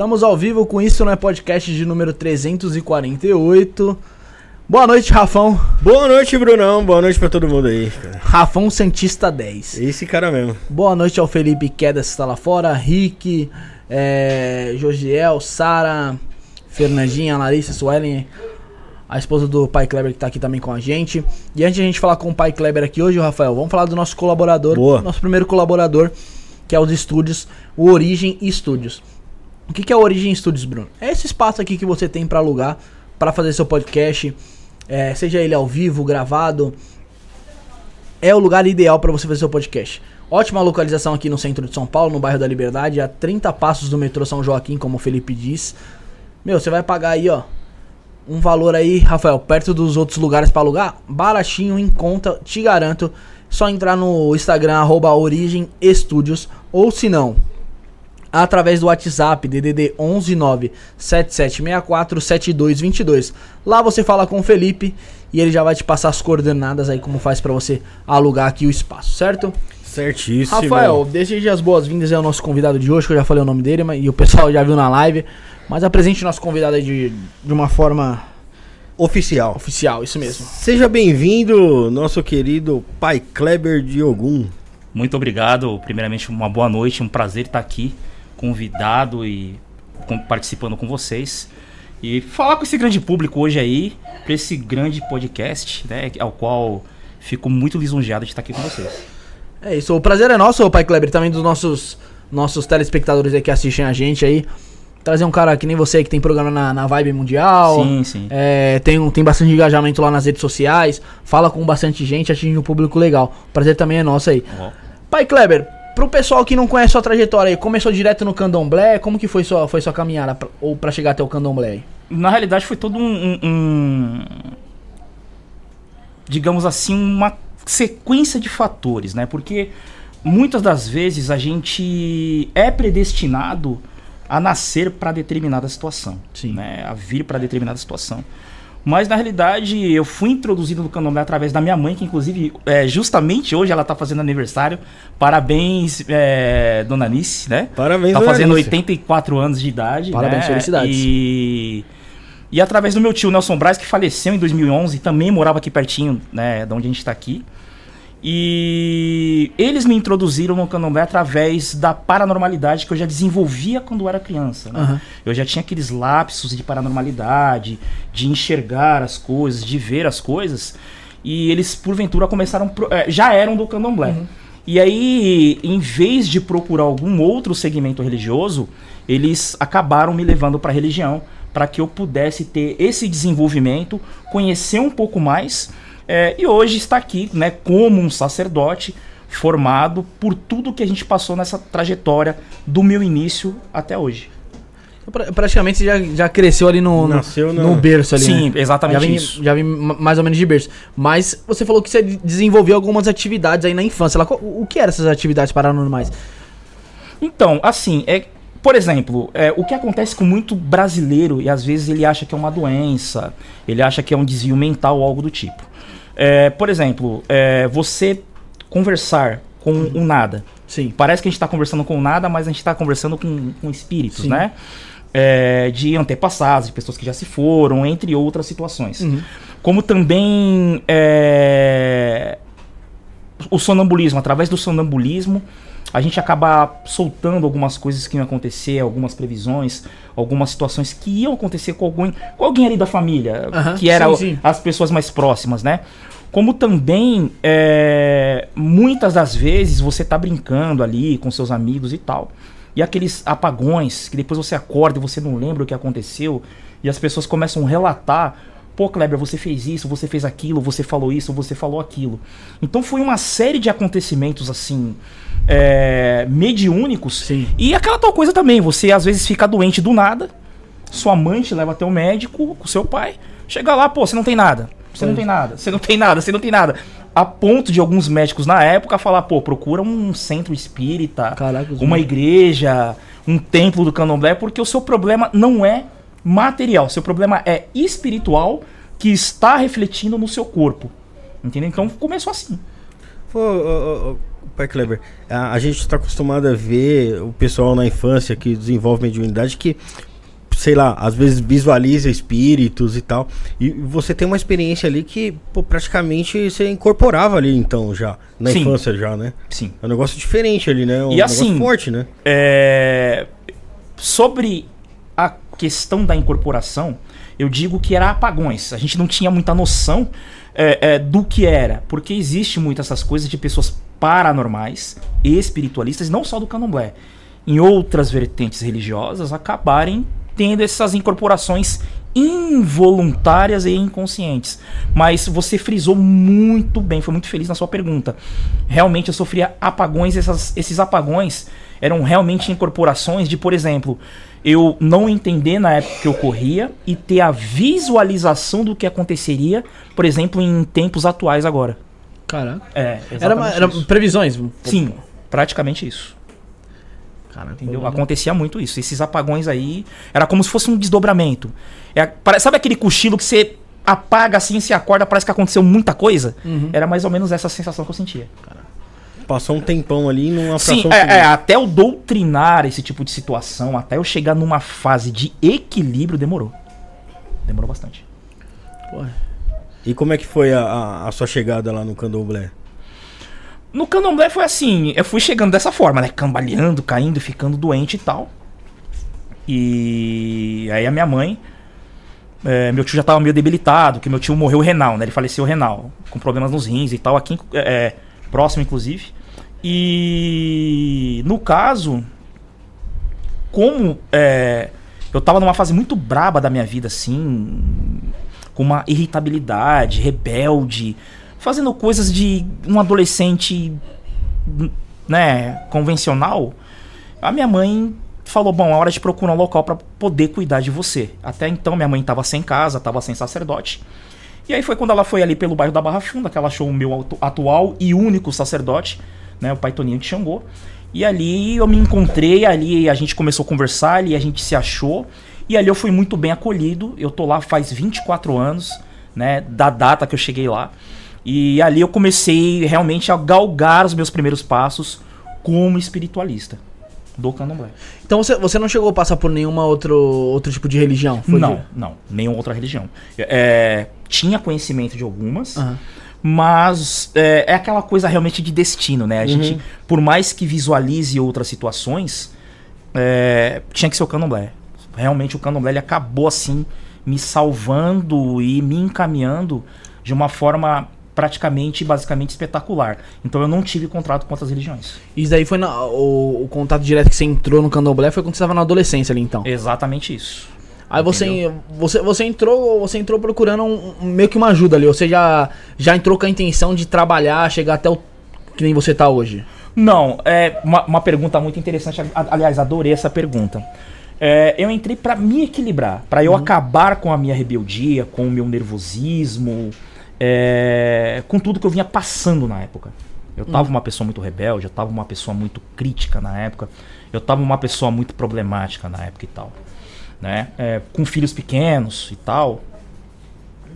Estamos ao vivo com isso, não é podcast de número 348. Boa noite, Rafão. Boa noite, Brunão. Boa noite pra todo mundo aí. cara. Rafão Cientista 10. Esse cara mesmo. Boa noite ao Felipe Quedas que está lá fora, Rick, é, Josiel, Sara, Fernandinha, Larissa, Suelen, a esposa do Pai Kleber que tá aqui também com a gente. E antes de a gente falar com o Pai Kleber aqui hoje, Rafael, vamos falar do nosso colaborador, Boa. nosso primeiro colaborador, que é os estúdios, o Origem Studios. O que, que é o Origem Studios, Bruno? É esse espaço aqui que você tem para alugar, para fazer seu podcast, é, seja ele ao vivo, gravado, é o lugar ideal para você fazer seu podcast. Ótima localização aqui no centro de São Paulo, no bairro da Liberdade, a 30 passos do metrô São Joaquim, como o Felipe diz. Meu, você vai pagar aí, ó, um valor aí, Rafael, perto dos outros lugares para alugar, baratinho, em conta, te garanto. Só entrar no Instagram, arroba Origem Studios, ou se não, através do WhatsApp DDD 119 7764 7222. Lá você fala com o Felipe e ele já vai te passar as coordenadas aí como faz pra você alugar aqui o espaço, certo? Certíssimo. Rafael, deseje as boas-vindas ao nosso convidado de hoje, que eu já falei o nome dele, mas, e o pessoal já viu na live. Mas apresente o nosso convidado aí de, de uma forma Oficial. oficial, isso mesmo. Seja bem-vindo, nosso querido pai Kleber Diogun. Muito obrigado. Primeiramente, uma boa noite. Um prazer estar aqui, convidado e com- participando com vocês. E falar com esse grande público hoje aí, para esse grande podcast, né? Ao qual fico muito lisonjeado de estar aqui com vocês. É isso, o prazer é nosso, Pai Kleber, também dos nossos, nossos telespectadores aí que assistem a gente aí. Trazer um cara que nem você que tem programa na, na Vibe Mundial. Sim, sim. É, tem, tem bastante engajamento lá nas redes sociais. Fala com bastante gente, atinge um público legal. O prazer também é nosso aí. Ó, Pai Kleber, pro pessoal que não conhece sua trajetória aí, começou direto no candomblé, como que foi sua, foi sua caminhada pra- ou pra chegar até o candomblé aí? Na realidade, foi todo um, um- um- digamos assim, uma sequência de fatores, né? Porque muitas das vezes a gente é predestinado a nascer para determinada situação, Sim. né? A vir para determinada situação. Mas na realidade eu fui introduzido no candomblé através da minha mãe, que inclusive é, justamente hoje ela tá fazendo aniversário. Parabéns, é, dona Anice, né? Parabéns, Tá fazendo Anice. 84 anos de idade. Parabéns, né? felicidades. E, e através do meu tio Nelson Braz, que faleceu em 2011, também morava aqui pertinho, né, de onde a gente tá aqui. E eles me introduziram no candomblé através da paranormalidade que eu já desenvolvia quando eu era criança. né? Aham. Eu já tinha aqueles lapsos de paranormalidade, de enxergar as coisas, de ver as coisas. E eles, porventura, começaram. pro- eh, já eram do candomblé. E aí, em vez de procurar algum outro segmento religioso, eles acabaram me levando para a religião para que eu pudesse ter esse desenvolvimento, conhecer um pouco mais. Eh, e hoje está aqui, né, como um sacerdote formado por tudo que a gente passou nessa trajetória do meu início até hoje. Pra- praticamente você já, já cresceu ali no, no, Nasceu no na- berço ali, Sim, né? exatamente já vim, isso. Já vim ma- mais ou menos de berço. Mas você falou que você desenvolveu algumas atividades aí na infância. Lá, o que eram essas atividades paranormais? Então, assim, é, por exemplo, é, o que acontece com muito brasileiro, e às vezes ele acha que é uma doença, ele acha que é um desvio mental ou algo do tipo. É, por exemplo, é, você conversar com o nada. Sim. Parece que a gente está conversando com o nada, mas a gente está conversando com, com espíritos, Sim. né? É, de antepassados, de pessoas que já se foram, entre outras situações. Uhum. Como também é, o sonambulismo, através do sonambulismo, a gente acaba soltando algumas coisas que iam acontecer, algumas previsões, algumas situações que iam acontecer com alguém, com alguém ali da família, que era sim, o- sim. as pessoas mais próximas, né? Como também, é, muitas das vezes você tá brincando ali com seus amigos e tal. E aqueles apagões que depois você acorda e você não lembra o que aconteceu. E as pessoas começam a relatar. Pô, Kleber, você fez isso, você fez aquilo, você falou isso, você falou aquilo. Então foi uma série de acontecimentos assim. É, mediúnicos. Sim. E aquela tal coisa também, você às vezes fica doente do nada. Sua mãe te leva até o médico com seu pai. Chega lá, pô, você não tem nada. Você não tem nada, você não tem nada, você não tem nada. A ponto de alguns médicos na época falar, pô, procura um centro espírita, Caraca, uma médicos. igreja, um templo do candomblé, porque o seu problema não é material, seu problema é espiritual que está refletindo no seu corpo. Entendeu? Então começou assim. Pô, ô, ô, ô, Pai Kleber, a, a gente está acostumado a ver o pessoal na infância que desenvolve mediunidade que, sei lá, às vezes visualiza espíritos e tal. E você tem uma experiência ali que pô, praticamente você incorporava ali então já, na Sim. infância já, né? Sim. É um negócio diferente ali, né? Um E negócio assim, forte, né? É, sobre questão da incorporação, eu digo que era apagões. A gente não tinha muita noção é, é, do que era, porque existe muito essas coisas de pessoas paranormais espiritualistas, não só do candomblé, em outras vertentes religiosas, acabarem tendo essas incorporações involuntárias e inconscientes. Mas você frisou muito bem, foi muito feliz na sua pergunta. Realmente eu sofria apagões, essas- esses apagões eram realmente incorporações de, por exemplo, eu não entender na época que ocorria e ter a visualização do que aconteceria, por exemplo, em tempos atuais agora. Caraca. É, Era, uma- era previsões? Sim, praticamente isso. Cara, Entendeu? Acontecia muito isso. Esses apagões aí era como se fosse um desdobramento. É, sabe aquele cochilo que você apaga assim, se acorda, parece que aconteceu muita coisa? Uhum. Era mais ou menos essa sensação que eu sentia. Passou um tempão ali numa Sim, fração é, é, até eu doutrinar esse tipo de situação, até eu chegar numa fase de equilíbrio, demorou. Demorou bastante. Pô, E como é que foi a, a- a sua chegada lá no Candomblé? No candomblé foi assim, eu fui chegando dessa forma, né? Cambaleando, caindo, ficando doente e tal. E aí a minha mãe, é, meu tio já tava meio debilitado, que meu tio morreu renal, né? Ele faleceu renal, com problemas nos rins e tal, aqui é, é, próximo inclusive. E no caso, como é, eu tava numa fase muito braba da minha vida, assim, com uma irritabilidade, rebelde, fazendo coisas de um adolescente, né, convencional, a minha mãe falou: "Bom, é hora de procurar um local para poder cuidar de você". Até então minha mãe estava sem casa, estava sem sacerdote. E aí foi quando ela foi ali pelo bairro da Barra Funda que ela achou o meu atu- atual e único sacerdote, né, o pai Toninho de Xangô. E ali eu me encontrei, ali a gente começou a conversar, ali a gente se achou. E ali eu fui muito bem acolhido. Eu tô lá faz 24 anos, né, da data que eu cheguei lá. E ali eu comecei realmente a galgar os meus primeiros passos como espiritualista do candomblé. Então você, você não chegou a passar por nenhuma outro, outro tipo de religião? Foi não, de- não, nenhuma outra religião. É, tinha conhecimento de algumas, Aham. Mas é, é aquela coisa realmente de destino, né? A gente, por mais que visualize outras situações, é, tinha que ser o candomblé. Realmente o candomblé ele acabou assim me salvando e me encaminhando de uma forma praticamente, basicamente espetacular. Então eu não tive contrato com outras religiões. Isso daí foi na- o, o contato direto que você entrou no candomblé foi quando você estava na adolescência ali, então. Exatamente isso. Aí você, você, você entrou você entrou procurando um- um- meio que uma ajuda ali. Ou você já, já entrou com a intenção de trabalhar, chegar até o que nem você tá hoje. Não, é uma, uma pergunta muito interessante. Aliás, adorei essa pergunta. É, eu entrei pra me equilibrar, pra eu acabar com a minha rebeldia, com o meu nervosismo, é, com tudo que eu vinha passando na época. Eu tava uma pessoa muito rebelde, eu tava uma pessoa muito crítica na época, eu tava uma pessoa muito problemática na época e tal, né? É, com filhos pequenos e tal.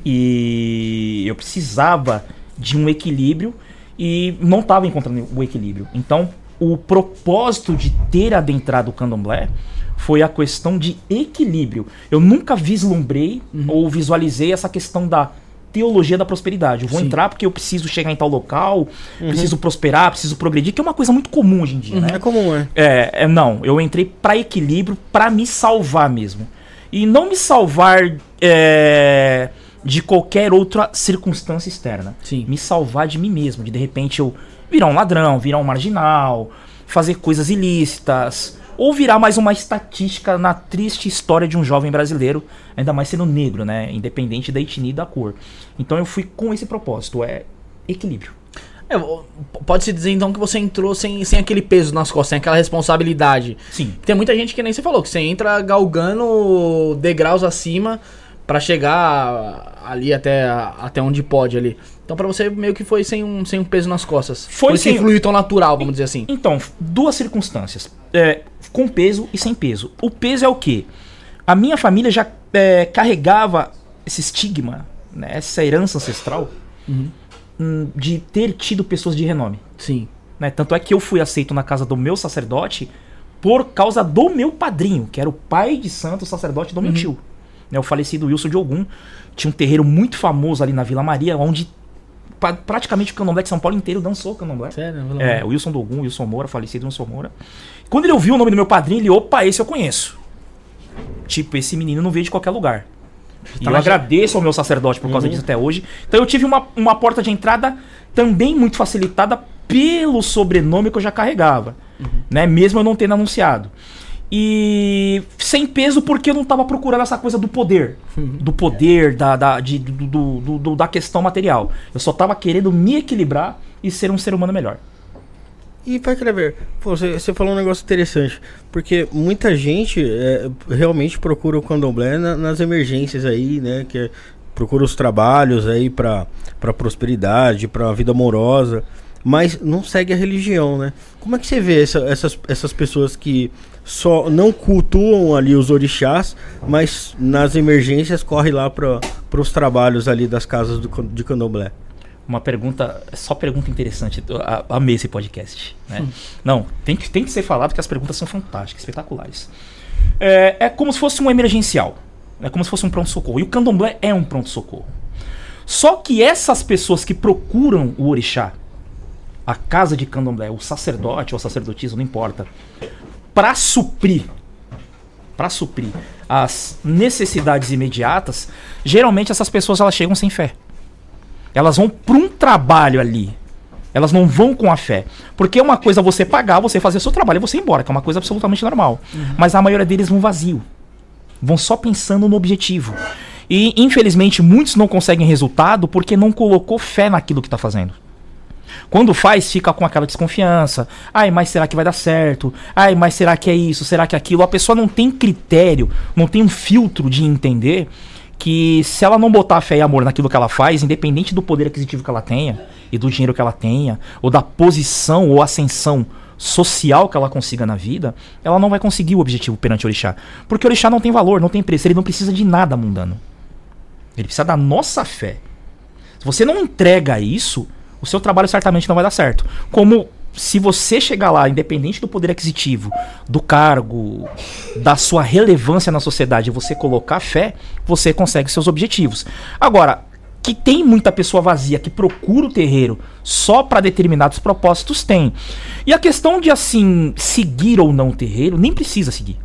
E eu precisava de um equilíbrio e não estava encontrando o equilíbrio. Então, o propósito de ter adentrado o candomblé foi a questão de equilíbrio. Eu nunca vislumbrei ou visualizei essa questão da teologia da prosperidade. Eu vou Sim. entrar porque eu preciso chegar em tal local, preciso prosperar, preciso progredir, que é uma coisa muito comum hoje em dia, né? É comum, é. É, é, não, eu entrei pra equilíbrio, pra me salvar mesmo. E não me salvar é, de qualquer outra circunstância externa. Sim. Me salvar de mim mesmo, de de repente eu virar um ladrão, virar um marginal, fazer coisas ilícitas, ou virar mais uma estatística na triste história de um jovem brasileiro, ainda mais sendo negro, né? Independente da etnia e da cor. Então eu fui com esse propósito, é equilíbrio. É, Pode-se dizer então que você entrou sem, sem aquele peso nas costas, sem aquela responsabilidade. Sim. Tem muita gente que nem você falou, que você entra galgando degraus acima pra chegar ali até, até onde pode ali. Então pra você meio que foi sem um, sem um peso nas costas. Foi que sem- fluiu tão natural, vamos dizer assim. Então, duas circunstâncias. É, com peso e sem peso. O peso é o quê? A minha família já é, carregava esse estigma, né, essa herança ancestral, hum, de ter tido pessoas de renome. Sim. Né? Tanto é que eu fui aceito na casa do meu sacerdote por causa do meu padrinho, que era o pai de santo sacerdote do meu tio. Né? O falecido Wilson de Ogum. Tinha um terreiro muito famoso ali na Vila Maria, onde praticamente o candomblé de São Paulo inteiro dançou candomblé. Sério? É, o Wilson Dogum, Wilson Moura, falecido Wilson Moura. Quando ele ouviu o nome do meu padrinho, ele, opa, esse eu conheço. Tipo, esse menino não veio de qualquer lugar. E Tá eu agradeço ao meu sacerdote por Uhum. causa disso até hoje. Então eu tive uma, uma porta de entrada também muito facilitada pelo sobrenome que eu já carregava. Uhum. Né? Mesmo eu não tendo anunciado. E sem peso porque eu não tava procurando essa coisa do poder. Do poder, da, da, de- do- do- do- da questão material. Eu só tava querendo me equilibrar e ser um ser humano melhor. E vai. Pô, você, você falou um negócio interessante. Porque muita gente é, realmente procura o candomblé na- nas emergências aí, né? Que é- procura os trabalhos aí pra prosperidade, pra vida amorosa. Mas não segue a religião, né? Como é que você vê essa- essas, essas pessoas que só não cultuam ali os orixás, mas nas emergências corre lá para os trabalhos ali das casas do, de candomblé? Uma pergunta, só pergunta interessante. Eu a- amei esse podcast. Né? Não, tem que, tem que ser falado que as perguntas são fantásticas, espetaculares. É, é como se fosse um emergencial. É como se fosse um pronto-socorro. E o candomblé é um pronto-socorro. Só que essas pessoas que procuram o orixá, a casa de candomblé, o sacerdote ou a sacerdotisa, não importa, para suprir para suprir as necessidades imediatas, geralmente essas pessoas elas chegam sem fé. Elas vão para um trabalho ali. Elas não vão com a fé. Porque uma coisa é você pagar, você fazer o seu trabalho e você ir embora, que é uma coisa absolutamente normal. Mas a maioria deles vão vazio. Vão só pensando no objetivo. E infelizmente muitos não conseguem resultado porque não colocou fé naquilo que está fazendo. Quando faz, fica com aquela desconfiança. Ai, mas será que vai dar certo? Ai, mas será que é isso? Será que é aquilo? A pessoa não tem critério, não tem um filtro de entender que se ela não botar fé e amor naquilo que ela faz, independente do poder aquisitivo que ela tenha e do dinheiro que ela tenha, ou da posição ou ascensão social que ela consiga na vida, ela não vai conseguir o objetivo perante o orixá. Porque o orixá não tem valor, não tem preço, ele não precisa de nada mundano. Ele precisa da nossa fé. Se você não entrega isso, o seu trabalho certamente não vai dar certo. Como se você chegar lá, independente do poder aquisitivo, do cargo, da sua relevância na sociedade, você colocar fé, você consegue seus objetivos. Agora, que tem muita pessoa vazia que procura o terreiro só para determinados propósitos, tem. E a questão de assim seguir ou não o terreiro, nem precisa seguir.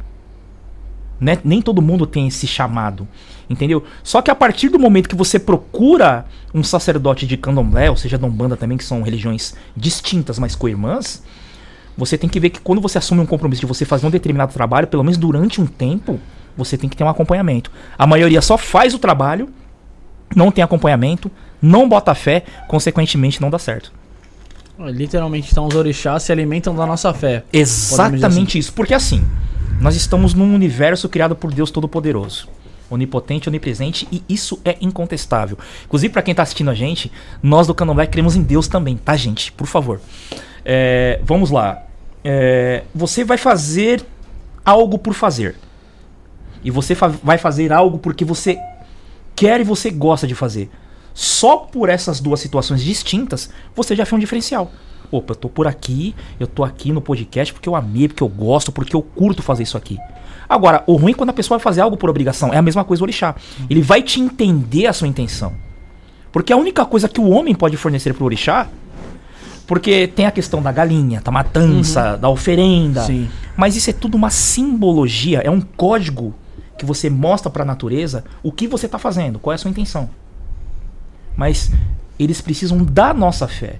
Né? Nem todo mundo tem esse chamado. Entendeu? Só que a partir do momento que você procura um sacerdote de candomblé, ou seja, da Umbanda também, que são religiões distintas, mas co-irmãs, você tem que ver que quando você assume um compromisso de você fazer um determinado trabalho, pelo menos durante um tempo, você tem que ter um acompanhamento. A maioria só faz o trabalho, não tem acompanhamento, não bota fé, consequentemente não dá certo. Literalmente, então, os orixás se alimentam da nossa fé. Exatamente isso. Porque assim, nós estamos num universo criado por Deus Todo-Poderoso. Onipotente, onipresente, e isso é incontestável. Inclusive, pra quem tá assistindo a gente, nós do Candomblé cremos em Deus também, tá, gente? Por favor. É, vamos lá. É, você vai fazer algo por fazer. E você fa- vai fazer algo porque você quer e você gosta de fazer. Só por essas duas situações distintas, você já fez um diferencial. Opa, eu tô por aqui, eu tô aqui no podcast porque eu amei, porque eu gosto, porque eu curto fazer isso aqui. Agora, o ruim é quando a pessoa vai fazer algo por obrigação. É a mesma coisa o orixá. Ele vai te entender a sua intenção. Porque a única coisa que o homem pode fornecer pro orixá, porque tem a questão da galinha, da matança, da oferenda. Sim. Mas isso é tudo uma simbologia, é um código que você mostra para a natureza o que você está fazendo, qual é a sua intenção. Mas eles precisam da nossa fé.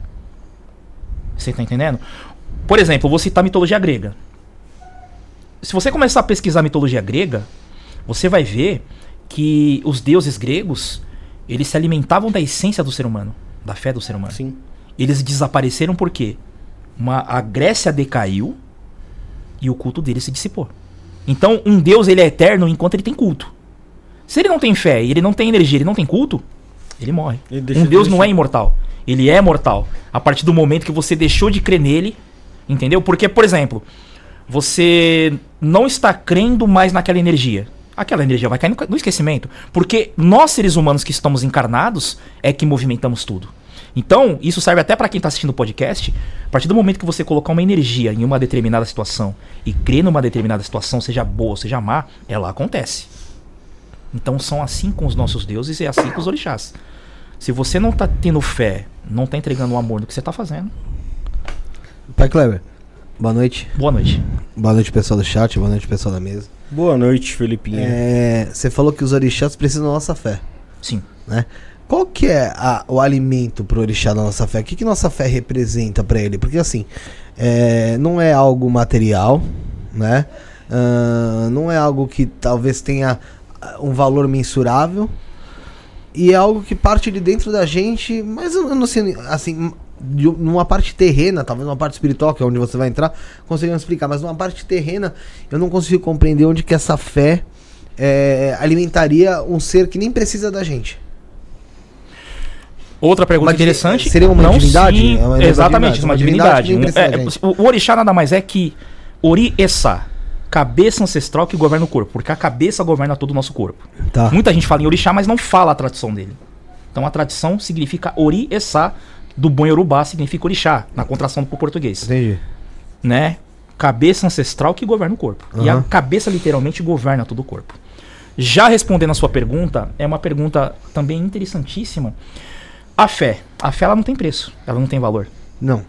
Você está entendendo? Por exemplo, eu vou citar a mitologia grega. Se você começar a pesquisar a mitologia grega, você vai ver que os deuses gregos, eles se alimentavam da essência do ser humano, da fé do ser humano. Sim. Eles desapareceram por quê? Uma, a Grécia decaiu e o culto dele se dissipou. Então, um Deus ele é eterno enquanto ele tem culto. Se ele não tem fé e ele não tem energia, ele não tem culto, ele morre. Ele deixa um de Deus não é imortal. Ele é mortal. A partir do momento que você deixou de crer nele, entendeu? Porque, por exemplo, você não está crendo mais naquela energia. Aquela energia vai cair no, esquecimento. Porque nós, seres humanos que estamos encarnados, é que movimentamos tudo. Então, isso serve até para quem tá assistindo o podcast. A partir do momento que você colocar uma energia em uma determinada situação e crer numa determinada situação, seja boa ou seja má, ela acontece. Então são assim com os nossos deuses e é assim com os orixás. Se você não tá tendo fé, não tá entregando o amor no que você tá fazendo, Pai Kleber, boa noite. boa noite. Boa noite, pessoal do chat, boa noite, pessoal da mesa. Boa noite, Felipinho. É, você falou que os orixás precisam da nossa fé, Sim. né? Qual que é a- o alimento pro orixá da nossa fé? O que, que nossa fé representa pra ele? Porque assim, é, não é algo material, né? Ahn, não é algo que talvez tenha um valor mensurável. E é algo que parte de dentro da gente, mas eu não sei, assim, um- numa parte terrena, talvez numa parte espiritual, que é onde você vai entrar, conseguimos explicar, mas numa parte terrena, eu não consigo compreender onde que essa fé é, alimentaria um ser que nem precisa da gente. Outra pergunta Uma interessante. seria uma não, divindade? Sim, É uma exatamente, divindade, uma divindade divindade. Um- é, o, o orixá nada mais é que Ori Essa, cabeça ancestral que governa o corpo, porque a cabeça governa todo o nosso corpo. Tá. Muita gente fala em orixá, mas não fala a tradição dele. Então a tradição significa Ori Essa, do bom Yorubá significa orixá, na contração pro português. Entendi. né? Cabeça ancestral que governa o corpo. E a cabeça literalmente governa todo o corpo. Já respondendo a sua pergunta, é uma pergunta também interessantíssima. A fé. A fé ela não tem preço, ela não tem valor. Não.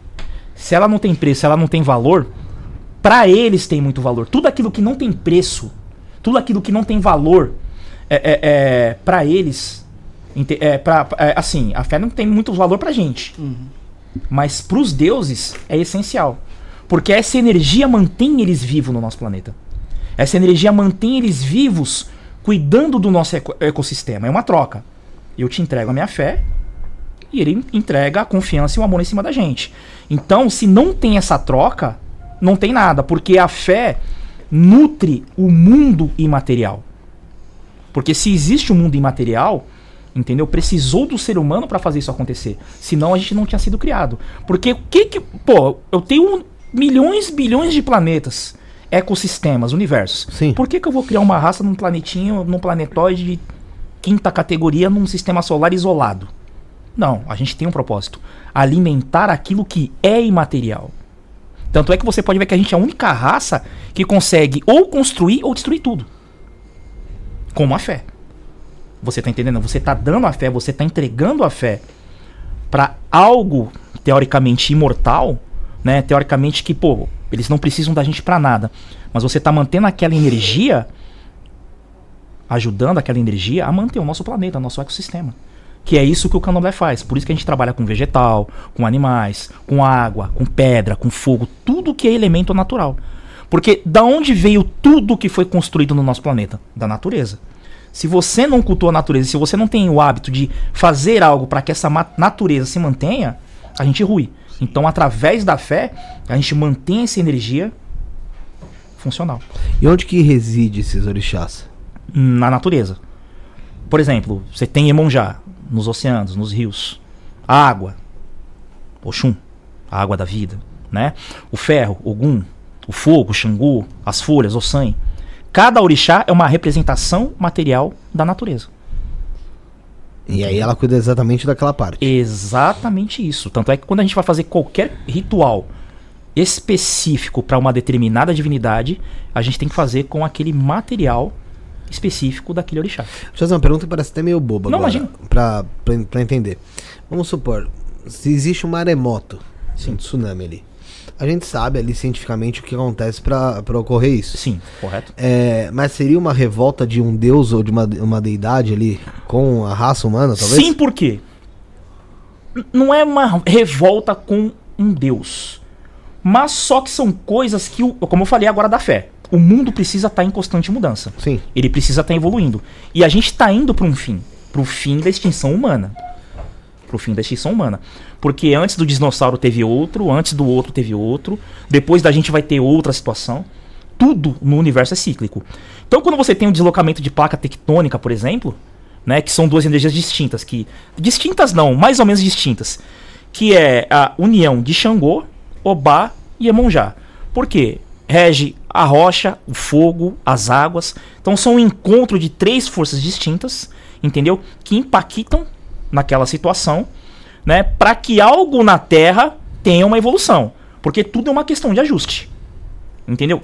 Se ela não tem preço, ela não tem valor, para eles tem muito valor. Tudo aquilo que não tem preço, tudo aquilo que não tem valor, é, é, é, para eles, é, pra, é, assim, a fé não tem muito valor pra gente. Mas pros deuses é essencial. Porque essa energia mantém eles vivos no nosso planeta. Essa energia mantém eles vivos cuidando do nosso eco- ecossistema. É uma troca. Eu te entrego a minha fé e ele entrega a confiança e o amor em cima da gente. Então, se não tem essa troca, não tem nada, porque a fé nutre o mundo imaterial. Porque se existe um mundo imaterial, entendeu? Precisou do ser humano para fazer isso acontecer. Senão a gente não tinha sido criado. Porque o que que, pô, eu tenho milhões, bilhões de planetas, ecossistemas, universos. Sim. Por que que eu vou criar uma raça num planetinho, num planetóide de quinta categoria num sistema solar isolado? Não, a gente tem um propósito: alimentar aquilo que é imaterial. Tanto é que você pode ver que a gente é a única raça que consegue ou construir ou destruir tudo. Com a fé. Você tá entendendo? Você tá dando a fé, você tá entregando a fé para algo teoricamente imortal, né? Teoricamente que, pô, eles não precisam da gente para nada, mas você tá mantendo aquela energia ajudando aquela energia a manter o nosso planeta, o nosso ecossistema. Que é isso que o candomblé faz. Por isso que a gente trabalha com vegetal, com animais, com água, com pedra, com fogo, tudo que é elemento natural. Porque da onde veio tudo que foi construído no nosso planeta? Da natureza. Se você não cultua a natureza, se você não tem o hábito de fazer algo para que essa natureza se mantenha, a gente rui. Então, através da fé, a gente mantém essa energia funcional E onde que reside esses orixás? na natureza. Por exemplo, você tem Emonjá nos oceanos, nos rios. A água, Oxum, a água da vida, né? O ferro, Ogum, o fogo, Xangu, as folhas, Ossan. Cada orixá é uma representação material da natureza. E aí ela cuida exatamente daquela parte. Exatamente isso. Tanto é que quando a gente vai fazer qualquer ritual específico para uma determinada divindade, a gente tem que fazer com aquele material específico daquele orixá. Deixa eu fazer uma pergunta que parece até meio boba Não, agora. imagina. Pra, pra, pra entender. Vamos supor, se existe um maremoto, Sim. um tsunami ali. A gente sabe ali cientificamente o que acontece pra, pra ocorrer isso. Sim, correto? É, mas seria uma revolta de um deus ou de uma, uma deidade ali com a raça humana, talvez? Sim, por quê? Não é uma revolta com um Deus. Mas só que são coisas que, o- como eu falei agora da fé, o mundo precisa estar em constante mudança. Sim. Ele precisa estar evoluindo. E a gente está indo para um fim. Para o fim da extinção humana. Para o fim da extinção humana. Porque antes do dinossauro teve outro, antes do outro teve outro, depois da gente vai ter outra situação. Tudo no universo é cíclico. Então, quando você tem um deslocamento de placa tectônica, por exemplo, né, que são duas energias distintas, que distintas não, mais ou menos distintas, que é a união de Xangô, Obá e Emonjá. Por quê? Rege a rocha, o fogo, as águas. Então são um encontro de três forças distintas, entendeu? Que impactam naquela situação, né, para que algo na Terra tenha uma evolução, porque tudo é uma questão de ajuste. Entendeu?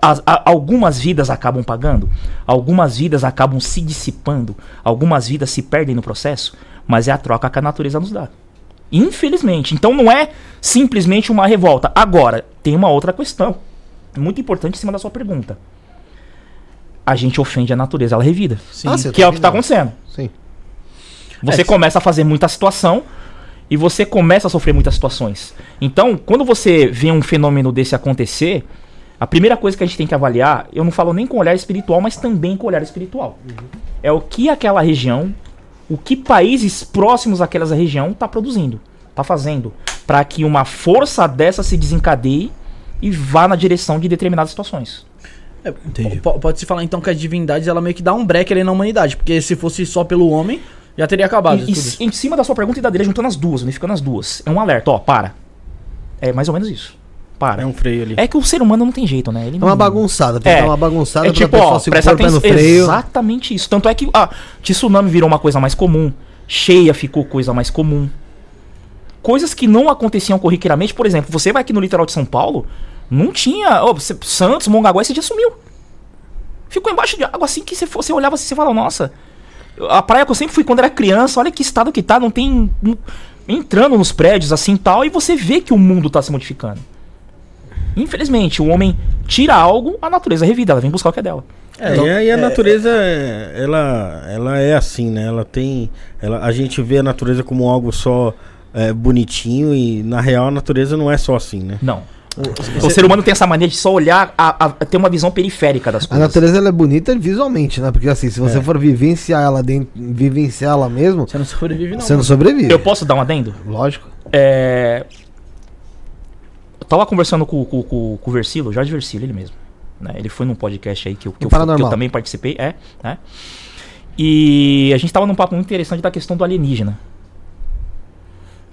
As- a- algumas vidas acabam pagando, algumas vidas acabam se dissipando, algumas vidas se perdem no processo, mas é a troca que a natureza nos dá. Infelizmente. Então não é simplesmente uma revolta. Agora, tem uma outra questão, muito importante em cima da sua pergunta. A gente ofende a natureza, ela revida. Sim. Ah, sim. Que é o que está acontecendo. Sim. Você É, começa a fazer muita situação e você começa a sofrer muitas situações. Então, quando você vê um fenômeno desse acontecer, a primeira coisa que a gente tem que avaliar, eu não falo nem com olhar espiritual, mas também com olhar espiritual. É o que aquela região, o que países próximos àquela região está produzindo, está fazendo, para que uma força dessa se desencadeie e vá na direção de determinadas situações. É, po- Pode-se falar então que as divindades ela meio que dá um break ali na humanidade, porque se fosse só pelo homem, já teria acabado E, e, em cima da sua pergunta e da dele, juntando as duas, unificando as duas. É um alerta, ó, para. É mais ou menos isso. Para. É um freio ali. É que o ser humano não tem jeito, né? Ele É não... uma bagunçada, tem que É. dar uma bagunçada É pra tipo, pessoa ó, se presta atenção. freio. Exatamente isso. Tanto é que ah, tsunami virou uma coisa mais comum. Cheia ficou coisa mais comum. Coisas que não aconteciam corriqueiramente. Por exemplo, você vai aqui no litoral de São Paulo, não tinha. você- Santos, Mongaguá, esse dia sumiu. Ficou embaixo de água assim que você, olhava assim e você falava, nossa. A praia que eu sempre fui quando era criança, olha que estado que tá, não tem. não- entrando nos prédios assim e tal, e você vê que o mundo tá se modificando. Infelizmente, o homem tira algo, a natureza revida, ela vem buscar o que é dela. É, e a, e a natureza, é, ela, ela é assim, né? Ela tem. Ela, a gente vê a natureza como algo só é, bonitinho e, na real, a natureza não é só assim, né? Não. O ser humano tem essa mania de só olhar, a, a- ter uma visão periférica das A coisas. natureza ela é bonita visualmente, né? Porque assim, se você for vivenciar ela dentro, vivenciar ela mesmo, Você não sobrevive, não. você não sobrevive. Eu posso dar um adendo? Lógico. É... Eu tava conversando com, com, com, com o Versilo, Jorge Versilo, ele mesmo. né? Ele foi num podcast aí que eu, que eu, que eu também participei, é, né? E a gente tava num papo muito interessante da questão do alienígena.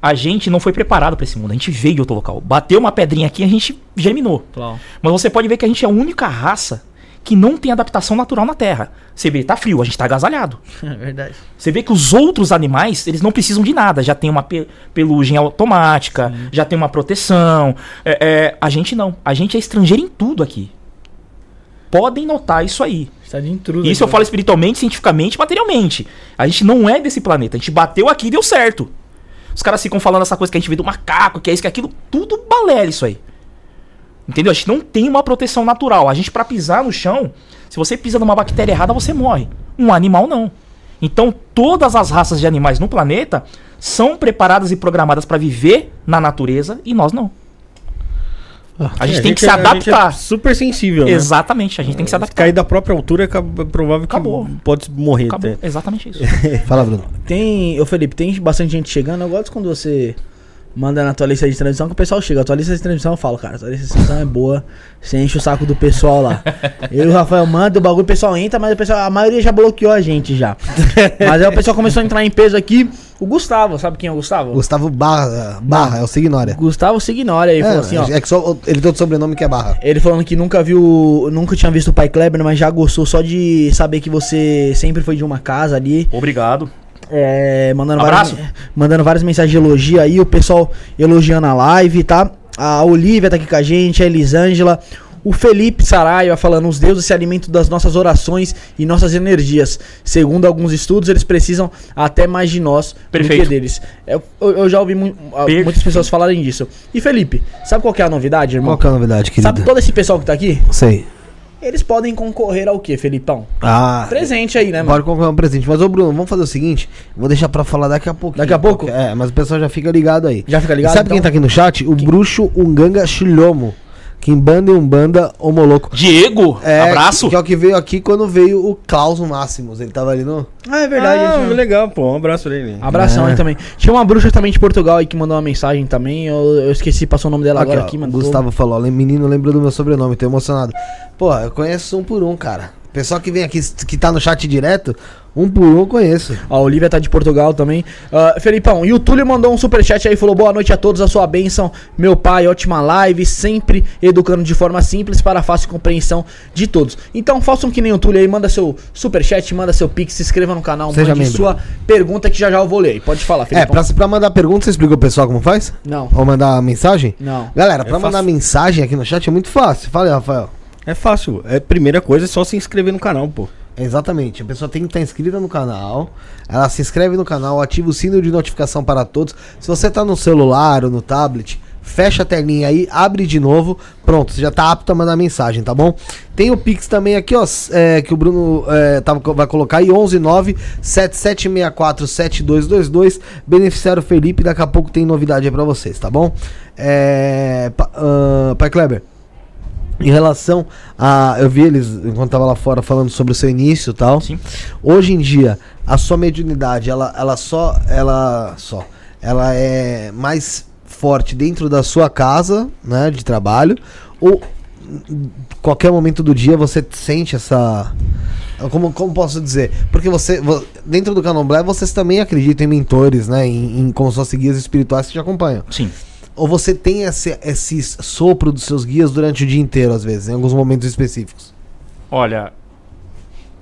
A gente não foi preparado pra esse mundo, a gente veio de outro local. Bateu uma pedrinha aqui, a gente germinou. Claro. Mas você pode ver que a gente é a única raça que não tem adaptação natural na Terra. Você vê, tá frio, a gente tá agasalhado. É verdade. Você vê que os outros animais, eles não precisam de nada. Já tem uma pe- pelugem automática, já tem uma proteção. É, é, a gente não. A gente é estrangeiro em tudo aqui. Podem notar isso aí. Está de intruso. Isso eu falo espiritualmente, cientificamente, materialmente. A gente não é desse planeta. A gente bateu aqui e deu certo. Os caras ficam falando essa coisa que a gente vê do macaco, que é isso, que é aquilo. Tudo balela isso aí. Entendeu? A gente não tem uma proteção natural. A gente, pra pisar no chão, se você pisa numa bactéria errada, você morre. Um animal não. Então, todas as raças de animais no planeta são preparadas e programadas pra viver na natureza e nós não. A gente É, tem que se é- é adaptar. super sensível, né? Exatamente, a gente tem que se Se adaptar. cair da própria altura, é é provável que Acabou. pode morrer. Acabou. até. Exatamente isso. Fala, Bruno. Tem, ô Felipe, tem bastante gente chegando. Eu gosto quando você manda na tua lista de transmissão que o pessoal chega. A tua lista de transmissão eu falo, cara, a tua lista de transmissão é boa. Você enche o saco do pessoal lá. Eu e o Rafael manda, o bagulho, o pessoal entra, mas o pessoal, a maioria já bloqueou a gente já. mas aí o pessoal começou a entrar em peso aqui. O Gustavo, sabe quem é o Gustavo? Gustavo Barra, Barra é o Signória. Gustavo ignora aí, É, falou assim, ó. é que só ele tem outro sobrenome que é Barra. Ele falando que nunca viu, nunca tinha visto o Pai Kleber, mas já gostou só de saber que você sempre foi de uma casa ali. Obrigado. É, mandando, Abraço. várias, mandando várias mensagens de elogio aí, o pessoal elogiando a live, tá? A Olivia tá aqui com a gente, a Elisângela, o Felipe Saraiva falando, os deuses se alimentam das nossas orações e nossas energias. Segundo alguns estudos, eles precisam até mais de nós do Perfeito. que deles. Eu, eu- já ouvi mu- Perfeito. muitas pessoas falarem disso. E Felipe, sabe qual que é a novidade, irmão? Qual que é a novidade, querido? Sabe todo esse pessoal que tá aqui? Sei. Eles podem concorrer ao quê, Felipão? Ah, Presente aí, né, mano? Agora concorrer um presente. Mas, ô Bruno, vamos fazer o seguinte: vou deixar pra falar daqui a pouco. Daqui a pouco? É, mas o pessoal já fica ligado aí. Já fica ligado? Sabe quem então? tá aqui no chat? O bruxo Unganga Chilomo. Kimbanda e Umbanda Homoloco. Diego, abraço. Que é o que veio aqui quando veio o Klaus Máximos. Ele tava ali no. Ah, é verdade. Ah, gente. legal, pô. Um abraço pra ele. Abração É. aí também. Tinha uma bruxa também de Portugal aí que mandou uma mensagem também. Eu, eu esqueci, passou o nome dela agora ó, aqui, o mano. Gustavo falou: ó, menino lembra do meu sobrenome, tô emocionado. Pô, eu conheço um por um, cara. Pessoal que vem aqui, que tá no chat direto, um por um eu conheço. A Olivia tá de Portugal também. Uh, Felipão, e o Túlio mandou um superchat aí falou: Boa noite a todos, a sua bênção. Meu pai, ótima live, sempre educando de forma simples para fácil compreensão de todos. Então façam que nem o Túlio aí, manda seu superchat, manda seu pix, se inscreva no canal, Seja mande membro. sua pergunta que já já eu vou ler. Pode falar, É, Felipão. pra, pra mandar pergunta, você explica o pessoal como faz? Não, Ou mandar mensagem? não. Galera, pra É mandar fácil. mensagem aqui no chat é muito fácil. Fala aí, Rafael. É fácil. É, primeira coisa é só se inscrever no canal, pô. Exatamente. A pessoa tem que estar inscrita no canal. Ela se inscreve no canal, ativa o sino de notificação para todos. Se você tá no celular ou no tablet, fecha a telinha aí, abre de novo. Pronto, você já tá apto a mandar mensagem, tá bom? Tem o Pix também aqui, ó, é, que o Bruno é, tava, vai colocar aí, 119 7764 7222. Beneficiário Felipe, daqui a pouco tem novidade aí pra vocês, tá bom? É, pa, ah, Pai Kleber. Em relação a. Eu vi eles, enquanto tava lá fora, falando sobre o seu início e tal. Sim. Hoje em dia, a sua mediunidade, ela, ela só. Ela só. Ela é mais forte dentro da sua casa, né? De trabalho. Ou qualquer momento do dia você sente essa. Como, como posso dizer? Porque você. vo- Dentro do candomblé, vocês também acreditam em mentores, né? Em, em como suas guias espirituais que te acompanham. Sim. Ou você tem esse, esse sopro dos seus guias durante o dia inteiro, às vezes, em alguns momentos específicos? Olha,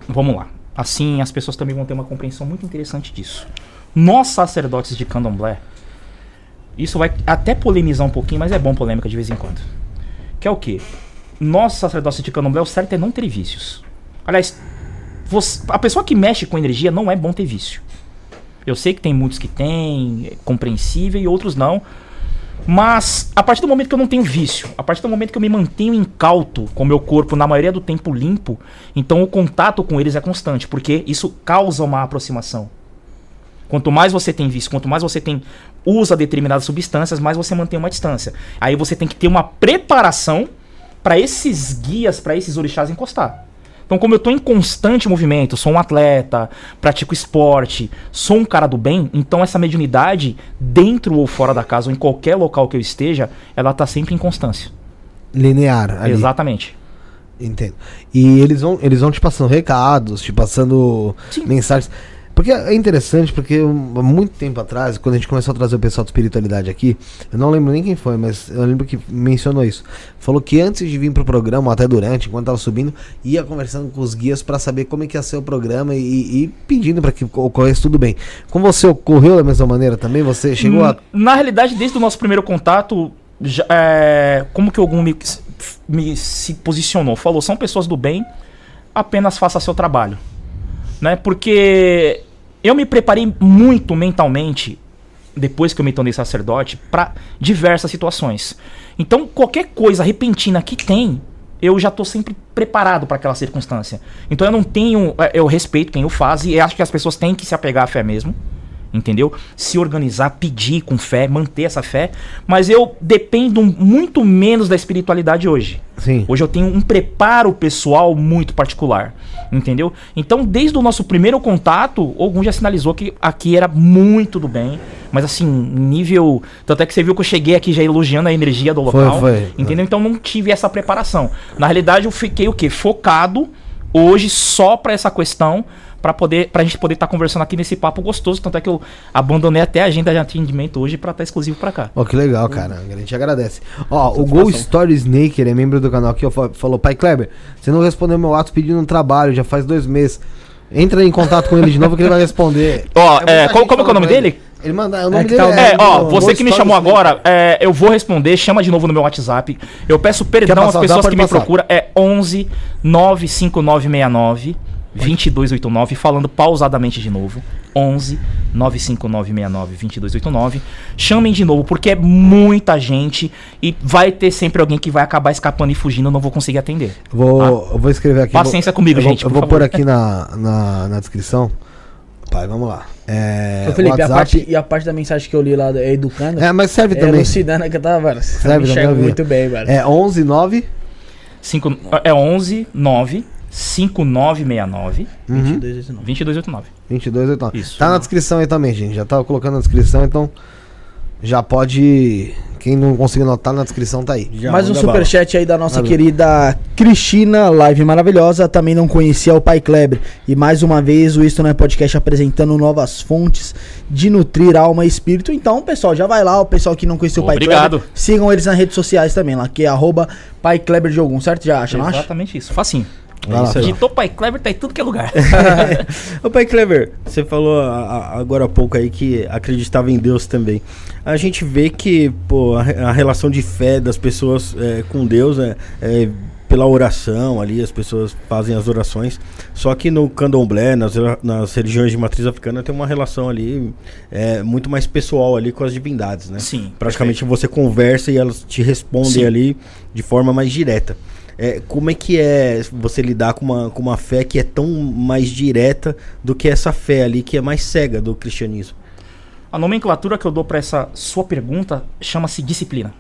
vamos lá. Assim as pessoas também vão ter uma compreensão muito interessante disso. Nós, sacerdotes de candomblé, isso vai até polemizar um pouquinho, mas é bom polêmica de vez em quando. Que é o quê? Nós, sacerdotes de candomblé, o certo é não ter vícios. Aliás, você- a pessoa que mexe com energia não é bom ter vício. Eu sei que tem muitos que têm, é compreensível, e outros não. Mas a partir do momento que eu não tenho vício, a partir do momento que eu me mantenho incauto com o meu corpo, na maioria do tempo limpo, então o contato com eles é constante, porque isso causa uma aproximação. Quanto mais você tem vício, quanto mais você tem usa determinadas substâncias, mais você mantém uma distância. Aí você tem que ter uma preparação para esses guias, para esses orixás encostar. Então, como eu estou em constante movimento, sou um atleta, pratico esporte, sou um cara do bem, então essa mediunidade, dentro ou fora da casa, ou em qualquer local que eu esteja, ela tá sempre em constância. Linear ali. Exatamente. Entendo. E eles vão, eles vão te passando recados, te passando Sim. mensagens. Porque é interessante, porque um, há muito tempo atrás, quando a gente começou a trazer o pessoal de espiritualidade aqui, eu não lembro nem quem foi, mas eu lembro que mencionou isso. Falou que antes de vir pro programa, até durante, enquanto tava subindo, ia conversando com os guias para saber como é que ia ser o programa e, e pedindo para que ocorresse tudo bem. Com você ocorreu da mesma maneira também? Você chegou a. Na realidade, desde o nosso primeiro contato, já- é, como que algum me, me se posicionou? Falou, são pessoas do bem, apenas faça seu trabalho. Né? Porque eu me preparei muito mentalmente, depois que eu me tornei sacerdote, para diversas situações. Então, qualquer coisa repentina que tem, eu já tô sempre preparado para aquela circunstância. Então, eu não tenho. é, Eu respeito quem o faz e acho que as pessoas têm que se apegar à fé mesmo entendeu? Se organizar, pedir com fé, manter essa fé, mas eu dependo muito menos da espiritualidade hoje. Sim. Hoje eu tenho um preparo pessoal muito particular, entendeu? Então, desde o nosso primeiro contato, algum já sinalizou que aqui era muito do bem, mas assim, nível, tanto é que você viu que eu cheguei aqui já elogiando a energia do Foi, local, foi. entendeu? Então não tive essa preparação. Na realidade, eu fiquei o quê? Focado hoje só pra essa questão para poder pra gente poder estar conversando aqui nesse papo gostoso, tanto é que eu abandonei até a agenda de atendimento hoje pra estar exclusivo pra cá. Ó, que legal, cara. A gente agradece. Ó, o Go Story Snake, ele é membro do canal aqui, ó, falou, pai Kleber, você não respondeu meu ato pedindo um trabalho, já faz dois meses. Entra em contato com ele de novo que ele vai responder. Ó, muita é, gente qual- como é que é o nome dele? Ele manda, o nome É que dele tá o- É, ó, você que me chamou agora, é, eu vou responder, chama de novo no meu WhatsApp. Eu peço perdão Quer às passar? pessoas que me passar. procuram. É 11 95969 2289, falando pausadamente de novo. 11 95969 2289. Chamem de novo, porque é muita gente e vai ter sempre alguém que vai acabar escapando e fugindo, eu não vou conseguir atender. Vou, eu vou escrever aqui. Paciência vou- comigo, eu vou- gente, Eu por vou favor. pôr aqui na, na, na descrição. Pai, vamos lá. É, Ô, Felipe, a WhatsApp- parte, e a parte da mensagem que eu li lá é educando. É, mas serve é também. elucidando que eu tava, velho. Você Serve também, eu muito bem, velho. É 11 9 Cinco, é 11 9 5969 uhum, 2289. 2289. 22 89. Isso. Tá na descrição aí também, gente. Já tava colocando na descrição, então já pode Quem não conseguiu anotar na descrição tá aí. Já Mais um superchat aí da nossa Valeu. querida Cristina, live maravilhosa. Também não conhecia o Pai Kleber. E mais uma vez o Isto Não é Podcast apresentando novas fontes de nutrir alma e espírito. Então, pessoal, já vai lá. O pessoal que não conheceu o Pai Obrigado. Kleber, sigam eles nas redes sociais também, lá, que é arroba Pai Kleber de algum, certo? Já acha, não acha? Exatamente isso. Facinho. Digitou Pai Kleber, tá em tudo que é lugar. Ô pai Clever, você falou a- a- agora há pouco aí que acreditava em Deus também. A gente vê que pô, a, a relação de fé das pessoas é, com Deus é, é pela oração ali, as pessoas fazem as orações. Só que no candomblé, nas, nas religiões de matriz africana, tem uma relação ali é, muito mais pessoal ali com as divindades, né? Sim. Praticamente você conversa e elas te respondem Sim. ali de forma mais direta. É, como é que é você lidar com uma, com uma fé que é tão mais direta do que essa fé ali que é mais cega do cristianismo? A nomenclatura que eu dou pra essa sua pergunta chama-se disciplina.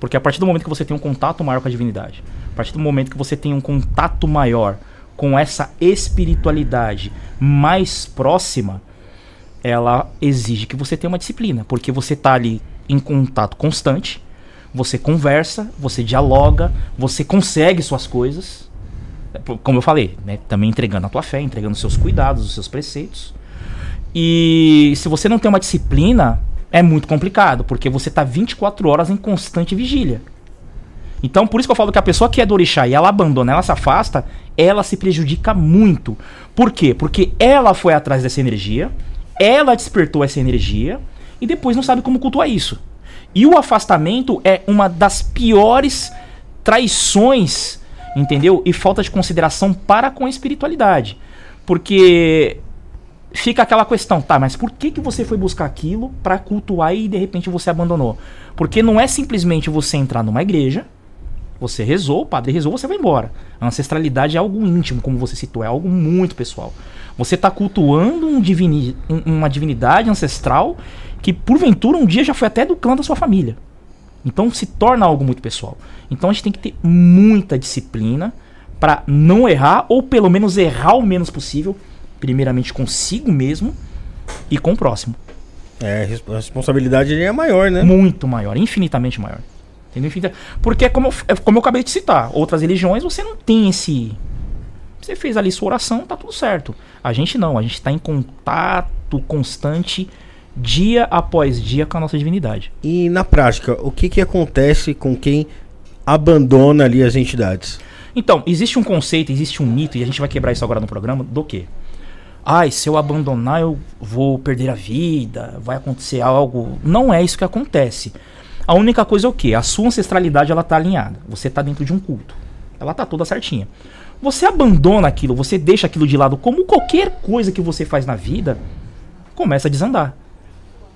Porque a partir do momento que você tem um contato maior com a divindade, a partir do momento que você tem um contato maior com essa espiritualidade mais próxima, ela exige que você tenha uma disciplina, porque você tá ali em contato constante, você conversa, você dialoga, você consegue suas coisas. É, Como eu falei, né, também entregando a tua fé, entregando os seus cuidados, os seus preceitos. E se você não tem uma disciplina, é muito complicado, porque você tá 24 horas em constante vigília. Então, por isso que eu falo que a pessoa que é do orixá e ela abandona, ela se afasta, ela se prejudica muito. Por quê? Porque ela foi atrás dessa energia, ela despertou essa energia e depois não sabe como cultuar isso. E o afastamento é uma das piores traições, entendeu? E falta de consideração para com a espiritualidade. Porque fica aquela questão, tá, mas por que, que você foi buscar aquilo para cultuar e de repente você abandonou? Porque não é simplesmente você entrar numa igreja, você rezou, o padre rezou, você vai embora. A ancestralidade é algo íntimo, como você citou, é algo muito pessoal. Você está cultuando um divini- um- uma divindade ancestral que, porventura, um dia já foi até do clã da sua família. Então se torna algo muito pessoal. Então a gente tem que ter muita disciplina para não errar, ou pelo menos errar o menos possível, primeiramente consigo mesmo e com o próximo. É, a res- a responsabilidade é maior, né? Muito maior, infinitamente maior. Entendeu? Porque, é como eu, é como eu acabei de citar, outras religiões você não tem esse. Você fez ali sua oração, tá tudo certo. A gente não, a gente está em contato constante, dia após dia, com a nossa divindade. E na prática, o que, que acontece com quem abandona ali as entidades? Então, existe um conceito, existe um mito, e a gente vai quebrar isso agora no programa, do quê? Ai, se eu abandonar, eu vou perder a vida, vai acontecer algo. Não é isso que acontece. A única coisa é o quê? A sua ancestralidade ela tá alinhada. Você tá dentro de um culto. Ela tá toda certinha. Você abandona aquilo, você deixa aquilo de lado, como qualquer coisa que você faz na vida, começa a desandar.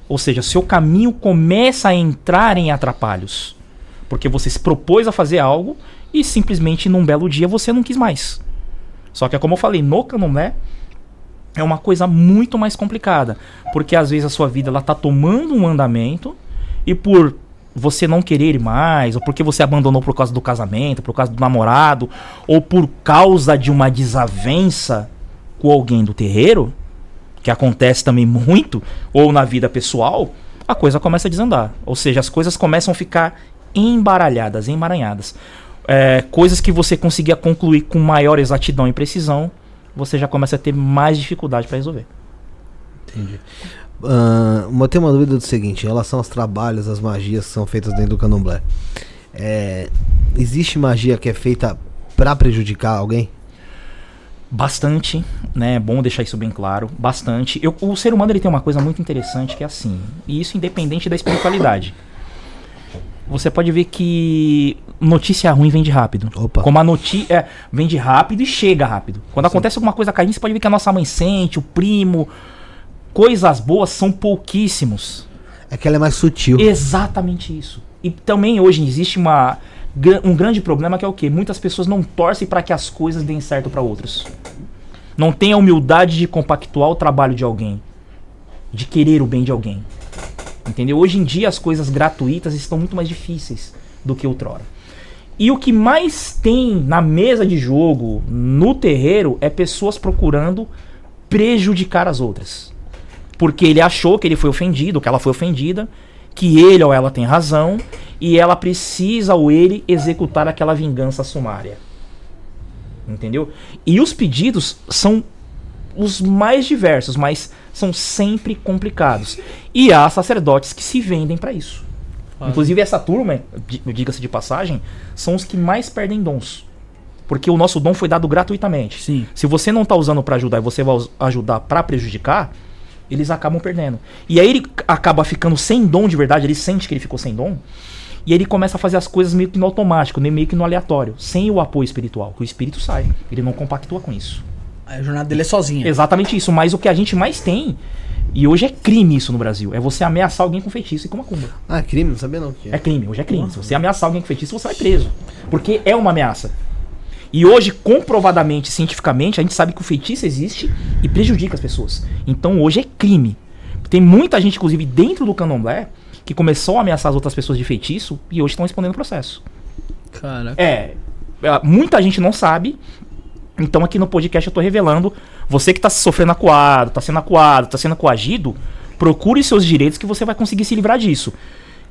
Ou seja, seu caminho começa a entrar em atrapalhos. Porque você se propôs a fazer algo e simplesmente num belo dia você não quis mais. Só que é como eu falei, no candomblé é uma coisa muito mais complicada, porque às vezes a sua vida ela tá tomando um andamento e por você não querer ir mais, ou porque você abandonou por causa do casamento, por causa do namorado, ou por causa de uma desavença com alguém do terreiro, que acontece também muito, ou na vida pessoal, a coisa começa a desandar. Ou seja, as coisas começam a ficar embaralhadas, emaranhadas. É, coisas que você conseguia concluir com maior exatidão e precisão, você já começa a ter mais dificuldade para resolver. Ah, eu tenho uma dúvida do seguinte, em relação aos trabalhos, às magias que são feitas dentro do candomblé. É, existe magia que é feita pra prejudicar alguém? Bastante, né? É bom deixar isso bem claro. Bastante. Eu- o ser humano ele tem uma coisa muito interessante que é assim, e isso independente da espiritualidade. Você pode ver que notícia ruim vende rápido. Opa. Como a notícia é, vende rápido e chega rápido. Quando acontece alguma coisa caindo, você pode ver que a nossa mãe sente, o primo. Coisas boas são pouquíssimos. É que ela é mais sutil. Exatamente isso. E também hoje existe uma, um grande problema que é o quê? Muitas pessoas não torcem para que as coisas deem certo para outros. Não tem a humildade de compactuar o trabalho de alguém, de querer o bem de alguém. Entendeu? Hoje em dia as coisas gratuitas estão muito mais difíceis do que outrora. E o que mais tem na mesa de jogo, no terreiro, é pessoas procurando prejudicar as outras. Porque ele achou que ele foi ofendido, que ela foi ofendida, que ele ou ela tem razão e ela precisa ou ele executar aquela vingança sumária. Entendeu? E os pedidos são os mais diversos, mas são sempre complicados. E há sacerdotes que se vendem para isso. Inclusive essa turma, di- diga-se de passagem, são os que mais perdem dons. Porque o nosso dom foi dado gratuitamente. Sim. Se você não tá usando pra ajudar e você vai ajudar pra prejudicar, eles acabam perdendo. E aí ele acaba ficando sem dom de verdade, ele sente que ele ficou sem dom. E aí ele começa a fazer as coisas meio que no automático, nem meio que no aleatório, sem o apoio espiritual, que o espírito sai. Ele não compactua com isso. A jornada dele é sozinha. Exatamente isso, mas o que a gente mais tem, e hoje é crime isso no Brasil, é você ameaçar alguém com feitiço e com macumba. Ah, crime, não sabia não. Que É crime, hoje é crime. Se você ameaçar alguém com feitiço, você vai preso. Porque é uma ameaça. E hoje, comprovadamente, cientificamente, a gente sabe que o feitiço existe e prejudica as pessoas. Então hoje é crime. Tem muita gente, inclusive, dentro do candomblé, que começou a ameaçar as outras pessoas de feitiço e hoje estão respondendo o processo. Caraca. É, é, muita gente não sabe. Então aqui no podcast eu tô revelando. Você que tá sofrendo acuado, tá sendo acuado, tá sendo coagido, procure seus direitos que você vai conseguir se livrar disso.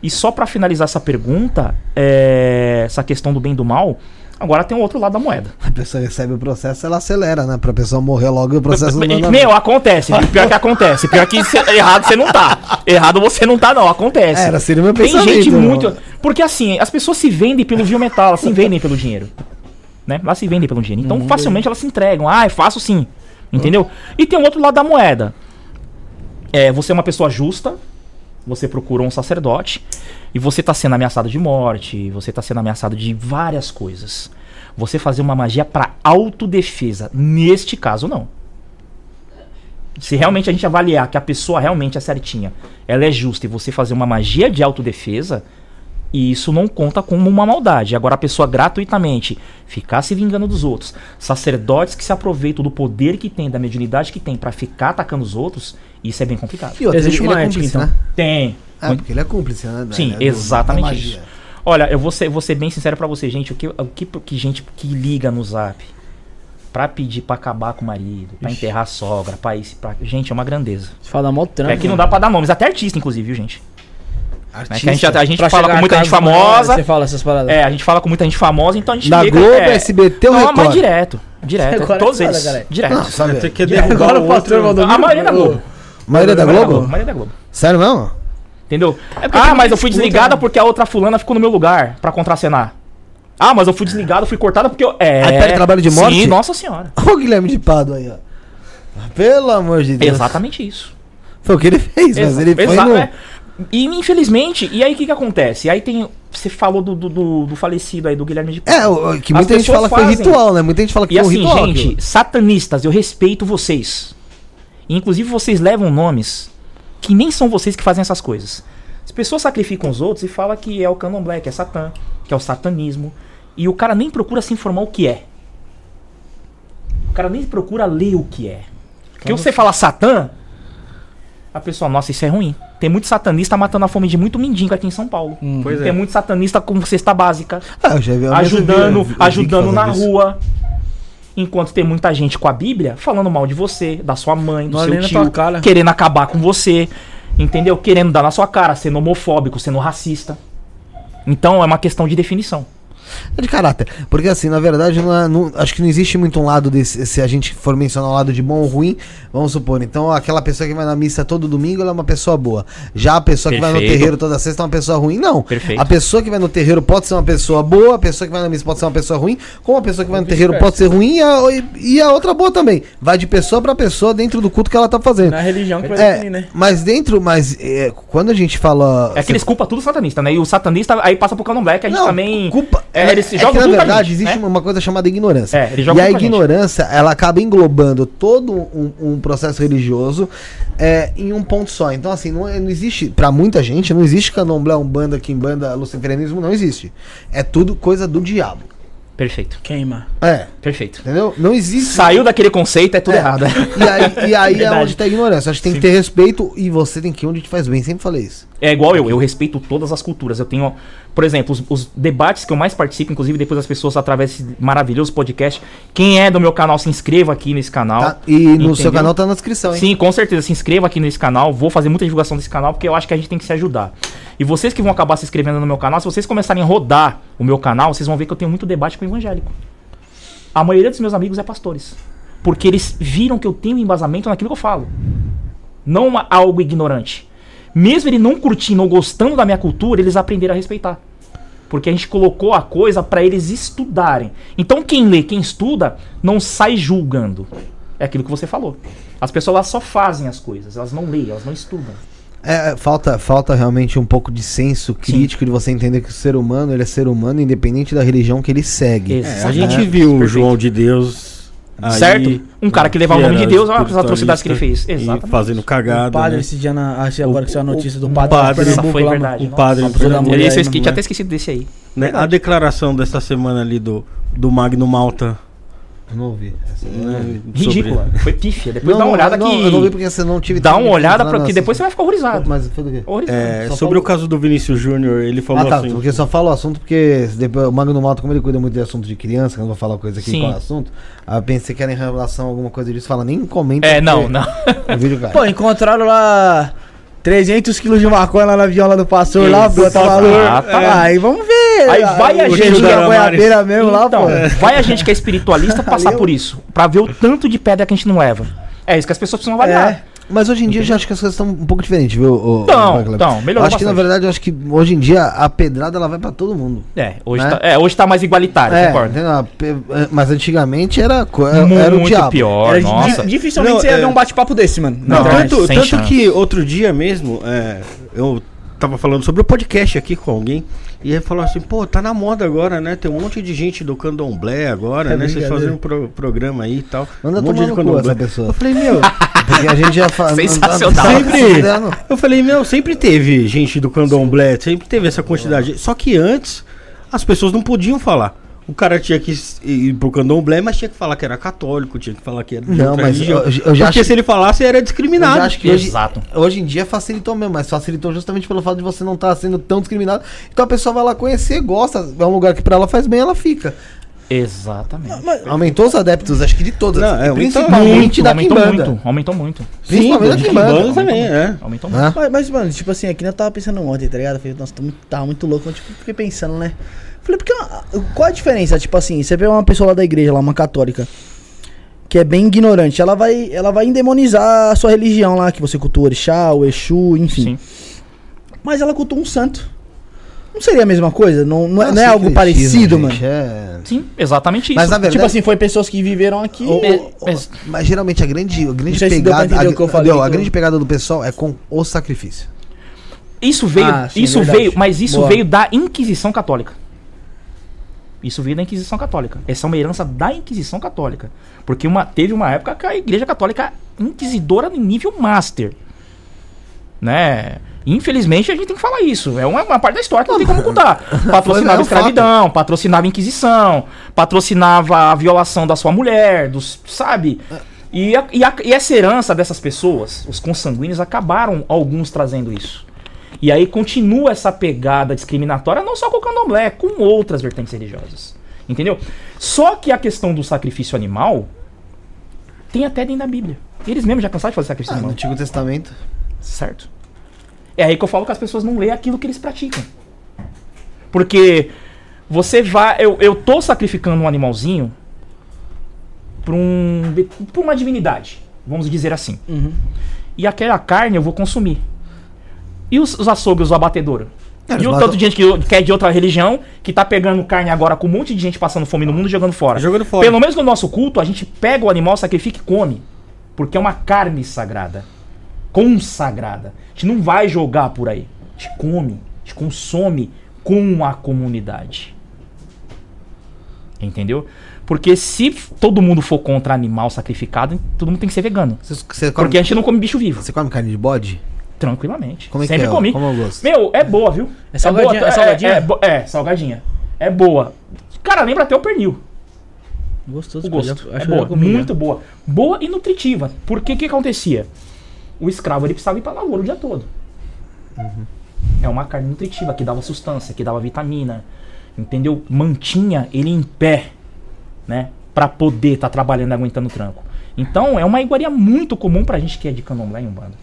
E só pra finalizar essa pergunta, é, essa questão do bem e do mal, agora tem o outro lado da moeda. A pessoa recebe o processo, ela acelera, né? Pra pessoa morrer logo e o processo não anda Meu, acontece. Pior que acontece. Pior que cê- errado você não tá. Errado você não tá, não. Acontece. Era, seria meu Tem pensamento, gente irmão. muito. Porque assim, as pessoas se vendem pelo metal, elas se vendem pelo dinheiro. Né? Elas se vendem pelo dinheiro. Então Uhum. facilmente elas se entregam. Ah, é fácil sim. Entendeu? E tem o outro lado da moeda. É, você é uma pessoa justa, você procurou um sacerdote e você tá sendo ameaçado de morte, você tá sendo ameaçado de várias coisas. Você fazer uma magia pra autodefesa. Neste caso, não. Se realmente a gente avaliar que a pessoa realmente é certinha, ela é justa e você fazer uma magia de autodefesa, isso não conta como uma maldade. Agora a pessoa gratuitamente ficar se vingando dos outros, sacerdotes que se aproveitam do poder que tem, da mediunidade que tem pra ficar atacando os outros, isso é bem complicado. E outra, Existe ele, uma ele é ética, cúmplice, então. né? Tem. É, porque ele é cúmplice, né? Sim, da- da- exatamente isso. Olha, eu vou ser, vou ser bem sincero pra você, gente. O que, o que, que gente que liga no zap pra pedir pra acabar com o marido, pra enterrar a sogra, pra isso, pra. Gente, é uma grandeza. Você fala mó trampo. É que não dá pra dar nomes, até artista, inclusive, viu, gente? Né, Artista. que a gente, a gente Pra fala com muita gente maior, famosa. Você fala essas paradas. É, a gente fala com muita gente famosa, então a gente Da liga, Globo, é, SBT ou Não, Record? mas direto. Direto. Agora todos é eles. Direto. Não, sabe? Você quer E derrubar agora o patrão mandou A maioria da Globo. Maioria da A maioria Globo? A maioria da Globo. Sério mesmo? Entendeu? porque ah, tem mas eu fui desligada né? porque a outra fulana ficou no meu lugar pra contracenar. Ah, mas eu fui desligado, fui cortada porque eu. É. Aí pede trabalho de morte? Sim, nossa senhora. Olha o Guilherme de Pado aí, ó. Pelo amor de Deus. Exatamente isso. Foi o que ele fez, mas Exa- ele foi exa- no... é. E infelizmente, e aí o que que acontece? Aí tem. Você falou do, do, do- do falecido aí, do Guilherme de É, o- o- que As muita gente pessoas fala que foi fazem. ritual, né? Muita gente fala que E foi um assim, ritual. gente, aquilo. satanistas, eu respeito vocês. E, inclusive, vocês levam nomes que nem são vocês que fazem essas coisas. As pessoas sacrificam os outros e falam que é o candomblé, que é satã, que é o satanismo. E o cara nem procura se informar o que é. O cara nem procura ler o que é. Porque você fala satã, a pessoa, nossa, isso é ruim. Tem muito satanista matando a fome de muito mendigo aqui em São Paulo. Pois Tem é. muito satanista com cesta básica Ah, eu já vi, eu ajudando, vi- eu vi ajudando na isso. rua. Enquanto tem muita gente com a Bíblia falando mal de você, da sua mãe, do Não seu olha na tio, querendo acabar com você, entendeu? Querendo dar na sua cara, sendo homofóbico, sendo racista. Então é uma questão de definição. É de caráter. Porque assim, na verdade, não é- não- acho que não existe muito um lado desse. Se a gente for mencionar um lado de bom ou ruim, vamos supor. Então, aquela pessoa que vai na missa todo domingo, ela é uma pessoa boa. Já a pessoa que vai no Perfeito. terreiro toda sexta é uma pessoa ruim. Não. Perfeito. A pessoa que vai no terreiro pode ser uma pessoa boa, a pessoa que vai na missa pode ser uma pessoa ruim, como a pessoa que vai no terreiro pode ser ruim e a, e a outra boa também. Vai de pessoa pra pessoa dentro do culto que ela tá fazendo. Na religião que vai É, definir, né? mas dentro, mas é, quando a gente fala. É que eles culpam tudo satanista, né? E o satanista aí passa pro candomblé, que a gente Não, também. culpa. É, eles se é jogam que, na verdade, gente, existe né? uma coisa chamada ignorância. É, e a pra gente. ignorância, ela acaba englobando todo um, um processo religioso é, em um ponto só. Então, assim, não, é- não existe, pra muita gente, não existe candomblé, umbanda, quimbanda, luciferianismo, não existe. É tudo coisa do diabo. Perfeito. Queima. É, Perfeito. entendeu? Não existe. Saiu daquele conceito, é tudo É. errado. E aí, e aí é onde tá a ignorância. Acho que tem que ter respeito e você tem que ir onde te faz bem. Sempre falei isso. É igual eu, eu respeito todas as culturas. Eu tenho, por exemplo, os, os debates que eu mais participo, inclusive depois das pessoas através desse maravilhoso podcast. Quem é do meu canal, se inscreva aqui nesse canal. Tá? E no Entendeu? seu canal tá na descrição, hein? Sim, com certeza. Se inscreva aqui nesse canal. Vou fazer muita divulgação desse canal porque eu acho que a gente tem que se ajudar. E vocês que vão acabar se inscrevendo no meu canal, se vocês começarem a rodar o meu canal, vocês vão ver que eu tenho muito debate com o evangélico. A maioria dos meus amigos é pastores. Porque eles viram que eu tenho embasamento naquilo que eu falo. Não uma- algo ignorante. Mesmo ele não curtindo ou gostando da minha cultura, eles aprenderam a respeitar. Porque a gente colocou a coisa para eles estudarem. Então quem lê, quem estuda, não sai julgando. É aquilo que você falou. As pessoas só fazem as coisas, elas não leem, elas não estudam. É, falta, falta realmente um pouco de senso crítico de você entender que o ser humano ele é ser humano independente da religião que ele segue. É, a gente viu o. João de Deus. Aí, certo? Um cara que levava o nome de Deus, olha as atrocidades que ele fez. Exatamente. Fazendo O cagada. padre né? esse dia, na, que agora que saiu a notícia do o padre, padre- Essa foi lá, verdade. O padre Nossa, Pernambuco. Ele, mano. tinha até esquecido desse aí. Né? A declaração dessa semana ali do, do Magno Malta. Eu não ouvi. Essa- né, Ridícula. Foi pífia. Depois Não, dá uma não, olhada não, que. Eu não vi porque você não tive Dá uma olhada, porque nessa- depois você vai ficar horrorizado. Mas foi do quê? Horrorizado. É, sobre falou- o caso do Vinícius Júnior, ele falou Ah, tá. assim. Porque só falo o assunto porque depois, o Magno Malta, como ele cuida muito de assunto de criança, que eu não vou falar coisa aqui Sim. é o assunto, aí eu pensei que era em relação a alguma coisa disso. Fala, nem comenta. É, não, não. O vídeo cai. Pô, encontraram lá 300 quilos de maconha lá na viola do pastor lá, pô, tá maluco. Exatamente. Aí vamos ver. Aí vai a gente da Damares. goiabeira mesmo lá, Então, pô. vai a gente que é espiritualista passar por isso. Pra ver o tanto de pedra que a gente não leva. É isso que as pessoas precisam avaliar. É. Mas hoje em dia eu já acho que as coisas estão um pouco diferentes, viu? o- o- Então, o então, melhorou Acho que na verdade, eu acho que hoje em dia a pedrada ela vai pra todo mundo. É, hoje, Né? tá, é, hoje tá mais igualitário, É, concordo. é, mas antigamente era, era, Muito era o diabo. pior, Era nossa. di- dificilmente Não, você ia é- ver um bate-papo desse, mano. Não, internet. tanto tanto que outro dia mesmo, é, eu tava falando sobre o podcast aqui com alguém. E ele falou assim, pô, tá na moda agora, né? Tem um monte de gente do candomblé agora, É né? Vocês fazem um pro- programa aí e tal. Manda um monte de candomblé. essa pessoa. Eu falei, meu, Porque a gente já faz. Sensacional. Sempre. eu falei, meu, sempre teve gente do candomblé, sempre teve essa quantidade. Só que antes, as pessoas não podiam falar. O cara tinha que ir pro candomblé, mas tinha que falar que era católico, tinha que falar que era Não, mas eu- eu já Porque acho- se ele falasse, era Eu discriminado. já acho que hoje, Exato. hoje em dia facilitou mesmo, mas facilitou justamente pelo fato de você não estar sendo tão discriminado. Então a pessoa vai lá conhecer, gosta, é um lugar que pra ela faz bem, ela fica. Exatamente. Aumentou os adeptos, acho que de todas. Não, é, principalmente da aumentou Kimbanda. muito, aumentou muito. Principalmente da Sim, Kimbanda. Kimbanda também, é. Aumentou muito. Né? Mas, mas, mano, tipo assim, aqui eu tava pensando ontem, tá ligado? Eu falei, nossa, tô muito, tava muito louco. Eu tipo, fiquei pensando, né? Falei, porque qual a diferença? Tipo assim, você vê uma pessoa lá da igreja, lá, uma católica, que é bem ignorante, ela vai, ela vai endemonizar a sua religião lá, que você cultua o orixá, o exu, enfim. Sim. Mas ela cultua um santo. Não seria a mesma coisa? Não, não, é- não é algo parecido, mano? É... Sim, exatamente isso. Mas na verdade, Tipo assim, foi pessoas que viveram aqui. o- É, o- mas- mas geralmente a grande, a grande se pegada, a, que eu falei, deu, a então. grande pegada do pessoal é com o sacrifício. Isso veio, Ah, sim, isso verdade. veio, mas isso Boa. veio da Inquisição Católica. Isso veio da Inquisição Católica. Essa é uma herança da Inquisição Católica. Porque uma, teve uma época que a Igreja Católica inquisidora em nível master. Né? Infelizmente a gente tem que falar isso. É uma, uma parte da história que não tem como contar. Patrocinava é a escravidão, patrocinava a Inquisição, patrocinava a violação da sua mulher, dos, sabe? E, a- e a- e essa herança dessas pessoas, os consanguíneos, acabaram alguns trazendo isso. E aí continua essa pegada discriminatória não só com o candomblé, com outras vertentes religiosas. Entendeu? Só que a questão do sacrifício animal tem até dentro da Bíblia. Eles mesmos já cansaram de fazer sacrifício Ah, no animal. Antigo Testamento. Certo? É aí que eu falo que as pessoas não lêem aquilo que eles praticam. Porque você vai. Eu, eu tô sacrificando um animalzinho pra, um, pra uma divindade. Vamos dizer assim. Uhum. E aquela carne eu vou consumir. E os, os açougues, os abatedouros? É, e o tanto de gente que, que é de outra religião, que tá pegando carne agora com um monte de gente passando fome no mundo e jogando fora. Jogando fora. Pelo menos no nosso culto, a gente pega o animal, sacrifica e come. Porque é uma carne sagrada. Consagrada. A gente não vai jogar por aí. A gente come, a gente consome com a comunidade. Entendeu? Porque se todo mundo for contra animal sacrificado, todo mundo tem que ser vegano. Você, você come, Porque a gente não come bicho vivo. você come carne de bode? Tranquilamente. Como é Sempre que é? comi. Como eu gosto? Meu, é boa, viu? É salgadinha- boa, é salgadinha? É, bo- é, salgadinha. É boa. Cara, lembra até o pernil. Gostoso, O gosto. É boa, muito boa. Boa e nutritiva. Porque o que acontecia? O escravo ele precisava ir pra lavoura o dia todo. é uma carne nutritiva que dava sustância, que dava vitamina, entendeu? Mantinha ele em pé, né? Pra poder estar trabalhando e aguentando o tranco. Então é uma iguaria muito comum pra gente que é de candomblé em Umbanda.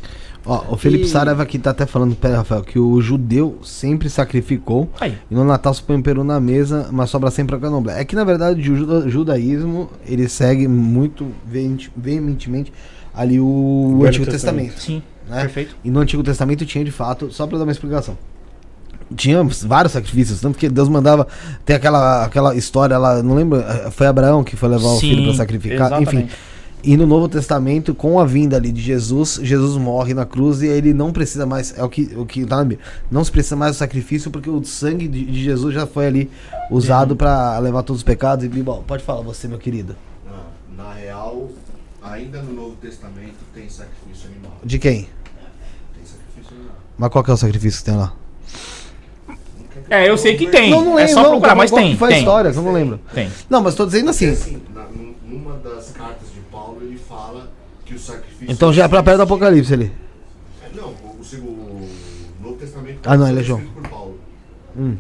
Ó, o Felipe E- Saraiva aqui tá até falando, pera, Rafael, que o judeu sempre sacrificou Aí. e no Natal se põe um peru na mesa, mas sobra sempre a candomblé. É que na verdade o juda- judaísmo ele segue muito veemente- veementemente ali o, Velho Antigo Testamento. Testamento. Sim, né? perfeito. E no Antigo Testamento tinha de fato, só pra dar uma explicação. Tinha vários sacrifícios, tanto que Deus mandava. Tem aquela, aquela história lá, não lembro, eh, foi Abraão que foi levar o filho pra Sim, sacrificar. exatamente. Enfim. E no Novo Testamento, com a vinda ali de Jesus, Jesus morre na cruz e ele não precisa mais. É o que, o que tá na Bíblia. Não se precisa mais do sacrifício, porque o sangue de, de Jesus já foi ali usado pra levar todos os pecados. E, bom, pode falar você, meu querido. Na, na real, ainda no Novo Testamento tem sacrifício animal. De quem? Tem sacrifício animal. Mas qual que é o sacrifício que tem lá? É, eu sei que tem. Não, não é lembro, só não, procurar, qual- mas tem. Foi a tem, história, eu não lembro. tem. Não, mas tô dizendo assim. Assim, na- num- numa das cartas de Paulo, ele fala que o sacrifício. Então já é pra perto do Apocalipse ali. É, Não, o, o, o Novo Testamento. Ah, não, ele é João. escrito por Paulo. Hum.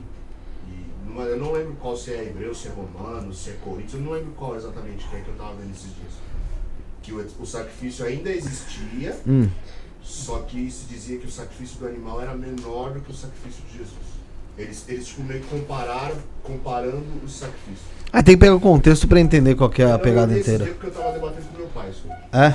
E eu não lembro qual se é hebreu, se é romano, se é coríntios, eu não lembro qual exatamente que é que eu tava vendo esses dias. Que o, o sacrifício ainda existia, Hum. só que se dizia que o sacrifício do animal era menor do que o sacrifício de Jesus. Eles, eles tipo, meio que compararam, comparando os sacrifícios. Ah, tem que pegar o contexto pra entender qual que é a Eu pegada inteira. eu tava debatendo com meu pai sobre É?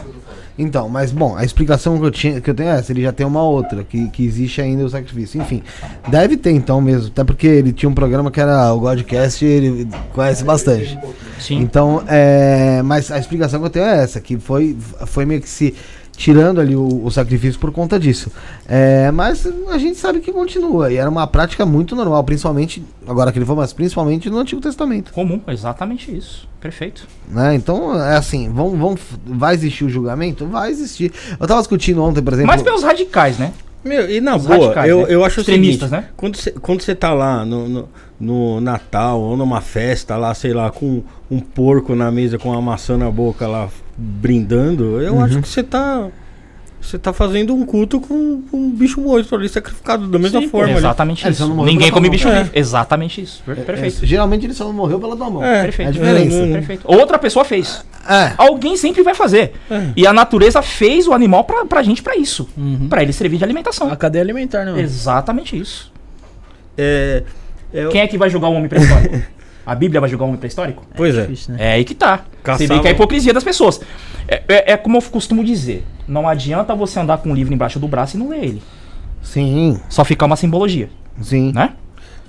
Então, mas bom, a explicação que eu, tinha, que eu tenho é essa, ele já tem uma outra, que, que existe ainda o sacrifício. Enfim, deve ter então mesmo, até porque ele tinha um programa que era o Godcast e ele conhece bastante. Sim. Então, é, mas a explicação que eu tenho é essa, que foi, foi meio que se tirando ali o, o sacrifício por conta disso. É, mas a gente sabe que continua, e era uma prática muito normal, principalmente, agora que ele falou, mas principalmente no Antigo Testamento. Comum, exatamente isso. Perfeito. Né? Então, é assim, vão, vão, vai existir o julgamento? Vai existir. Eu tava discutindo ontem, por exemplo. Mas pelos radicais, né? Meu, e na Os boa, radicais, eu, né? eu acho o Extremistas, seguinte, né? quando você quando tá lá no, no, no Natal ou numa festa lá, sei lá, com um porco na mesa com uma maçã na boca lá brindando, eu Uhum. acho que você tá você tá fazendo um culto com um bicho morto ali sacrificado da mesma Sim, forma. ali. Exatamente É, isso. Ninguém come bicho mão. vivo. Exatamente isso. Per- Perfeito. É, geralmente ele só não morreu pela tua mão. É. Perfeito. É a diferença. É, Perfeito. Outra pessoa fez. É. Alguém sempre vai fazer. É. E a natureza fez o animal pra, pra gente pra isso. Uhum. Pra ele servir de alimentação. A cadeia alimentar, né? mano? Exatamente isso. É, é, Quem é que vai julgar o homem pré-histórico? A Bíblia vai julgar o homem pré-histórico? Pois é. Difícil, né? É aí que tá. Caçava- Você vê que é a hipocrisia das pessoas. É, é- é como eu costumo dizer: não adianta você andar com um livro embaixo do braço e não ler ele. Sim, Só ficar uma simbologia, sim. né?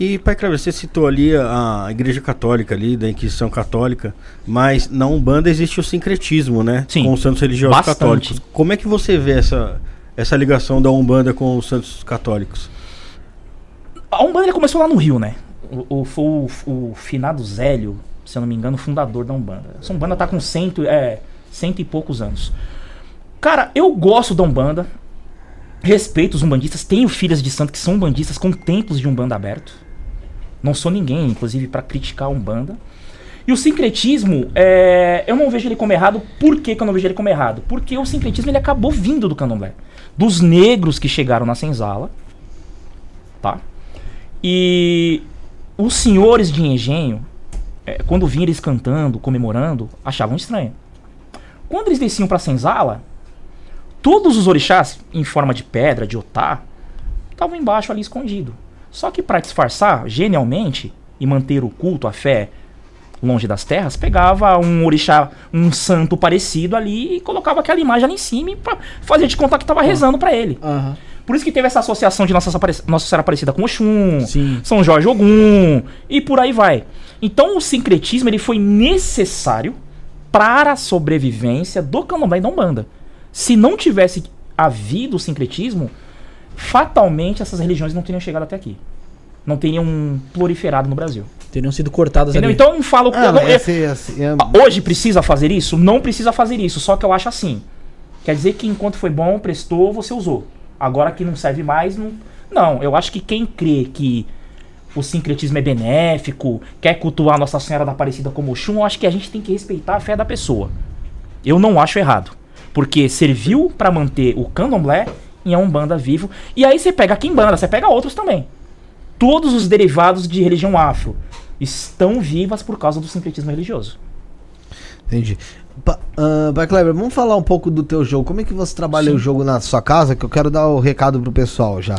E, Pai Cleber, você citou ali a Igreja Católica ali, da Inquisição Católica, mas na Umbanda existe o sincretismo, né? Sim. Com os santos religiosos Bastante. católicos. Como é que você vê essa, essa ligação da Umbanda com os santos católicos? A Umbanda começou lá no Rio, né? O, o, o, o finado Zélio, se eu não me engano, fundador da Umbanda. Essa Umbanda tá com cento, é, cento e poucos anos. Cara, eu gosto da Umbanda. Respeito os umbandistas. Tenho filhas de santo que são umbandistas com templos de Umbanda aberto. Não sou ninguém, inclusive, pra criticar a Umbanda. E o sincretismo, é, eu não vejo ele como errado. Por que, que eu não vejo ele como errado? Porque o sincretismo ele acabou vindo do candomblé. Dos negros que chegaram na senzala. Tá? E os senhores de engenho, é, quando vinham eles cantando, comemorando, achavam estranho. Quando eles desciam pra senzala, todos os orixás, em forma de pedra, de otá, estavam embaixo ali escondido. Só que para disfarçar, genialmente, e manter o culto, a fé longe das terras, pegava um orixá, um santo parecido ali e colocava aquela imagem ali em cima pra fazer de conta que tava rezando para ele. Aham. Por isso que teve essa associação de Nossa, Nossa Senhora Aparecida com Oxum, Sim. São Jorge Ogum e por aí vai. Então o sincretismo ele foi necessário para a sobrevivência do candomblé e da Umbanda. Se não tivesse havido o sincretismo, fatalmente essas religiões não teriam chegado até aqui. Não teriam proliferado no Brasil. Teriam sido cortadas Entendeu? ali. Então eu não falo. Ah, não- esse, esse, é- Hoje precisa fazer isso? Não precisa fazer isso, só que eu acho assim. Quer dizer que enquanto foi bom, prestou, você usou. Agora que não serve mais, não. Não, eu acho que quem crê que o sincretismo é benéfico, quer cultuar Nossa Senhora da Aparecida como Oxum, eu acho que a gente tem que respeitar a fé da pessoa. Eu não acho errado. Porque serviu para manter o candomblé e a Umbanda vivo. E aí você pega a Kimbanda, você pega outros também. Todos os derivados de religião afro estão vivas por causa do sincretismo religioso. Entendi. Pai Kleber, vamos falar um pouco do teu jogo. Como é que você trabalha Sim. o jogo na sua casa? Que eu quero dar o recado pro pessoal já.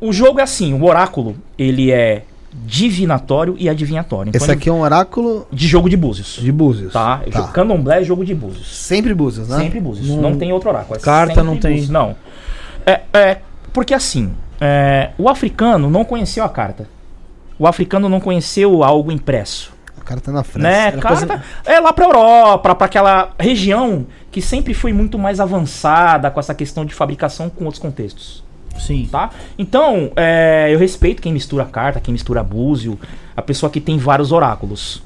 O jogo é assim, o oráculo, ele é divinatório e adivinhatório. Então Esse aqui é um oráculo de jogo de búzios. de búzios. Tá? Tá. Candomblé é jogo de búzios. Sempre búzios, né? Sempre búzios. Não- Não, tem outro oráculo. é Carta não tem. búzios. Não. É, é, porque assim, é, o africano não conheceu a carta. O africano não conheceu algo impresso. A cara tá na frente. Né? Era Carta coisa- é lá pra Europa, pra aquela região que sempre foi muito mais avançada com essa questão de fabricação com outros contextos Sim. tá? Então, é, eu respeito quem mistura carta, quem mistura búzio, a pessoa que tem vários oráculos.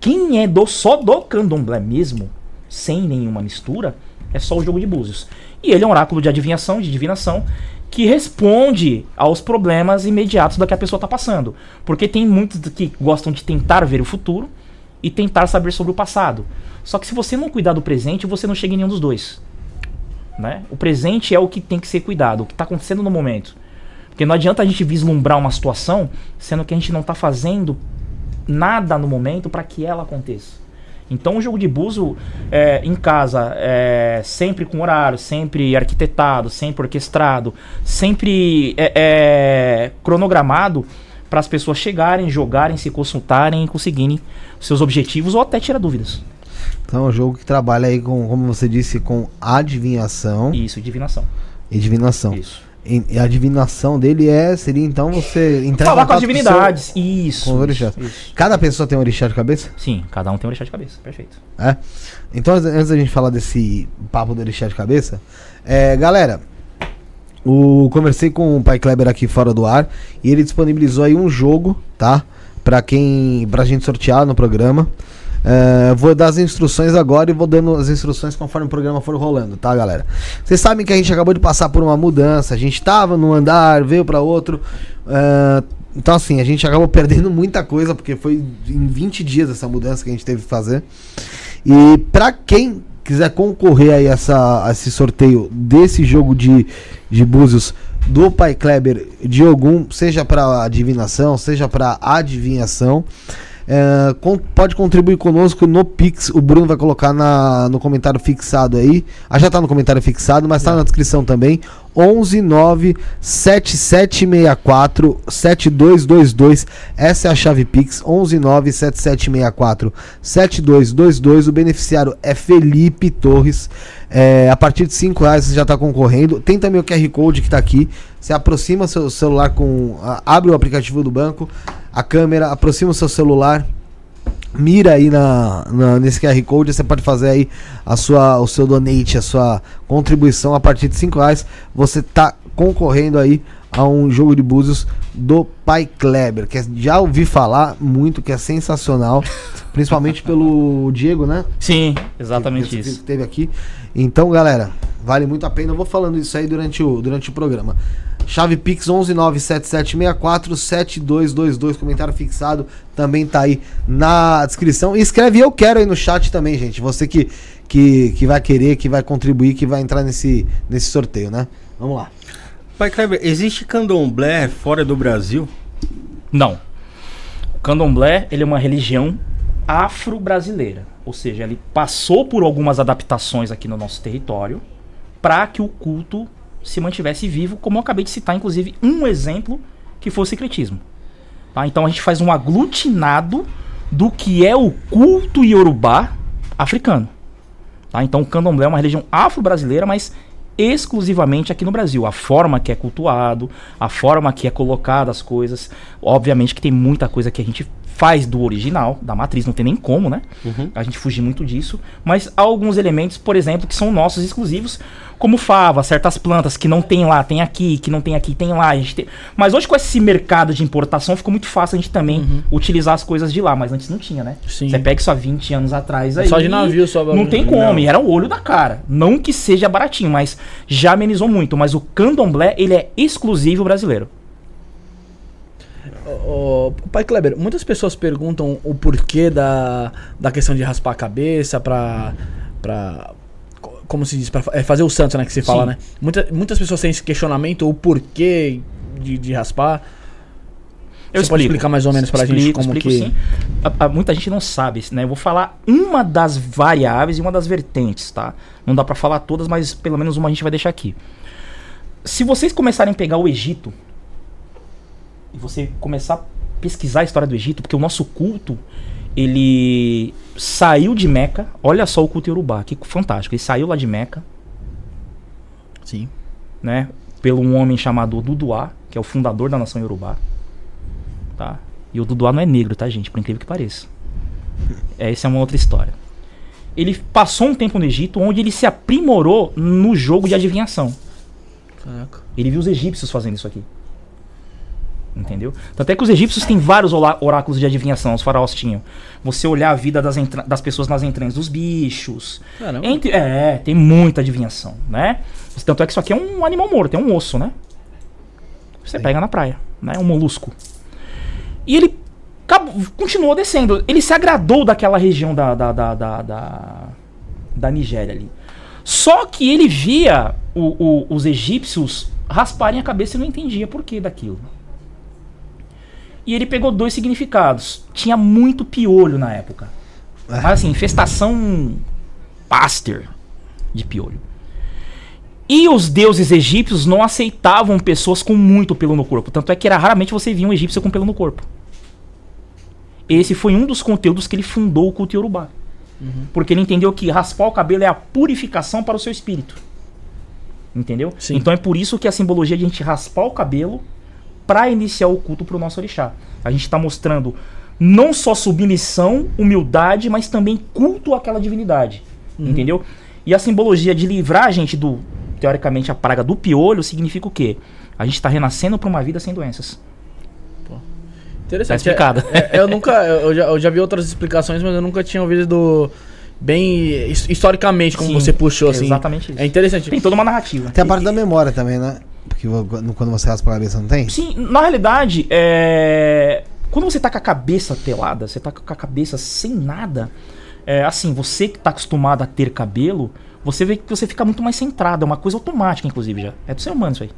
Quem é do só do candomblé mesmo, sem nenhuma mistura, é só o jogo de búzios. E ele é um oráculo de adivinhação, de divinação, que responde aos problemas imediatos da que a pessoa está passando. Porque tem muitos que gostam de tentar ver o futuro e tentar saber sobre o passado. Só que se você não cuidar do presente, você não chega em nenhum dos dois. Né? O presente é o que tem que ser cuidado, o que está acontecendo no momento. Porque não adianta a gente vislumbrar uma situação, sendo que a gente não está fazendo nada no momento para que ela aconteça. Então o jogo de buzo é, em casa, é, sempre com horário, sempre arquitetado, sempre orquestrado, sempre é, é, cronogramado para as pessoas chegarem, jogarem, se consultarem e conseguirem seus objetivos ou até tirar dúvidas. Então é um jogo que trabalha aí com, como você disse, com adivinhação Isso, divinação. e divinação. Isso. A divinação dele é, seria então você entrar em Falar com as seu- divindades. Isso. com isso, isso. Cada pessoa tem um orixá de cabeça? Sim, cada um tem um orixá de cabeça. Perfeito. É. Então, antes- da gente falar desse papo do orixá de cabeça, é, galera, o, conversei com o Pai Kleber aqui fora do ar e ele disponibilizou aí um jogo, tá? Pra quem. pra gente sortear no programa. É, vou dar as instruções agora e vou dando as instruções conforme o programa for rolando, tá, galera? Vocês sabem que a gente acabou de passar por uma mudança, a gente tava num andar, veio pra outro. é, então, assim, a gente acabou perdendo muita coisa, porque foi em 20 dias essa mudança que a gente teve que fazer. E pra quem quiser concorrer aí a, essa, a esse sorteio desse jogo de, de búzios do Pai Kleber de Ogum, seja pra adivinação, seja pra adivinhação, é, con- pode contribuir conosco no Pix. O Bruno vai colocar na, no comentário fixado aí. Ah, já tá no comentário fixado, mas tá na descrição também. 11 9 7764 7222. Essa é a chave Pix. 11 9 7764 7222. O beneficiário é Felipe Torres. É, a partir de 5 reais você já está concorrendo. Tem também o QR Code que está aqui. Você aproxima seu celular com. abre o aplicativo do banco, a câmera, aproxima o seu celular mira aí na, na- nesse QR Code, você pode fazer aí a sua, o seu donate, a sua contribuição a partir de 5 reais. Você tá concorrendo aí a um jogo de búzios do Pai Kleber, que é- já ouvi falar muito, que é sensacional, principalmente pelo Diego, né? Sim, que exatamente esse isso. Teve aqui. Então, galera, vale muito a pena. Eu vou falando isso aí durante o, durante o programa. Chave Pix 11977647222, comentário fixado, também tá aí na descrição. E escreve eu quero aí no chat também, gente. Você que, que, que vai querer, que vai contribuir, que vai entrar nesse, nesse sorteio, né? Vamos lá. Pai Kleber, existe candomblé fora do Brasil? Não. O candomblé ele é uma religião afro-brasileira. Ou seja, ele passou por algumas adaptações aqui no nosso território para que o culto se mantivesse vivo, como eu acabei de citar, inclusive, um exemplo que foi o secretismo. Tá? Então a gente faz um aglutinado do que é o culto iorubá africano. Tá? Então o candomblé é uma religião afro-brasileira, mas exclusivamente aqui no Brasil. A forma que é cultuado, a forma que é colocada as coisas. Obviamente que tem muita coisa que a gente faz do original, da matriz, não tem nem como, né? A gente fugir muito disso. Mas há alguns elementos, por exemplo, que são nossos exclusivos, como fava, certas plantas que não tem lá, tem aqui, que não tem aqui, tem lá. A gente tem... Mas hoje com esse mercado de importação ficou muito fácil a gente também utilizar as coisas de lá, mas antes não tinha, né? Sim. Você pega isso há 20 anos atrás aí. Só de navio, só Não tem Não. como, e era o olho da cara. Não que seja baratinho, mas já amenizou muito. Mas o candomblé, ele é exclusivo brasileiro. Ô, Pai Kleber, muitas pessoas perguntam o porquê da, da questão de raspar a cabeça pra, pra, como se diz, pra é, fazer o santo, né, que você fala, Sim. né? Muita, muitas pessoas têm esse questionamento, o porquê de, de raspar. Eu Você pode explicar mais ou menos pra gente como que- sim. A- a- muita gente não sabe, né? Eu vou falar uma das variáveis e uma das vertentes, tá? Não dá pra falar todas, mas pelo menos uma a gente vai deixar aqui. Se vocês começarem a pegar o Egito e você começar a pesquisar a história do Egito, porque o nosso culto ele saiu de Meca. Olha só o culto Yorubá, que fantástico. Ele saiu lá de Meca, Sim. né, pelo um homem chamado Duduá, que é o fundador da nação Yorubá. Tá? E o Duduá não é negro, tá, gente? Por incrível que pareça. É, essa é uma outra história. Ele passou um tempo no Egito onde ele se aprimorou no jogo de adivinhação. Caraca. Ele viu os egípcios fazendo isso aqui. Entendeu? Tanto é que os egípcios têm vários oráculos de adivinhação, os faraós tinham. Você olhar a vida das, das pessoas nas entranhas dos bichos. Caramba. Entre- é, tem muita adivinhação, né? Tanto é que isso aqui é um animal morto, é um osso, né? Você pega na praia, né? Um molusco. E ele continuou descendo. Ele se agradou daquela região da, da, da, da, da, da Nigéria ali. Só que ele via o- o- os egípcios rasparem a cabeça e não entendia por que daquilo. E ele pegou dois significados. Tinha muito piolho na época. Mas assim, infestação paster de piolho. E os deuses egípcios não aceitavam pessoas com muito pelo no corpo. Tanto é que era raramente você via um egípcio com pelo no corpo. Esse foi um dos conteúdos que ele fundou o culto Yorubá. Porque ele entendeu que raspar o cabelo é a purificação para o seu espírito. Entendeu? Sim. Então é por isso que a simbologia de a gente raspar o cabelo para iniciar o culto para o nosso orixá. A gente está mostrando não só submissão, humildade, mas também culto àquela divindade. Entendeu? E a simbologia de livrar a gente do, teoricamente, a praga do piolho significa o quê? A gente está renascendo para uma vida sem doenças. Interessante. Tá explicado. É, é, eu nunca. Eu já, eu já vi outras explicações, mas eu nunca tinha ouvido do. Bem his- historicamente, como Sim, você puxou, assim. exatamente isso. É interessante. Tem toda uma narrativa. Tem a parte da memória também, né? Porque quando você raspa a cabeça, não tem? Sim, na realidade, é... quando você tá com a cabeça pelada, você tá com a cabeça sem nada, é, assim, você que tá acostumado a ter cabelo, você vê que você fica muito mais centrado, é uma coisa automática, inclusive, já. É do ser humano isso aí.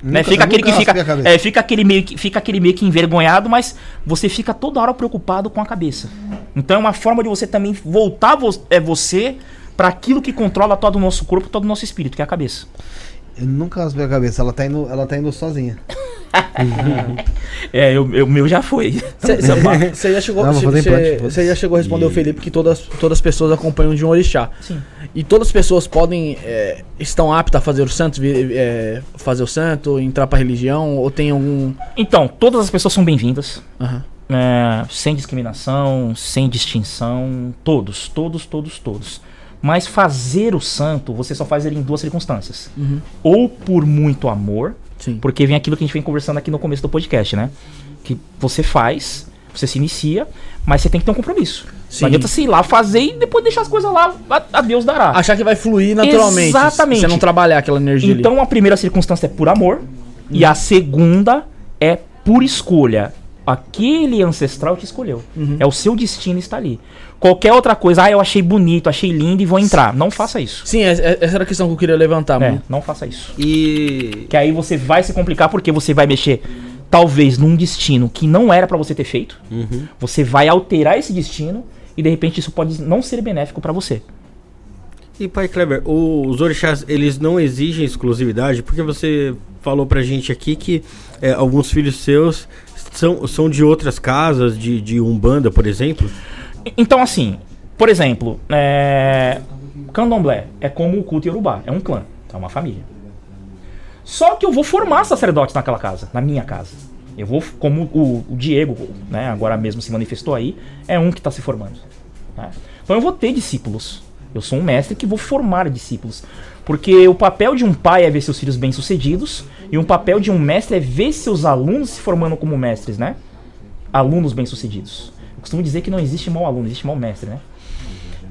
Né? Nunca- Fica aquele que fica, é, fica aquele meio que fica aquele meio que envergonhado, mas você fica toda hora preocupado com a cabeça. Então é uma forma de você também voltar vo é você para aquilo que controla todo o nosso corpo, todo o nosso espírito, que é a cabeça. Eu nunca raspei a cabeça, ela tá indo, ela tá indo sozinha. É, o meu já foi. Você já chegou, Não, vou cê- fazer cê- implante, foda-se. cê já chegou a responder o Felipe que todas, todas as pessoas acompanham de um orixá. Sim. E todas as pessoas podem. é, estão aptas a fazer o santo, é, fazer o santo, entrar pra religião, ou tem algum. Então, todas as pessoas são bem-vindas. Aham. É, sem discriminação, sem distinção, todos, todos, todos, todos. Mas fazer o santo, você só faz ele em duas circunstâncias. Uhum. Ou por muito amor, Sim. porque vem aquilo que a gente vem conversando aqui no começo do podcast, né? Que você faz, você se inicia, mas você tem que ter um compromisso. Sim. Não adianta você ir lá fazer e depois deixar as coisas lá, a, a Deus dará. Achar que vai fluir naturalmente. Exatamente. Você não trabalhar aquela energia ali. Então a primeira circunstância é por amor e a segunda é por escolha. Aquele ancestral te escolheu. É o seu destino está ali. Qualquer outra coisa, ah, eu achei bonito, achei lindo e vou entrar. Não faça isso. Sim, é- é- essa era a questão que eu queria levantar. É, mano. não faça isso. E. Que aí você vai se complicar porque você vai mexer talvez num destino que não era pra você ter feito. Você vai alterar esse destino e de repente isso pode não ser benéfico pra você. E pai Kleber, os orixás, eles não exigem exclusividade, porque você falou pra gente aqui que é, alguns filhos seus são, são de outras casas, de, de Umbanda, por exemplo. Então, assim, por exemplo, é... Candomblé é como o culto Yorubá, é um clã, é uma família. Só que eu vou formar sacerdotes naquela casa, na minha casa. Eu vou, como o, o Diego, né, agora mesmo se manifestou aí, é um que está se formando. né? Então eu vou ter discípulos. Eu sou um mestre que vou formar discípulos. Porque o papel de um pai é ver seus filhos bem-sucedidos, e um papel de um mestre é ver seus alunos se formando como mestres, né? Alunos bem-sucedidos. Eu costumo dizer que não existe mau aluno, existe mau mestre, né?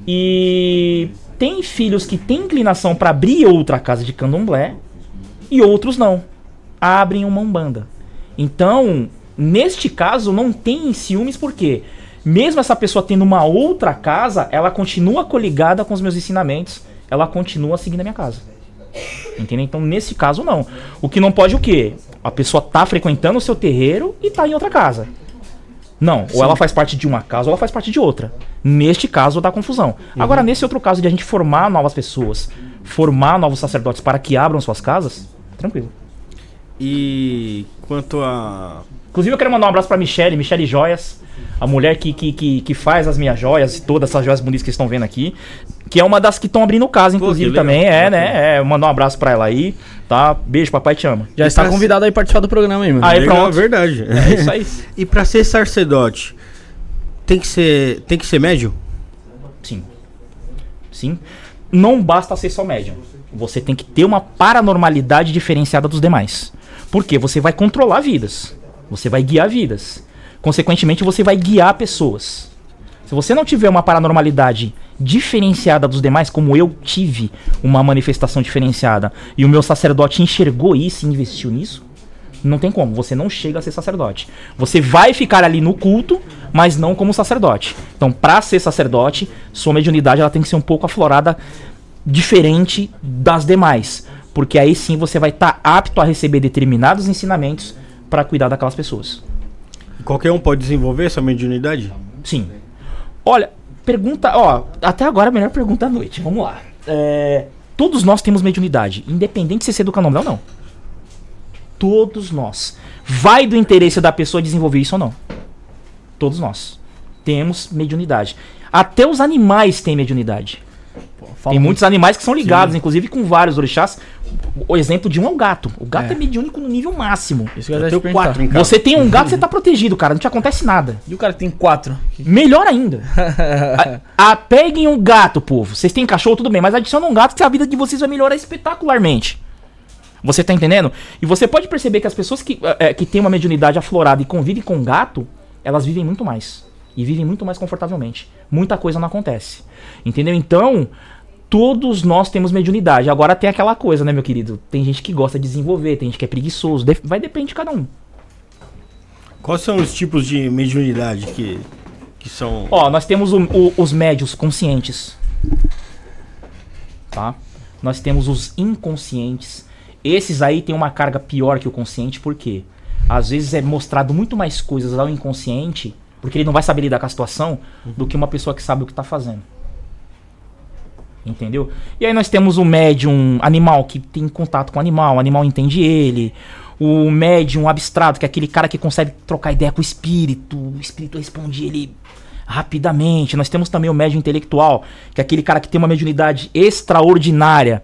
E tem filhos que têm inclinação para abrir outra casa de candomblé e outros não. Abrem uma umbanda. Então, neste caso, não tem ciúmes porque mesmo essa pessoa tendo uma outra casa, ela continua coligada com os meus ensinamentos ela continua seguindo a minha casa. Entendeu? Então, nesse caso, não. O que não pode o quê? A pessoa tá frequentando o seu terreiro e tá em outra casa. Não, ou ela faz parte de uma casa ou ela faz parte de outra. Neste caso dá confusão. Agora, nesse outro caso de a gente formar novas pessoas, formar novos sacerdotes para que abram suas casas, tranquilo. E quanto a. Inclusive, eu quero mandar um abraço pra Michelle, Michelle Joias, a mulher que, que, que, que faz as minhas joias, todas essas joias bonitas que estão vendo aqui. Que é uma das que estão abrindo casa, inclusive, legal. também. É, né? É, mandar um abraço pra ela aí, tá? Beijo, papai te ama. Já está convidado aí a participar do programa aí, mano. Aí, Legal, pronto. verdade. É isso aí. e pra ser sacerdote, tem que ser, tem que ser médio? Sim. Sim. Não basta ser só médium. Você tem que ter uma paranormalidade diferenciada dos demais. Por quê? Você vai controlar vidas. Você vai guiar vidas. Consequentemente, você vai guiar pessoas. Se você não tiver uma paranormalidade diferenciada dos demais, como eu tive uma manifestação diferenciada, e o meu sacerdote enxergou isso e investiu nisso, não tem como, você não chega a ser sacerdote. Você vai ficar ali no culto, mas não como sacerdote. Então, para ser sacerdote, sua mediunidade ela tem que ser um pouco aflorada diferente das demais, porque aí sim você vai estar apto a receber determinados ensinamentos para cuidar daquelas pessoas. Qualquer um pode desenvolver essa mediunidade? Sim. Olha, pergunta, ó, até agora a melhor pergunta da noite. Vamos lá. É, todos nós temos mediunidade, independente se você é do candomblé ou não. Todos nós. Vai do interesse da pessoa desenvolver isso ou não. Todos nós temos mediunidade. Até os animais têm mediunidade. Fala Tem muito. muitos animais que são ligados, inclusive com vários orixás. O exemplo de um é o gato. O gato é, É. mediúnico no nível máximo. Isso que eu tenho quatro em casa. Você tem um gato, você tá protegido, cara. Não te acontece nada. E o cara tem quatro? Melhor ainda. a, a- peguem um gato, povo. Vocês têm cachorro, tudo bem, mas adiciona um gato que a vida de vocês vai melhorar espetacularmente. Você tá entendendo? E você pode perceber que as pessoas que, é, que têm uma mediunidade aflorada e convivem com gato, elas vivem muito mais. E vivem muito mais confortavelmente. Muita coisa não acontece. Entendeu? Então, todos nós temos mediunidade. Agora tem aquela coisa, né, meu querido? Tem gente que gosta de desenvolver, tem gente que é preguiçoso. Vai depender de cada um. Quais são os tipos de mediunidade que, que são. Ó, nós temos o- o- os médios conscientes. Tá? Nós temos os inconscientes. Esses aí têm uma carga pior que o consciente, por quê? Às vezes é mostrado muito mais coisas ao inconsciente, porque ele não vai saber lidar com a situação, do que uma pessoa que sabe o que tá fazendo. Entendeu? E aí nós temos o médium animal que tem contato com o animal, o animal entende ele. O médium abstrato, que é aquele cara que consegue trocar ideia com o espírito, o espírito responde ele rapidamente. Nós temos também o médium intelectual, que é aquele cara que tem uma mediunidade extraordinária,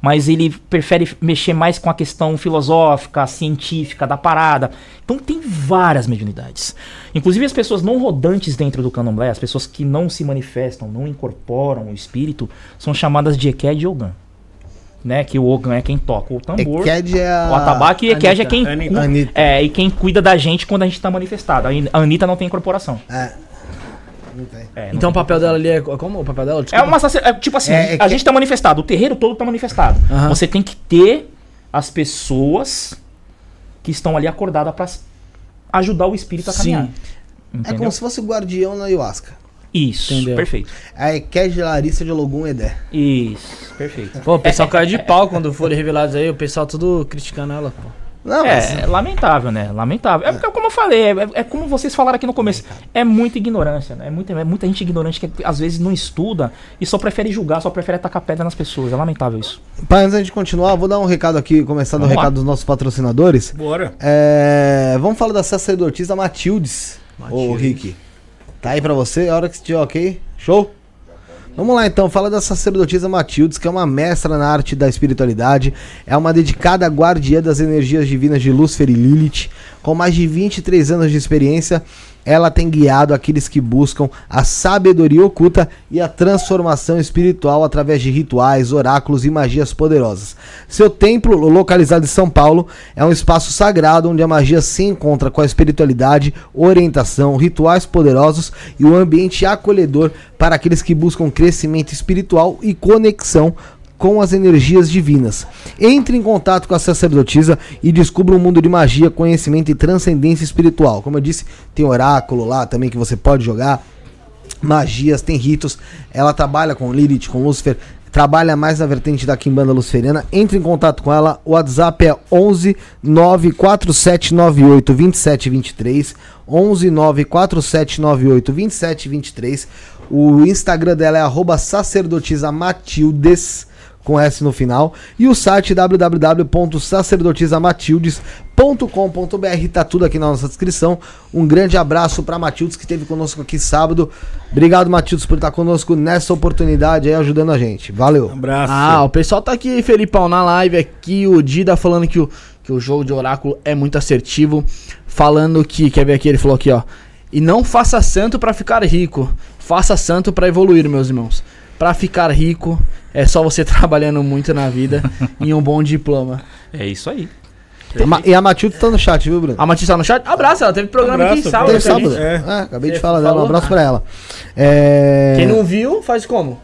mas ele prefere mexer mais com a questão filosófica, científica da parada. Então tem várias mediunidades. Inclusive as pessoas não rodantes dentro do candomblé, as pessoas que não se manifestam, não incorporam o espírito, são chamadas de Eked Ogan. Né? Que o Ogan é quem toca o tambor. Eked é a... O atabaque e Eked é quem, Anitta. é, e quem cuida da gente quando a gente tá manifestado. A An- A Anitta não tem incorporação. É. Não tem. É, Então o papel dela ali é. Como o papel dela? é Desculpa. uma sacer- é, tipo assim, É, é a que- gente tá manifestado, o terreiro todo tá manifestado. Você tem que ter as pessoas que estão ali acordadas pra s- ajudar o espírito a Sim. caminhar. É Entendeu? como se fosse o guardião na ayahuasca. Isso, Entendeu. perfeito. A Eked Larissa de Logum Edé. Isso, perfeito. Pô, o pessoal caiu de pau quando foram revelados aí, o pessoal tudo criticando ela, pô. Não, mas... É, é lamentável, né? Lamentável. É, porque, como eu falei, é, é como vocês falaram aqui no começo. É muita ignorância, né? É muita, é muita gente ignorante que às vezes não estuda e só prefere julgar, só prefere atacar pedra nas pessoas. É lamentável isso. Pai, antes da gente continuar, vou dar um recado aqui, começar lá. recado dos nossos patrocinadores. Bora. É, vamos falar da sacerdotisa Matildes, ô Matildes. Rick. Tá aí pra você, a hora que estiver ok? Show? Vamos lá então, fala da sacerdotisa Matildes, que é uma mestra na arte da espiritualidade, é uma dedicada guardiã das energias divinas de Lúcifer e Lilith, com mais de 23 anos de experiência, ela tem guiado aqueles que buscam a sabedoria oculta e a transformação espiritual através de rituais, oráculos e magias poderosas. Seu templo, localizado em São Paulo, é um espaço sagrado onde a magia se encontra com a espiritualidade, orientação, rituais poderosos e um ambiente acolhedor para aqueles que buscam crescimento espiritual e conexão com as energias divinas. Entre em contato com a sacerdotisa e descubra um mundo de magia, conhecimento e transcendência espiritual. Como eu disse, tem oráculo lá também que você pode jogar magias, tem ritos. Ela trabalha com Lilith, com Lúcifer, trabalha mais na vertente da Quimbanda Luciferiana, entre em contato com ela. O WhatsApp é 11 94798 2723. 11 94798 2723. O Instagram dela é sacerdotisa Matildes com S no final. E o site www.sacerdotisamatildes.com.br. Tá tudo aqui na nossa descrição. Um grande abraço para Matildes que esteve conosco aqui sábado. Obrigado, Matildes, por estar conosco nessa oportunidade aí, ajudando a gente. Valeu. Um abraço. Ah, o pessoal tá aqui, Felipão, na live aqui. O Dida falando que o, que o jogo de oráculo é muito assertivo. Falando que, quer ver aqui, ele falou aqui, ó. E não faça santo pra ficar rico. Faça santo pra evoluir, meus irmãos. Pra ficar rico é só você trabalhando muito na vida e um bom diploma. É isso aí. A Ma- E a Matilde tá no chat, viu, Bruno? A Matisse tá no chat? Abraço, ela teve programa aqui Abraço, sábado. Teve a sábado? É. Ah, acabei de Você falar dela. Um falou? abraço pra ela. É... Quem não viu, faz como?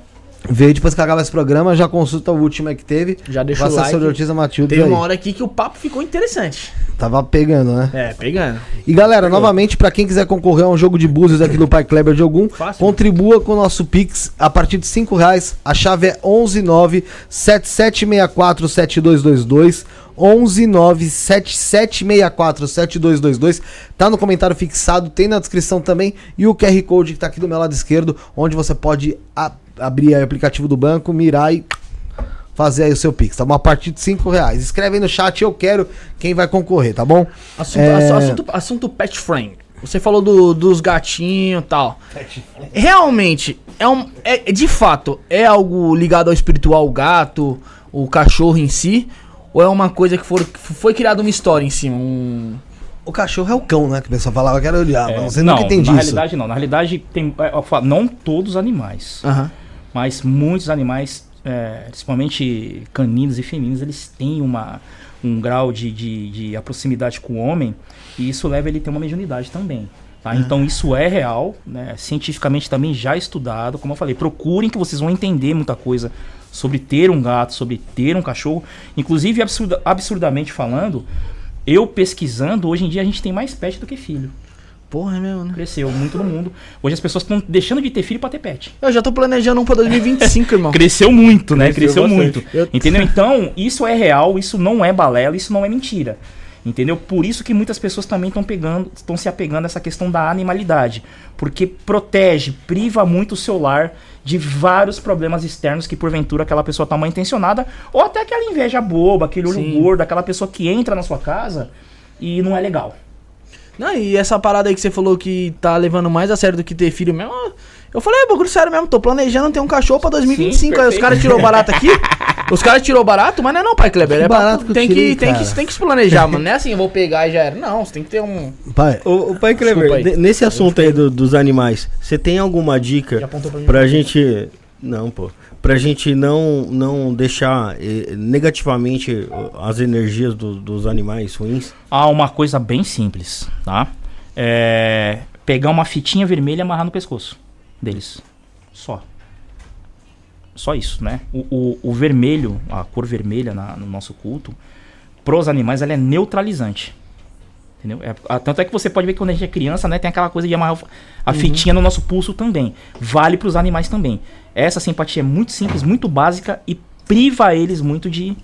Veio depois que acaba esse programa, já consulta o último aí que teve. Já deixa a o like. Matilde Tem aí. uma hora aqui que o papo ficou interessante. Tava pegando, né? É, pegando. E galera, novamente, pra quem quiser concorrer a um jogo de búzios aqui do Pai Kleber de Ogum, Fácil. contribua com o nosso Pix a partir de 5 reais. A chave é 11977647222. 11977647222. Tá no comentário fixado, tem na descrição também. E o QR Code que tá aqui do meu lado esquerdo, onde você pode a- abrir o aplicativo do banco, mirar e fazer aí o seu Pix, tá bom? A partir de 5 reais. Escreve aí no chat, eu quero quem vai concorrer, tá bom? Assunto, É. assu- assunto, assunto pet friend. Você falou do- dos gatinhos e tal. Realmente, é, um, é, é de fato, é algo ligado ao espiritual, o gato, o cachorro em si? Ou é uma coisa que for, foi criada uma história em cima? Um... O cachorro é o cão, né? Que o pessoal falava que era o diabo. É, não sei nunca entendi na isso. realidade não. Na realidade, tem, é, não todos os animais, Aham. mas muitos animais, é, principalmente caninos e felinos, eles têm uma, um grau de, de, de proximidade com o homem e isso leva ele a ter uma mediunidade também. Tá? Então isso é real, né? cientificamente também já estudado. Como eu falei, procurem que vocês vão entender muita coisa sobre ter um gato, sobre ter um cachorro. Inclusive, absurda- absurdamente falando, eu pesquisando, hoje em dia a gente tem mais pet do que filho. Porra, é mesmo, né? Cresceu muito no mundo. Hoje as pessoas estão deixando de ter filho pra ter pet. Eu já tô planejando um pra 2025, irmão. Cresceu muito, né? Cresceu Cresceu, muito. Eu- Entendeu? Então, isso é real, isso não é balela, isso não é mentira. Entendeu? Por isso que muitas pessoas também estão pegando, estão se apegando a essa questão da animalidade, porque protege, priva muito o seu lar de vários problemas externos que porventura aquela pessoa tá mal intencionada, ou até aquela inveja boba, aquele olho Sim. gordo, aquela pessoa que entra na sua casa e não é legal. Não, e essa parada aí que você falou que tá levando mais a sério do que ter filho mesmo. Eu falei, é bagulho sério mesmo, tô planejando ter um cachorro pra 2025. aí os caras tirou barato aqui. os caras tirou barato, mas não é não, pai Kleber. Que É pra- barato que eu tem, tirei, que, tem, que, tem que se planejar, mano. Não é assim, eu vou pegar e já era. Não, você tem que ter um. Pai, O, o Pai Kleber, aí. ne- nesse assunto aí do- dos animais, você tem alguma dica Já apontou pra mim? pra gente. Não, pô. Pra gente não, não deixar eh, negativamente ó, as energias do- dos animais ruins? Há uma coisa bem simples, tá? É pegar uma fitinha vermelha e amarrar no pescoço deles. Só. Só isso, né? O, o, o vermelho, a cor vermelha na- no nosso culto, pros animais, ela é neutralizante. Entendeu? É, tanto é que você pode ver que quando a gente é criança, né, tem aquela coisa de amarrar a fitinha no nosso pulso também. Vale pros animais também. Essa simpatia é muito simples, muito básica e priva eles muito de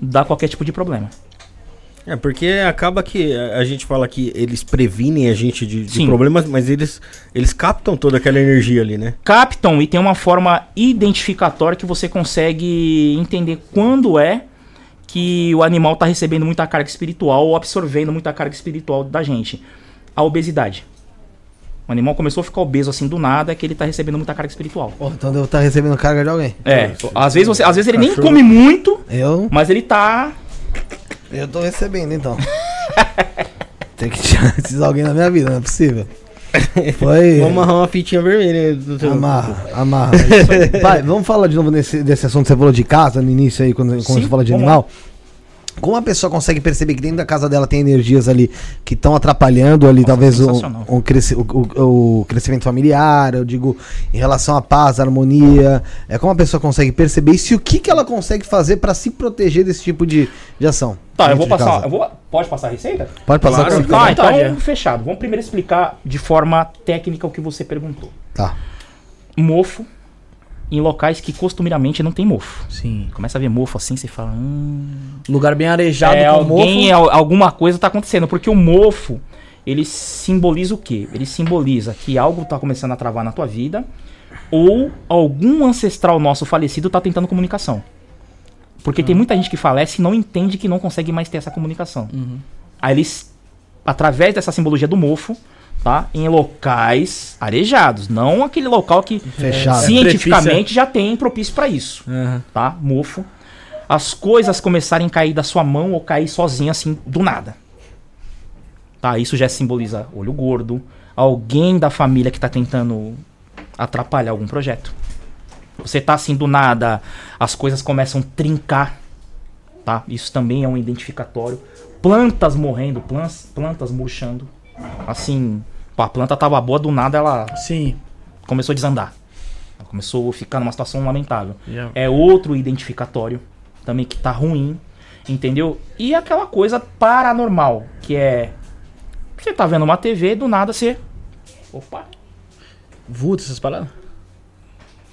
dar qualquer tipo de problema. É, porque acaba que a gente fala que eles previnem a gente de, de problemas, mas eles, eles captam toda aquela energia ali, né? captam e tem uma forma identificatória que você consegue entender quando é que o animal está recebendo muita carga espiritual ou absorvendo muita carga espiritual da gente. A obesidade. O animal começou a ficar obeso assim do nada, é que ele está recebendo muita carga espiritual. Pô, então devo estar recebendo carga de alguém. É, às vezes, você, às vezes ele nem Cachorro. come muito, Eu, mas ele tá. eu tô recebendo, então. Tem que tirar esses alguém da minha vida, não é possível. Foi. Vamos amarrar uma fitinha vermelha do teu. Amarra, amarra. Pai, vamos falar de novo nesse, desse assunto que você falou de casa no início aí, quando, quando Sim, você fala de animal. Como a pessoa consegue perceber que dentro da casa dela tem energias ali que estão atrapalhando ali, Nossa, talvez o, sensacional. o, cresci- o- o- o crescimento familiar, eu digo, em relação à paz, à harmonia. É como a pessoa consegue perceber isso e o que, que ela consegue fazer pra se proteger desse tipo de, de ação. Tá, eu vou passar. Eu vou, pode passar a receita? Pode passar Claro. você. Tá, à então é. fechado. Vamos primeiro explicar de forma técnica o que você perguntou. Tá. Mofo em locais que costumeiramente não tem mofo. Sim. Começa a ver mofo assim, você fala, hum, Lugar bem arejado é, alguém, mofo. al- alguma coisa tá acontecendo, porque o mofo, ele simboliza o quê? Ele simboliza que algo tá começando a travar na tua vida ou algum ancestral nosso falecido tá tentando comunicação. Porque tem muita gente que falece e não entende que não consegue mais ter essa comunicação. Aí eles, através dessa simbologia do mofo, tá? Em locais arejados, não aquele local que Fechado. cientificamente já tem propício para isso Aham. tá? Mofo. As coisas começarem a cair da sua mão ou cair sozinha assim do nada. Tá? Isso já simboliza olho gordo, alguém da família que tá tentando atrapalhar algum projeto. Você tá assim do nada, as coisas começam a trincar, tá? Isso também é um identificatório. Plantas morrendo, plantas, plantas murchando. Assim, pô, a planta tava boa do nada, ela Sim. começou a desandar. Ela começou a ficar numa situação lamentável. Já. É outro identificatório também que tá ruim, entendeu? E aquela coisa paranormal, que é você tá vendo uma TV, do nada você opa, Vulto, essas paradas?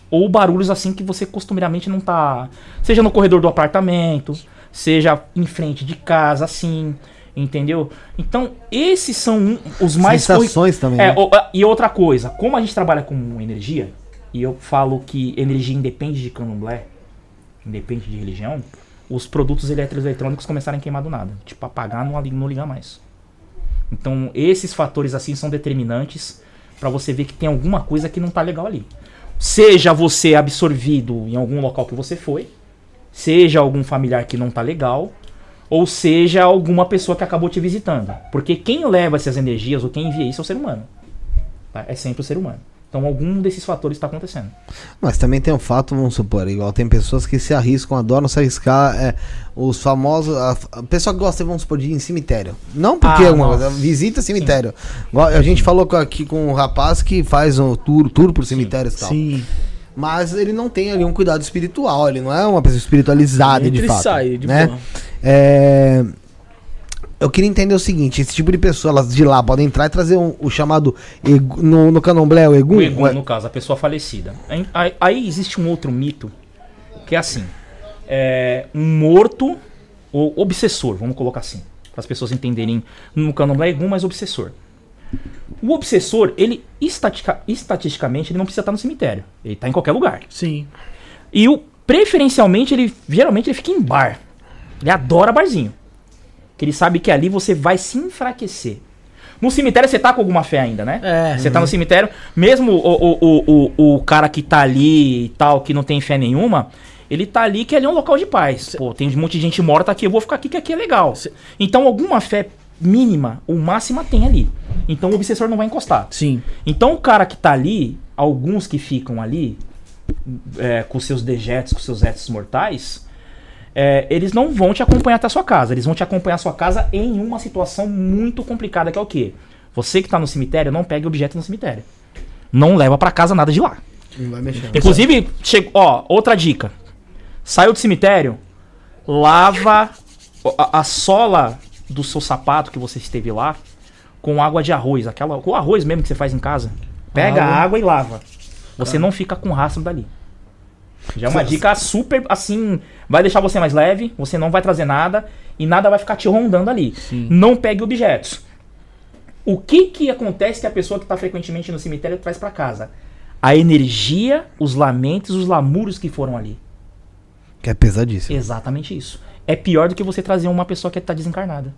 ou barulhos assim que você costumeiramente não tá, seja no corredor do apartamento, seja em frente de casa assim, entendeu? Então, esses são um- os mais Sensações também. É, né? e outra coisa, como a gente trabalha com energia, e eu falo que energia independe de candomblé, independe de religião, os produtos elétricos e eletrônicos começaram a queimar do nada. Tipo, apagar, não, não ligar mais. Então, esses fatores assim são determinantes pra você ver que tem alguma coisa que não tá legal ali. Seja você absorvido em algum local que você foi, seja algum familiar que não tá legal, ou seja alguma pessoa que acabou te visitando. Porque quem leva essas energias ou quem envia isso é o ser humano. tá? É sempre o ser humano. Então algum desses fatores está acontecendo. Mas também tem um fato, vamos supor, igual tem pessoas que se arriscam, adoram se arriscar, é, os famosos, a, a pessoa que gosta, vamos supor, de ir em cemitério. Não porque Ah, é uma nossa. coisa, visita cemitério. Igual a gente falou aqui com um rapaz que faz um tour, tour por cemitérios e tal. Sim. Mas ele não tem ali um cuidado espiritual, ele não é uma pessoa espiritualizada de Entra e fato. sai, de né? boa. É, Eu queria entender o seguinte, esse tipo de pessoa, elas de lá podem entrar e trazer um- o chamado no, no candomblé, o egum? O Egum, Ué, no caso, a pessoa falecida. Aí, aí- aí existe um outro mito que é assim: é, um morto ou obsessor, vamos colocar assim, para as pessoas entenderem. No candomblé é Egum, mas obsessor. O obsessor, ele estatica- estatisticamente, ele não precisa estar no cemitério. Ele está em qualquer lugar. Sim. E o preferencialmente ele geralmente ele fica em bar. Ele adora barzinho. Que ele sabe que ali você vai se enfraquecer. No cemitério você tá com alguma fé ainda, né? É. Você tá no cemitério, mesmo o, o, o, o, cara que tá ali e tal, que não tem fé nenhuma, ele tá ali que ali é um local de paz. Pô, tem um monte de gente morta aqui, eu vou ficar aqui que aqui é legal. Então alguma fé mínima ou máxima tem ali. Então o obsessor não vai encostar. Sim. Então o cara que tá ali, alguns que ficam ali, é, com seus dejetos, com seus restos mortais, é, eles não vão te acompanhar até a sua casa. Eles vão te acompanhar a sua casa em uma situação muito complicada, que é o quê? Você que tá no cemitério, não pegue objeto no cemitério. Não leva pra casa nada de lá. Não vai mexer. Inclusive, chegou, ó, outra dica. Saiu do cemitério, lava a, a sola do seu sapato que você esteve lá com água de arroz, aquela, com o arroz mesmo que você faz em casa. Pega a água e lava. Você não fica com rastro dali. Já é uma dica super assim, vai deixar você mais leve, você não vai trazer nada e nada vai ficar te rondando ali. Não pegue objetos. O que que acontece que a pessoa que está frequentemente no cemitério traz para casa? A energia, os lamentos, os lamúrios que foram ali. Que é pesadíssimo. Exatamente isso. É pior do que você trazer uma pessoa que tá desencarnada.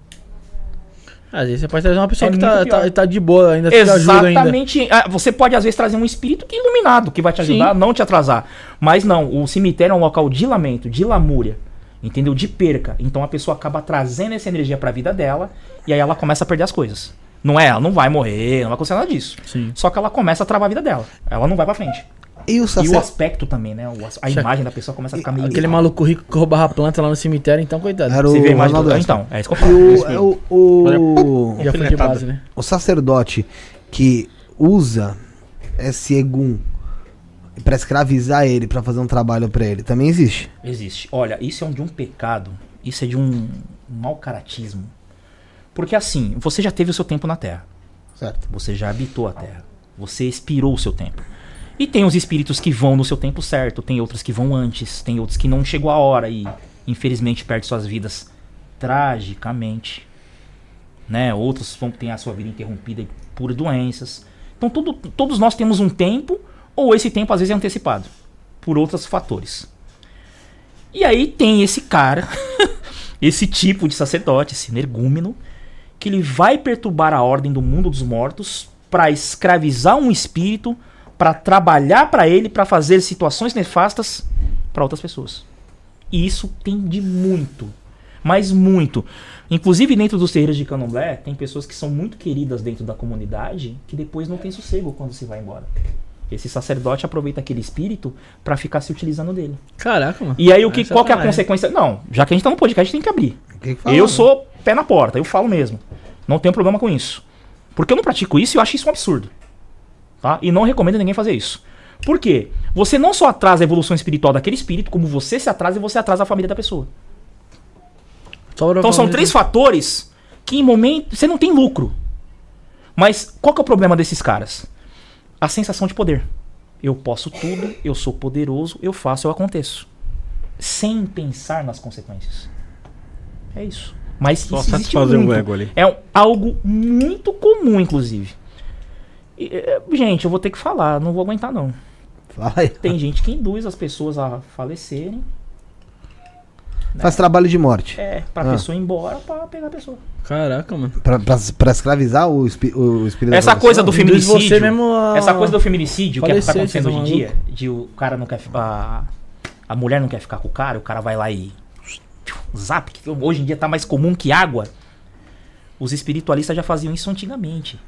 Às vezes você pode trazer uma pessoa É que tá, tá, tá de boa, ainda te ajuda ainda. Exatamente. Ah, Você pode às vezes trazer um espírito que é iluminado, que vai te ajudar, não te atrasar. Mas não, o cemitério é um local de lamento, de lamúria, entendeu? De perca. Então a pessoa acaba trazendo essa energia pra vida dela e aí ela começa a perder as coisas. Não é, ela não vai morrer, não vai acontecer nada disso. Sim. Só que ela começa a travar a vida dela. Ela não vai pra frente. E o E o sacerdote? aspecto também, né? O as- a imagem da pessoa começa a ficar meio. Aquele maluco rico que roubava planta lá no cemitério, então coitado. Era Você vê a o imagem do... Então, é isso que eu falo. o, é o, o, Já foi de Alfinetada. base, né? o sacerdote que usa esse egum pra escravizar ele, pra fazer um trabalho pra ele, também existe. Existe. Olha, isso é um, de um pecado. Isso é de um, um mau caratismo. Porque assim, você já teve o seu tempo na Terra. Certo. Você já habitou a Terra. Você expirou o seu tempo. E tem os espíritos que vão no seu tempo certo, tem outros que vão antes, tem outros que não chegou a hora e infelizmente perdem suas vidas tragicamente. Né? Outros vão ter a sua vida interrompida por doenças. Então tudo, todos nós temos um tempo, ou esse tempo às vezes é antecipado por outros fatores. E aí tem esse cara, esse tipo de sacerdote, esse energúmeno, que ele vai perturbar a ordem do mundo dos mortos para escravizar um espírito, para trabalhar para ele, para fazer situações nefastas para outras pessoas. E isso tem de muito, mas muito. Inclusive dentro dos terreiros de Candomblé, tem pessoas que são muito queridas dentro da comunidade que depois não tem sossego quando se vai embora. Esse sacerdote aproveita aquele espírito para ficar se utilizando dele. Caraca, mano. E aí o que, Essa qual que é a consequência? Não, já que a gente tá no podcast, tem que abrir. Tem que falar, eu né? sou pé na porta, eu falo mesmo. Não tenho problema com isso. Porque eu não pratico isso e eu acho isso um absurdo. Tá? E não recomendo ninguém fazer isso. Por quê? Você não só atrasa a evolução espiritual daquele espírito, como você se atrasa e você atrasa a família da pessoa. Então são três fatores que em momento você não tem lucro. Mas qual que é o problema desses caras? A sensação de poder. Eu posso tudo, eu sou poderoso, eu faço, eu aconteço. Sem pensar nas consequências. É isso. Mas Só isso existe muito. ego ali. É um- algo muito comum, inclusive. E, é, gente, eu vou ter que falar, não vou aguentar não. Fala aí. Tem gente que induz as pessoas a falecerem, Faz trabalho de morte. é, pra Ah. pessoa ir embora pra pegar a pessoa. Caraca, mano. Pra, pra, pra escravizar o, espi- o espírito Essa da coisa do feminicídio. você mesmo a- Essa coisa do feminicídio que é- tá Falecer, acontecendo vocês hoje em dia, de o cara não quer. A, a mulher não quer ficar com o cara, o cara vai lá e. Zap, que hoje em dia tá mais comum que água. Os espiritualistas já faziam isso antigamente.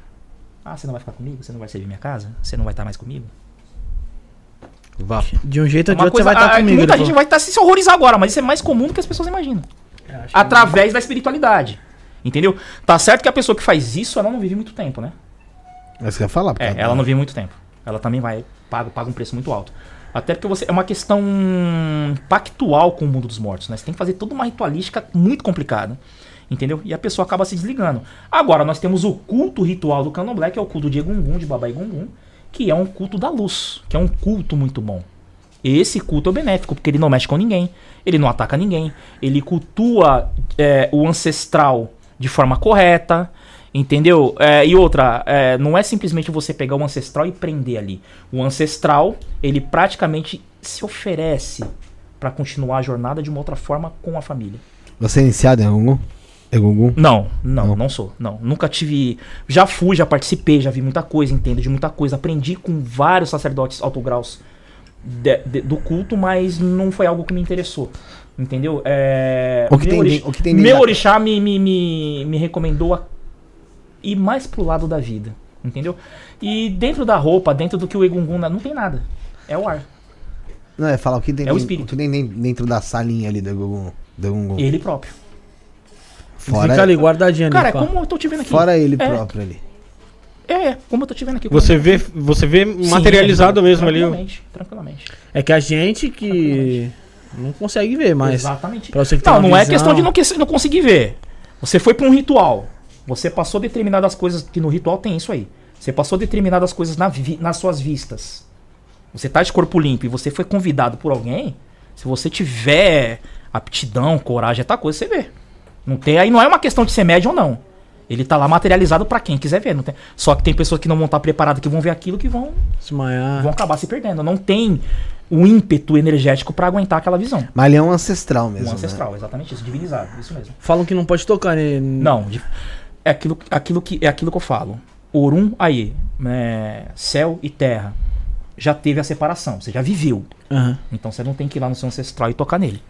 Ah, você não vai ficar comigo? Você não vai servir minha casa? Você não vai estar mais comigo? Vá. De um jeito ou de Uma outro você coisa, vai estar comigo. muita gente vai estar se horrorizar agora, mas isso é mais comum do que as pessoas imaginam. falou. Através da espiritualidade. Entendeu? Tá certo que a pessoa que faz isso, ela não vive muito tempo, né? É isso que eu ia falar. porque É, ela não vive muito tempo. Ela também vai paga, paga um preço muito alto. Até porque você é uma questão pactual com o mundo dos mortos, né? Você tem que fazer toda uma ritualística muito complicada. Entendeu? E a pessoa acaba se desligando. Agora, nós temos o culto ritual do Candomblé, que é o culto de Egungun, de Baba Egungun, que é um culto da luz, que é um culto muito bom. Esse culto é benéfico, porque ele não mexe com ninguém, ele não ataca ninguém, ele cultua é, o ancestral de forma correta, entendeu? É, e outra, é, não é simplesmente você pegar o ancestral e prender ali. O ancestral, ele praticamente se oferece para continuar a jornada de uma outra forma com a família. Você é iniciado em Egungun? Egungun? Não, não, Não. não, sou. Não, nunca tive. Já fui, já participei, já vi muita coisa, entendo de muita coisa. Aprendi com vários sacerdotes autograus de- de- do culto, mas não foi algo que me interessou. Entendeu? É, O que tem orixá, de- o que tem meu orixá me, me, me, me recomendou a ir mais pro lado da vida. Entendeu? E dentro da roupa, dentro do que o Egungun não tem nada. É o ar. Não, é falar o que tem, É o espírito. o que tem den- dentro da salinha ali. Do Egungun. Ele próprio. Fora, Fica ali guardadinho ali. Cara, é pá. como eu tô te vendo aqui. fora ele É. próprio ali. É, é, como eu tô te vendo aqui. Você vê, você vê Sim, materializado é, mesmo ali. o- Tranquilamente, tranquilamente. É que a gente que não consegue ver, mas Exatamente. pra você que Não, não é visão- questão de não, que- não conseguir ver. Você foi pra um ritual. Você passou determinadas coisas que no ritual tem isso aí. Você passou determinadas coisas na vi- nas suas vistas. Você tá de corpo limpo e você foi convidado por alguém. Se você tiver aptidão, coragem, tá coisa, você vê. Não tem, aí não é uma questão de ser médium ou não. Ele tá lá materializado pra quem quiser ver. Não tem, só que tem pessoas que não vão estar preparadas, que vão ver aquilo, que vão, desmaiar. vão acabar se perdendo. Não tem o ímpeto energético pra aguentar aquela visão. Mas ele é um ancestral mesmo. Um né? ancestral, exatamente isso, divinizado, isso mesmo. Falam que não pode tocar nele. Não, de- é aquilo, aquilo que, é aquilo que eu falo. Orum aí, é, céu e terra. Já teve a separação, você já viveu. Aham. Então você não tem que ir lá no seu ancestral e tocar nele.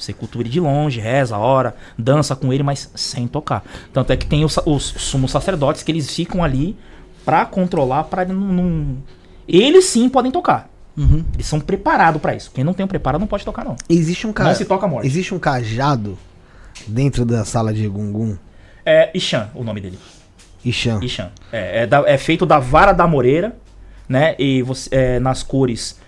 Você cultua ele de longe, reza, ora, dança com ele, mas sem tocar. Tanto é que tem os, os sumos sacerdotes que eles ficam ali pra controlar, pra não, não- Eles sim podem tocar. Uhum. Eles são preparados pra isso. Quem não tem o preparo não pode tocar, não. Existe um Não ca... se toca a morte. Existe um cajado dentro da sala de Egungun. É Ishan, o nome dele. Ixan. Ishan. É, é da- é feito da vara da moreira, né? E você, é, nas cores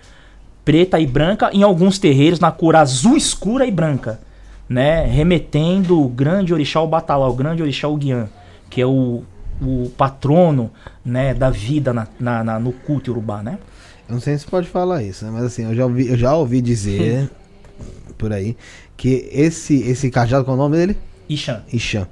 preta e branca, em alguns terreiros na cor azul escura e branca, né? Remetendo o grande orixá o Batalá, o grande orixá o Guian, que é o, o patrono né, da vida na, na- na- no culto urubá, né? Eu não sei se pode falar isso, né? Mas assim, eu já ouvi, eu já ouvi dizer por aí que esse, esse cajado, qual é o nome dele? Ishan. Ixan.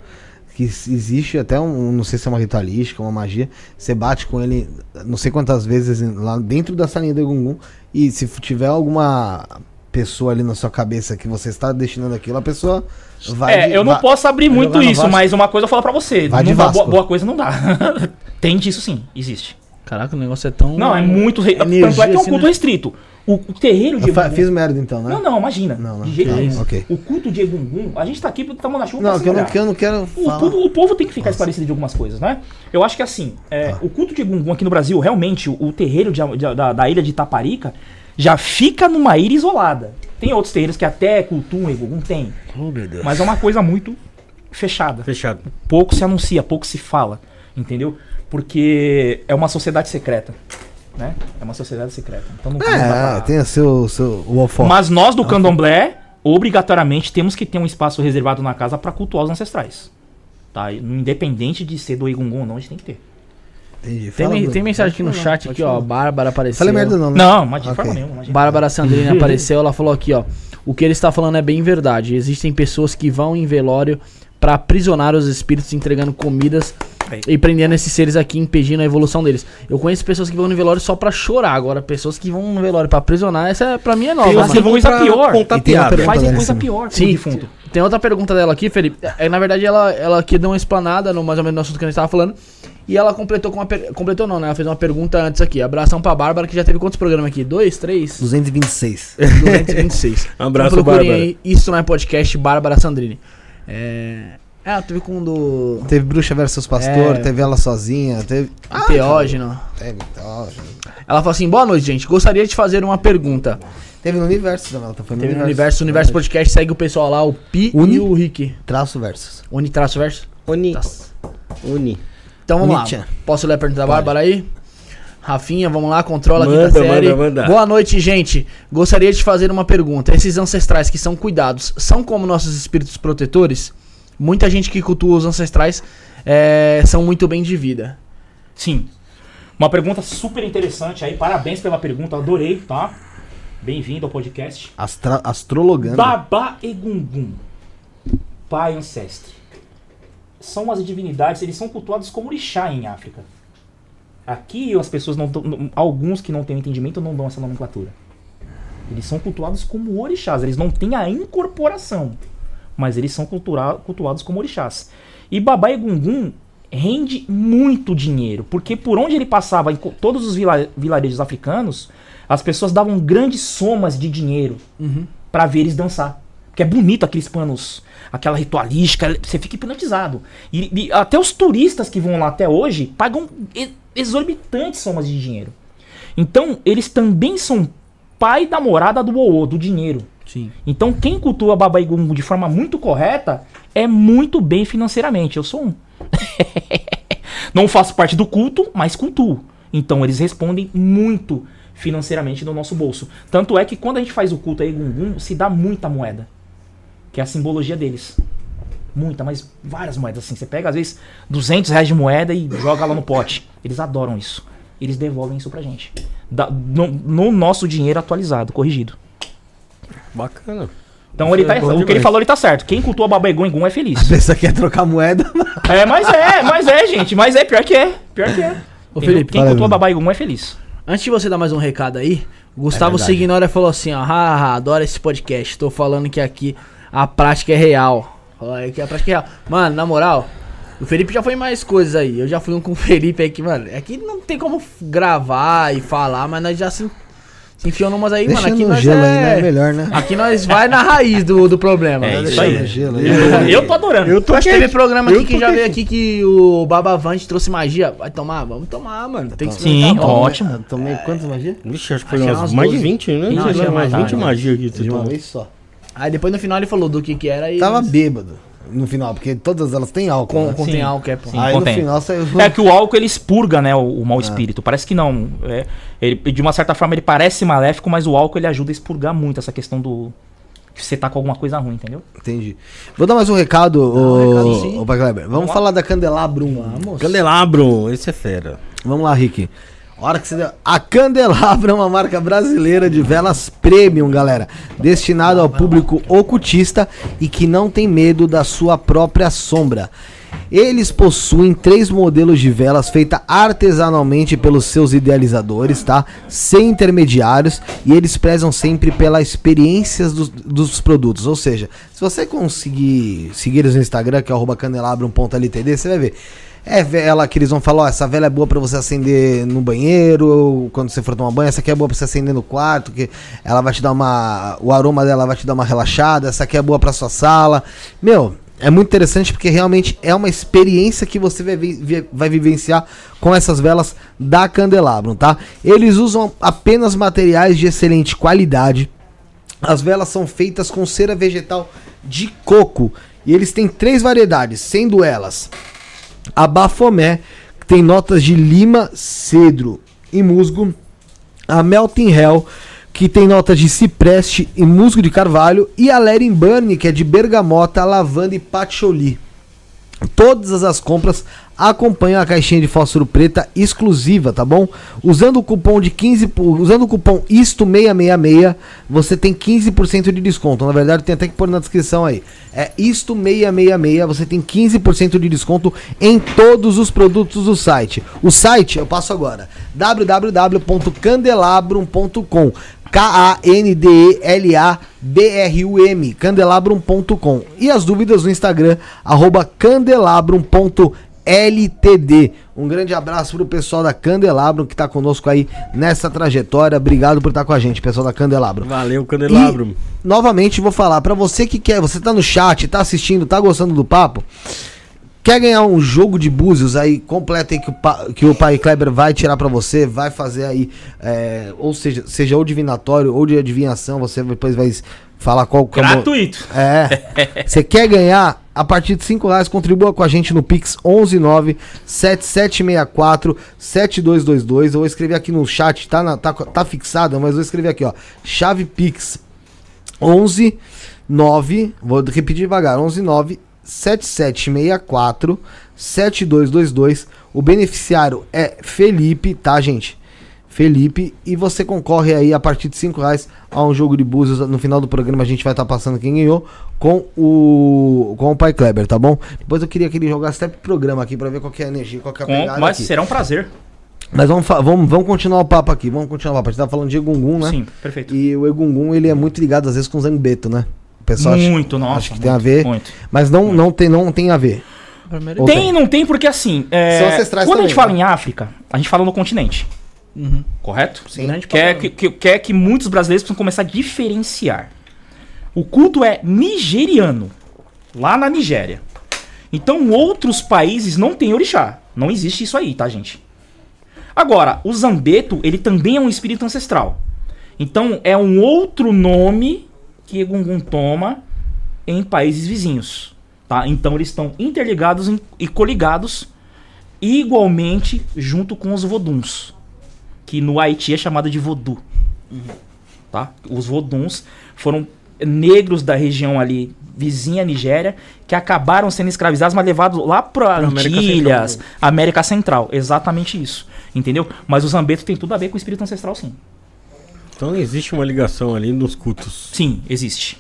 Que existe até um, não sei se é uma ritualística, uma magia. Você bate com ele não sei quantas vezes lá dentro da salinha do Egungun. E se tiver alguma pessoa ali na sua cabeça que você está destinando aquilo, a pessoa vai. é, de- eu não vai- posso abrir muito isso, Vasco? mas uma coisa eu falo pra você. Vai não de dá- boa, boa coisa não dá. Tem disso sim, existe. Caraca, o negócio é tão. Não, é muito. Re... Energia, Tanto é que é um assim, culto né? restrito. O, o terreiro de Eu Egungun- fiz merda então, né? Não, não, imagina. Não, não. De jeito Ah, nenhum. ok. O culto de Egungun, a gente tá aqui porque estamos na chuva Não, pra que eu não, que eu não quero O falar. povo, o povo tem que ficar esclarecido de algumas coisas, né? Eu acho que assim, é, o culto de Egungun aqui no Brasil, realmente, o, o terreiro de- de- da, da ilha de Itaparica já fica numa ilha isolada. Tem outros terreiros que até cultuam Egungun, tem. Oh, meu Deus. Mas é uma coisa muito fechada. Fechado. Pouco se anuncia, pouco se fala, entendeu? Porque é uma sociedade secreta, né? É uma sociedade secreta. Então não, É, tem o seu, seu o ofoque. Mas nós do candomblé, obrigatoriamente, temos que ter um espaço reservado na casa para cultuar os ancestrais. Tá? Independente de ser do Egungun ou não, a gente tem que ter. Entendi. Tem, tem mensagem aqui no falar, chat, aqui, ó. falar. Bárbara apareceu. Falei merda não, né? Não, mas de Ok. forma nenhuma. Bárbara Sandrine apareceu, ela falou aqui, ó. O que ele está falando é bem verdade. Existem pessoas que vão em velório pra aprisionar os espíritos, entregando comidas Bem. e prendendo esses seres aqui, impedindo a evolução deles. Eu conheço pessoas que vão no velório só pra chorar. Agora, pessoas que vão no velório pra aprisionar, essa é, pra mim é nova. Tem mano. Fazem coisa pior. Contar piada. Fazem coisa pior Sim, defunto. tem outra pergunta dela aqui, Felipe. É, na verdade, ela, ela aqui deu uma explanada no mais ou menos no assunto que a gente tava falando. E ela completou com uma. per- Completou não, né? Ela fez uma pergunta antes aqui. Abração pra Bárbara, que já teve quantos programas aqui? Dois, três? 226. 226. Um abraço, então, procurem Bárbara. aí, Isso não é podcast, Bárbara Sandrini. É. Ah, teve com um do. Teve Bruxa versus Pastor, É. teve ela sozinha, teve. Ah, Teógeno. Teve, Teógeno. Ela falou assim: boa noite, gente. Gostaria de fazer uma pergunta. Teve no universo ela tá foi Teve no universo, o universo podcast segue o pessoal lá, o Pi Uni. e o Rick. Traço versus. Unitraço verso. Uni. Tá. Uni. Então vamos lá. Posso ler a pergunta da Bárbara aí? Rafinha, vamos lá, controla a Manda, quinta série. manda, manda. Boa noite, gente. Gostaria de fazer uma pergunta. Esses ancestrais que são cuidados são como nossos espíritos protetores? Muita gente que cultua os ancestrais é, são muito bem de vida. Sim. Uma pergunta super interessante aí. Parabéns pela pergunta, adorei, tá? Bem-vindo ao podcast. Astra, astrologando. Babá Egungun, pai ancestre. São as divindades, eles são cultuados como orixá em África. Aqui as pessoas não, dão- não- alguns que não têm entendimento não dão essa nomenclatura. Eles são cultuados como orixás, eles não têm a incorporação, mas eles são cultura- cultuados como orixás. E Babá Egungun rende muito dinheiro, porque por onde ele passava em todos os vila- vilarejos africanos, as pessoas davam grandes somas de dinheiro pra ver eles dançar. Porque é bonito aqueles panos, aquela ritualística, você fica hipnotizado. E, e até os turistas que vão lá até hoje pagam e- exorbitantes somas de dinheiro. Então, eles também são pai da morada do Oô, do dinheiro. Sim. Então, quem cultua Baba Egungun de forma muito correta é muito bem financeiramente. Eu sou um. Não faço parte do culto, mas cultuo. Então, eles respondem muito financeiramente no nosso bolso. Tanto é que quando a gente faz o culto a Egungun, se dá muita moeda. Que é a simbologia deles. Muita, mas várias moedas assim. Você pega, às vezes, 200 reais de moeda e joga lá no pote. Eles adoram isso. Eles devolvem isso pra gente. Da- no, no nosso dinheiro atualizado, corrigido. Bacana. Então ele tá, bom o que ele falou ele tá certo. Quem cultua Baba Egungun é feliz. Pensa que é trocar moeda. É, mas é, mas é, gente. Mas é, pior que é. Pior que é. Ô? Felipe, Quem cultua Bruno. Baba Egungun é feliz. Antes de você dar mais um recado aí, o Gustavo verdade. Signora falou assim, ó, haha, adoro esse podcast. Tô falando que aqui a prática é real. Olha que a prática é real. Mano, na moral, o Felipe já foi em mais coisas aí. Eu já fui um com o Felipe aí que, mano, aqui não tem como gravar e falar, mas nós já se, se enfiou numas aí, Deixa mano. Aqui no nós gelo é... aí, né? Melhor, né? Aqui nós vai na raiz do, do problema. É isso Deixa aí. gelo aí. Eu, tô adorando. Eu tô Mas teve aqui. programa aqui que já veio aqui. que o Babavante trouxe magia. Vai tomar? Vamos tomar, mano. Tem que Sim, ó. ótimo. Eu Tomei quantas magias? Vixe, acho que foi Acho que umas é mais de 12. 20, né? Não, acho que é mais mais, 20 né? magia aqui. De uma vez só. Aí depois no final ele falou do que que era e... Tava bêbado no final, porque todas elas têm álcool. Com, né? contém Sim. álcool, é, pô. Sim. Aí contém. no final saiu. É que o álcool ele expurga, né, o, o mau espírito. Parece que não. É, ele, de uma certa forma ele parece maléfico, mas o álcool ele ajuda a expurgar muito essa questão do que você tá com alguma coisa ruim, entendeu? Entendi. Vou dar mais um recado, um ô, Pai Kleber. Vamos lá. falar da Candelabrum. Vamos. Candelabro, esse é fera. Vamos lá, Rick. Hora que você deu. A Candelabra é uma marca brasileira de velas premium, galera. Destinada ao público ocultista e que não tem medo da sua própria sombra. Eles possuem três modelos de velas feitas artesanalmente pelos seus idealizadores, tá? Sem intermediários e eles prezam sempre pelas experiências dos, dos produtos. Ou seja, se você conseguir seguir eles no Instagram, que é arroba candelabrum.ltd, você vai ver. É vela que eles vão falar, ó, essa vela é boa pra você acender no banheiro, quando você for tomar banho, essa aqui é boa pra você acender no quarto, que ela vai te dar uma, o aroma dela vai te dar uma relaxada, essa aqui é boa pra sua sala. Meu, é muito interessante porque realmente é uma experiência que você vai, vi- vai vivenciar com essas velas da Candelabrum, tá? Eles usam apenas materiais de excelente qualidade. As velas são feitas com cera vegetal de coco e eles têm três variedades, sendo elas a Bafomé, que tem notas de lima, cedro e musgo. A Melting Hell, que tem notas de cipreste e musgo de carvalho. E a Lerin Burn, que é de bergamota, lavanda e patchouli. Todas as compras acompanham a caixinha de fósforo preta exclusiva, tá bom? Usando o cupom de 15, por- usando o cupom ISTO666, você tem 15% de desconto. Na verdade, tem até que pôr na descrição aí. É ISTO666, você tem 15% de desconto em todos os produtos do site. O site eu passo agora: www.candelabrum.com. K-A-N-D-E-L-A-B-R-U-M, candelabrum.com. E as dúvidas no Instagram, arroba candelabrum.ltd. Um grande abraço pro pessoal da Candelabrum que tá conosco aí nessa trajetória. Obrigado por estar com a gente, pessoal da Candelabrum. Valeu, Candelabro. E, novamente vou falar pra você que quer, você tá no chat, tá assistindo, tá gostando do papo, quer ganhar um jogo de búzios aí completo aí que o, pa- que o pai Kleber vai tirar pra você, vai fazer aí, é, ou seja, seja ou divinatório ou de adivinhação, você depois vai falar qual que é Gratuito. é. Você quer ganhar? A partir de 5 reais, contribua com a gente no Pix 119 7764 7222. Eu vou escrever aqui no chat, tá, na, tá, tá fixada, mas vou escrever aqui, ó. Chave Pix 11 9, vou repetir devagar, 11 9 7764 7222. O beneficiário é Felipe, tá, gente? Felipe, e você concorre aí a partir de 5 reais a um jogo de búzios. No final do programa a gente vai estar passando quem ganhou com o com o Pai Kleber, tá bom? Depois eu queria que ele jogasse até pro programa aqui pra ver qual que é a energia, qual é a Com- pegada mas aqui. será um prazer. Mas vamos, vamos, vamos continuar o papo aqui, vamos continuar o papo. A gente tava falando de Egungun, né? Sim, perfeito. E o Egungun, ele é muito ligado às vezes com o Zambeto, né? O pessoal acha- muito, nossa. acho que muito, tem a ver, Muito. mas não, não, tem, não tem a ver. Primeiro- Tem tem? e não tem, porque assim. é, quando a gente também, fala né? em África, a gente fala no continente. Uhum. Correto? Sim. Grande Quer palavra. que, que, quer que muitos brasileiros precisam começar a diferenciar. O culto é nigeriano, lá na Nigéria. Então, outros países não têm orixá. Não existe isso aí, tá, gente? Agora, o Zambeto, ele também é um espírito ancestral. Então, é um outro nome que Egungun toma em países vizinhos. Tá? Então, eles estão interligados em- e coligados igualmente junto com os voduns que no Haiti é chamada de voodoo. Tá? Os voduns foram negros da região ali vizinha Nigéria que acabaram sendo escravizados, mas levados lá para América Antilhas, Central. América Central. Exatamente isso. Entendeu? Mas o Zambeto tem tudo a ver com o espírito ancestral, sim. Então existe uma ligação ali nos cultos. Sim, existe.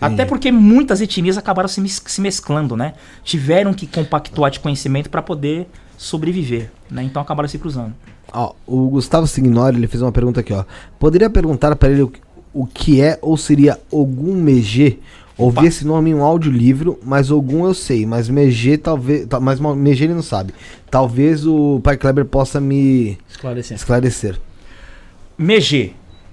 Até porque muitas etnias acabaram se, mes- se mesclando, né? Tiveram que compactuar de conhecimento para poder sobreviver, né? Então acabaram se cruzando. Ó, o Gustavo Signori, ele fez uma pergunta aqui, ó. Poderia perguntar pra ele o, o que é ou seria Ogum Megê? Ouvi esse nome em um audiolivro, mas Ogum eu sei, mas Megê talvez, ta- mas Megê ele não sabe. Talvez o Pai Kleber possa me Esclarecer. esclarecer. Megê.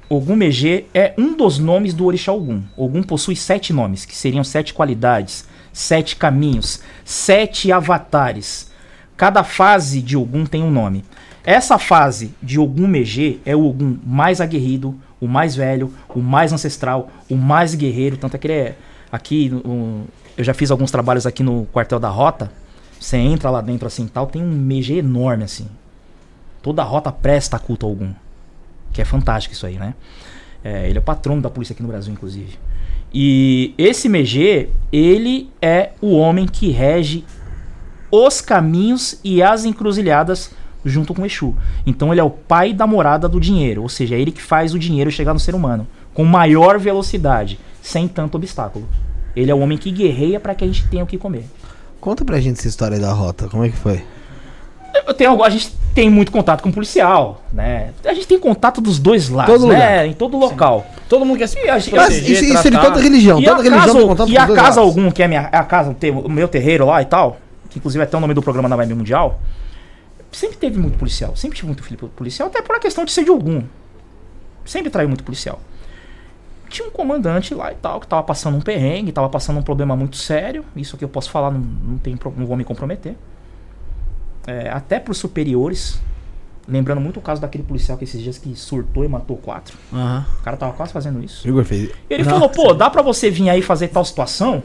Ogum Megê é um dos nomes do Orixá Ogum. Ogum possui sete nomes, que seriam sete qualidades, sete caminhos, sete avatares. Cada fase de Ogum tem um nome. Essa fase de Ogum Megê é o Ogum mais aguerrido, o mais velho, o mais ancestral, o mais guerreiro. Tanto é que ele é. Aqui, um, eu já fiz alguns trabalhos aqui no quartel da Rota. Você entra lá dentro assim tal, tem um Megê enorme assim. Toda a rota presta culto a Ogum. Que é fantástico isso aí, né? É, ele é o patrono da polícia aqui no Brasil, inclusive. E esse MG, ele é o homem que rege os caminhos e as encruzilhadas junto com o Exu. Então ele é o pai da morada do dinheiro, ou seja, é ele que faz o dinheiro chegar no ser humano com maior velocidade, sem tanto obstáculo. Ele é o homem que guerreia para que a gente tenha o que comer. Conta pra gente essa história da rota, como é que foi? Eu tenho, a gente tem muito contato com o policial, né? A gente tem contato dos dois lados, Todo né? lugar. Em todo local. Todo mundo quer se E a gente- Mas proteger, isso, isso ele tratar. toda religião, E toda religião tem contato e com os dois acaso lados. algum, que é a minha a casa, o meu terreiro lá e tal, que inclusive é até o nome do programa na Vibe Mundial, sempre teve muito policial. Sempre tive muito filho policial, até por a questão de ser de algum. Sempre traiu muito policial. Tinha um comandante lá e tal, que tava passando um perrengue, tava passando um problema muito sério. Isso aqui eu posso falar, não, não, tem, não vou me comprometer. É, até pros superiores. Lembrando muito o caso daquele policial que esses dias que surtou e matou quatro. Aham. O cara tava quase fazendo isso. Igor fez. Ele Não. falou, pô, dá pra você vir aí fazer tal situação?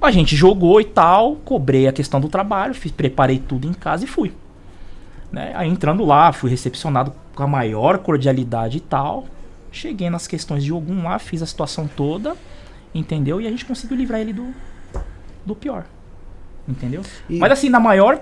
A gente jogou e tal, cobrei a questão do trabalho, fiz, preparei tudo em casa e fui. Né? Aí entrando lá, fui recepcionado com a maior cordialidade e tal. Cheguei nas questões de algum lá, fiz a situação toda, entendeu? E a gente conseguiu livrar ele do, do pior. Entendeu? E- Mas assim, na maior.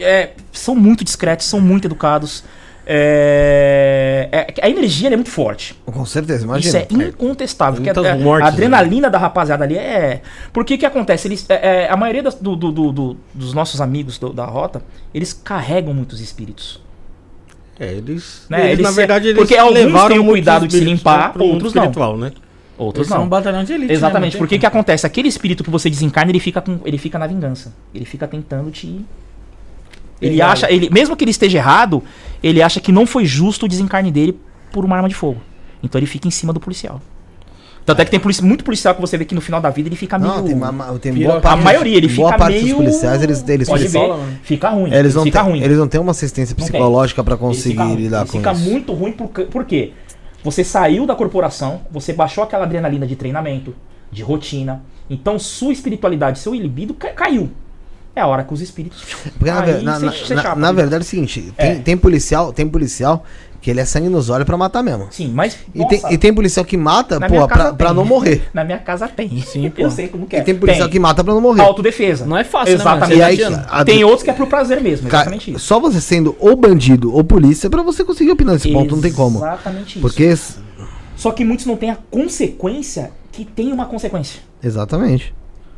é, são muito discretos, são muito educados. É, é- a energia é muito forte. Com certeza, Isso imagina. é incontestável. porque Muitas a, a mortes, adrenalina da rapaziada ali é. Porque que acontece? Eles, é, é, a maioria das- do- do- do- do- dos nossos amigos do- da rota, eles carregam muitos espíritos. É, eles, Né, eles, eles na verdade, eles porque alguns têm o cuidado de se limpar, outros não. né? Outros Eles são um não. batalhão de elite. Exatamente. né? Porque que acontece? Aquele espírito que você desencarna, ele fica, com, ele fica na vingança. Ele fica tentando te. Ele Pegar. acha. Ele, mesmo que ele esteja errado, ele acha que não foi justo o desencarne dele por uma arma de fogo. Então ele fica em cima do policial. Tanto é que tem polici- muito policial que você vê que no final da vida ele fica meio. Não, tem, uma, ma- tem boa parte, a maioria, ele boa fica parte meio. dos policiais, eles, eles, Pode eles, ver, fica ruim. eles, não fica têm, ruim. eles não têm uma assistência Não tem. psicológica pra Ele conseguir fica lidar com fica isso. muito ruim por, por quê? Você saiu da corporação, você baixou aquela adrenalina de treinamento, de rotina. Então sua espiritualidade, seu libido ca- caiu. É a hora que os espíritos. Porque na, aí na, verdade é o seguinte, tem, É. tem policial, tem policial que ele é sangue nos olhos pra matar mesmo. Sim, mas. E tem, e tem policial que mata, na pô, pra, pra tem. não morrer. Na minha casa tem. Sim, pô. Eu sei como que é. E tem policial que mata pra não morrer. Autodefesa. Não é fácil, Exatamente. né, E aí, tá a- Tem outros que é pro prazer mesmo, Ca- exatamente isso. Só você sendo ou bandido ou polícia pra você conseguir opinar nesse ponto, não tem como. Exatamente isso. Porque. Só que muitos não têm a consequência que tem uma consequência. Exatamente.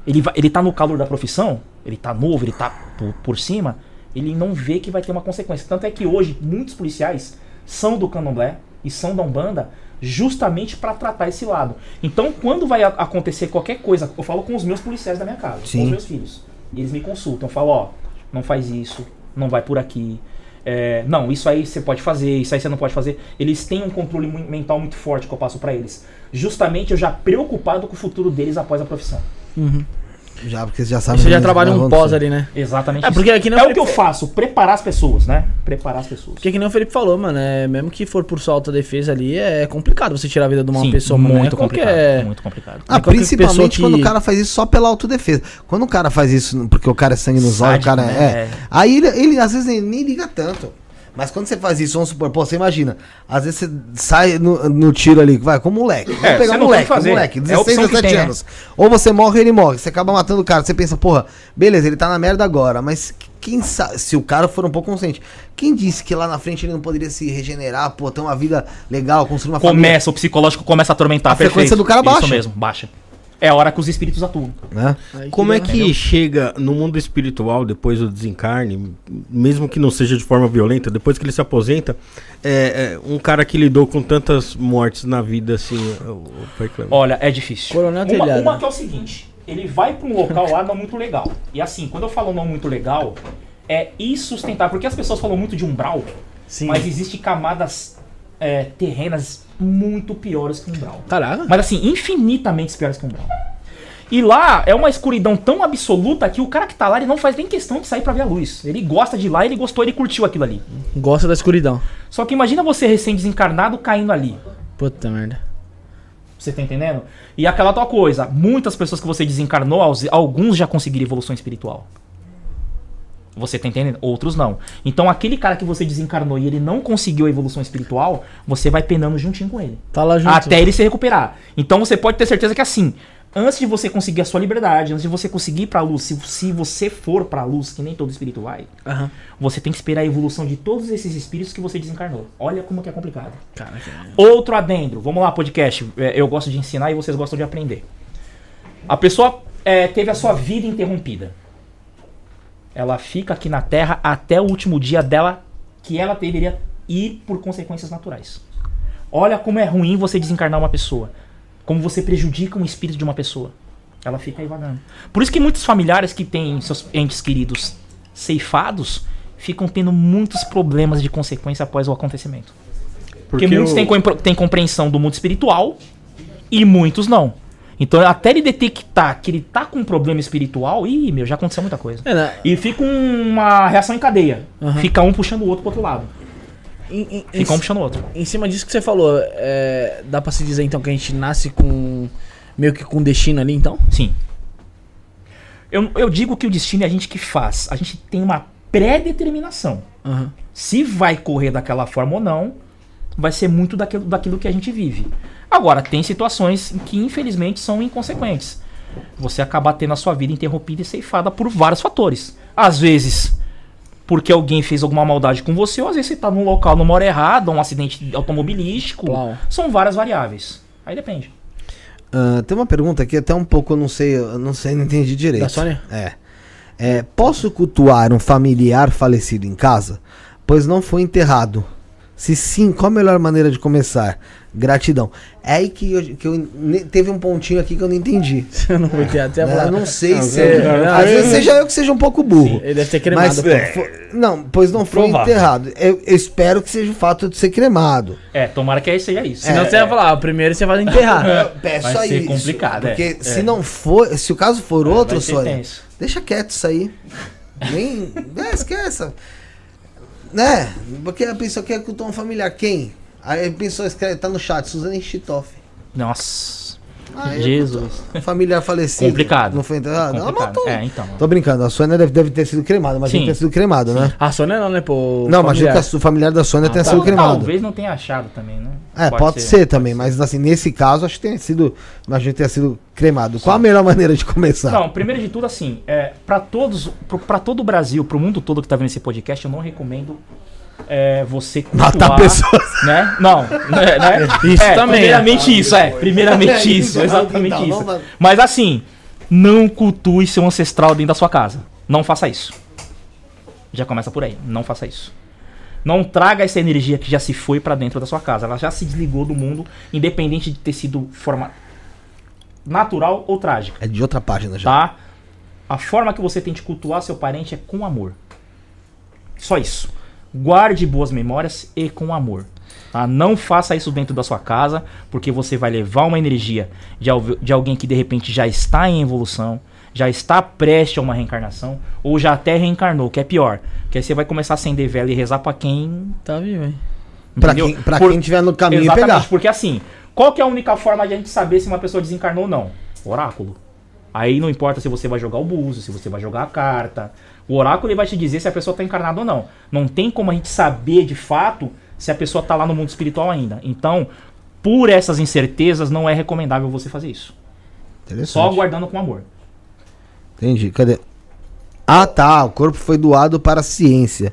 Ele, vai, ele tá no calor da profissão, ele tá novo, ele tá por, por cima, ele não vê que vai ter uma consequência. Tanto é que hoje muitos policiais são do candomblé e são da Umbanda justamente para tratar esse lado. Então, quando vai acontecer qualquer coisa, eu falo com os meus policiais da minha casa, Sim. com os meus filhos. E eles me consultam, eu falo, ó, não faz isso, não vai por aqui. É, não, isso aí você pode fazer, isso aí você não pode fazer. Eles têm um controle mental muito forte que eu passo para eles. Justamente eu já preocupado com o futuro deles após a profissão. Já, porque você já sabe. Você já trabalha um pós ali, né? Exatamente. É, porque aqui não é foi- o que eu faço, preparar as pessoas, né? Preparar as pessoas. Porque que nem o Felipe falou, mano, é, mesmo que for por sua autodefesa ali, é complicado você tirar a vida de uma Sim, pessoa, mano. muito é complicado, qualquer... muito complicado. Ah, É principalmente que- quando o cara faz isso só pela autodefesa. Quando o cara faz isso porque o cara é sangue nos olhos, o cara né? é. É. Aí ele, ele às vezes nem, nem liga tanto. Mas quando você faz isso, vamos supor, pô, você imagina, às vezes você sai no, no tiro ali, vai, com moleque. Vamos você pegar um o moleque, que um fazer. moleque, É a 16, opção que 17 tem, né? anos. Ou você morre ou ele morre. Você acaba matando o cara. Você pensa, porra, beleza, ele tá na merda agora, mas quem sabe, se o cara for um pouco consciente, quem disse que lá na frente ele não poderia se regenerar, pô, ter uma vida legal, construir uma família? Começa, o psicológico começa a atormentar. A frequência perfeito. do cara baixa. Isso mesmo, baixa. É a hora que os espíritos atuam. Né? Como é que chega no mundo espiritual, depois do desencarne, mesmo que não seja de forma violenta, depois que ele se aposenta, é, é, um cara que lidou com tantas mortes na vida assim. Cleber? Olha, é difícil. Coronel uma, Telhado. uma que é o seguinte: ele vai pra um local lá não muito legal. E assim, quando eu falo não muito legal, é insustentável. Porque as pessoas falam muito de umbral, Sim. mas existem camadas é, terrenas muito piores que umbral. Caraca. Mas assim, infinitamente piores que umbral. E lá é uma escuridão tão absoluta que o cara que tá lá, ele não faz nem questão de sair pra ver a luz. Ele gosta de lá, ele gostou, ele curtiu aquilo ali. Gosta da escuridão. Só que imagina você recém-desencarnado caindo ali. Puta merda. Você tá entendendo? E aquela tua coisa, muitas pessoas que você desencarnou, alguns já conseguiram evolução espiritual. Você tá entendendo? Outros não. Então aquele cara que você desencarnou e ele não conseguiu a evolução espiritual, você vai penando juntinho com ele. Tá lá junto. Até ele se recuperar. Então você pode ter certeza que assim, antes de você conseguir a sua liberdade, antes de você conseguir ir pra luz, se, se você for pra luz, que nem todo espírito vai, Aham. você tem que esperar a evolução de todos esses espíritos que você desencarnou. Olha como que é complicado. Caraca. Outro adendo. Vamos lá, podcast. É, Eu gosto de ensinar e vocês gostam de aprender. A pessoa é, teve a sua vida interrompida. Ela fica aqui na Terra até o último dia dela que ela deveria ir por consequências naturais. Olha como é ruim você desencarnar uma pessoa. Como você prejudica um espírito de uma pessoa. Ela fica aí vagando. Por isso que muitos familiares que têm seus entes queridos ceifados ficam tendo muitos problemas de consequência após o acontecimento. Porque, muitos o- têm, compre- têm compreensão do mundo espiritual e muitos não. Então, até ele detectar que ele tá com um problema espiritual, ih, meu, já aconteceu muita coisa. É, né? E fica uma reação em cadeia. Aham. Fica um puxando o outro pro outro lado. Em, em- Fica um puxando o outro. em cima disso que você falou, é, dá pra se dizer então que a gente nasce com. meio que com destino ali, então? Sim. Eu, eu digo que o destino é a gente que faz. A gente tem uma pré-determinação. Aham. Se vai correr daquela forma ou não, vai ser muito daquilo, daquilo que a gente vive. Agora, tem situações em que infelizmente são inconsequentes. Você acaba tendo a sua vida interrompida e ceifada por vários fatores. Às vezes, porque alguém fez alguma maldade com você, ou às vezes você tá num local numa hora errada, um acidente automobilístico. Plau. São várias variáveis. Aí depende. Ah, tem uma pergunta aqui, até um pouco eu não sei, eu não sei, não entendi direito. Da Sônia? É. É, Posso cultuar um familiar falecido em casa? Pois não foi enterrado. Se sim, qual a melhor maneira de começar? Gratidão. É aí que eu, que eu teve um pontinho aqui que eu não entendi. Eu não vou ter até Né? falar. Eu não sei Não, se. eu- eu- às vezes seja eu que seja um pouco burro. Ele deve ter cremado. Mas, é, fo- não, pois não foi Provável. enterrado. Eu, eu espero que seja o fato de ser cremado. É, tomara que seja isso. Senão você vai falar, ah, primeiro você vai enterrar. Eu peço Vai aí ser isso, complicado, é. Porque É. se não for, se o caso for outro, Sônia, deixa quieto isso aí. Nem. é, esqueça. Né? Porque a pessoa quer cultuar um familiar. Quem? Aí a pessoa escreve, tá no chat, Suzane Chitoff. Nossa. Ah, Jesus. Um familiar falecido. Complicado. Não foi enterrado? Não, Complicado. matou. É, então. Tô brincando, a Sônia deve, deve ter sido cremada, mas Sim. deve ter sido cremado, né? A Sônia não, né, pô? Não, mas familiar. a- o familiar da Sônia tenha Ou sido cremado. Talvez não tenha achado também, né? É, pode, ser, também, mas assim, nesse caso, acho que tenha sido. Imagino que tenha sido cremado. Qual a melhor maneira de começar? Não, primeiro de tudo, assim, é, para todos, pra todo o Brasil, pro mundo todo que tá vendo esse podcast, eu não recomendo é, você Matar cultuar, pessoas. Né? Não, né? né? Isso É, também, Primeiramente isso, é. Primeiramente É, isso, então, exatamente isso. Mas assim, não cultue seu ancestral dentro da sua casa. Não faça isso. Já começa por aí. Não faça isso. Não traga essa energia que já se foi pra dentro da sua casa. Ela já se desligou do mundo, independente de ter sido forma natural ou trágica É de outra página já. tá? A forma que você tem de cultuar seu parente é com amor. Só isso. Guarde boas memórias e com amor. Tá? Não faça isso dentro da sua casa, porque você vai levar uma energia de, de alguém que de repente já está em evolução, já está prestes a uma reencarnação, ou já até reencarnou, que é pior. Que aí você vai começar a acender vela e rezar pra quem. Tá vivo, hein? Pra quem, pra Por- quem tiver no caminho Exatamente, pegar. porque assim, qual que é a única forma de a gente saber se uma pessoa desencarnou ou não? Oráculo. Aí não importa se você vai jogar o buzo, se você vai jogar a carta. O oráculo ele vai te dizer se a pessoa está encarnada ou não. Não tem como a gente saber de fato se a pessoa está lá no mundo espiritual ainda. Então, por essas incertezas, não é recomendável você fazer isso. Só aguardando com amor. Entendi. Cadê? Ah, tá. O corpo foi doado para a ciência.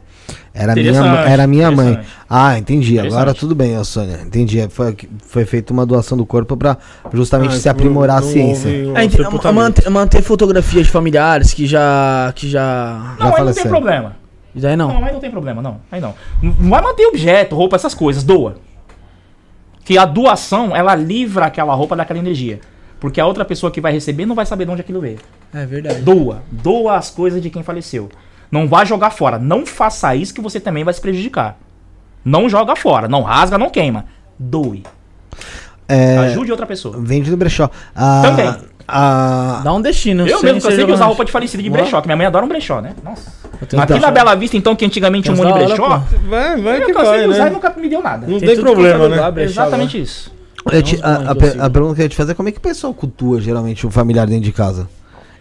Era minha, era minha mãe. Ah, entendi. Agora tudo bem, Sônia. Entendi. Foi, foi feita uma doação do corpo para justamente Ah, se aprimorar a ciência. um É, manter, manter fotografias de familiares que já. que já. Não, aí não tem problema. E daí não. Não, aí não tem problema, não. Aí não. Não vai manter objeto, roupa, essas coisas. Doa. Que a doação, ela livra aquela roupa daquela energia. Porque a outra pessoa que vai receber não vai saber de onde aquilo veio. É verdade. Doa. Doa as coisas de quem faleceu. Não vá jogar fora. Não faça isso que você também vai se prejudicar. Não joga fora. Não rasga, não queima. Doe. É, Ajude outra pessoa. vende do brechó. Ah, Também. ah, Dá um destino. Eu mesmo jogando- usar roupa de falecido de brechó, que minha mãe adora um brechó, né? Nossa. Aqui na Bela Vista, então, que antigamente tinha um monte de da hora, brechó, Vai, vai eu que vai, usar né? e nunca me deu nada. Não Tem é problema, lugar, né? brechó Exatamente isso. te- a, a, inclusive. a pergunta que eu ia te fazer é como é que o pessoal cultua geralmente o familiar dentro de casa?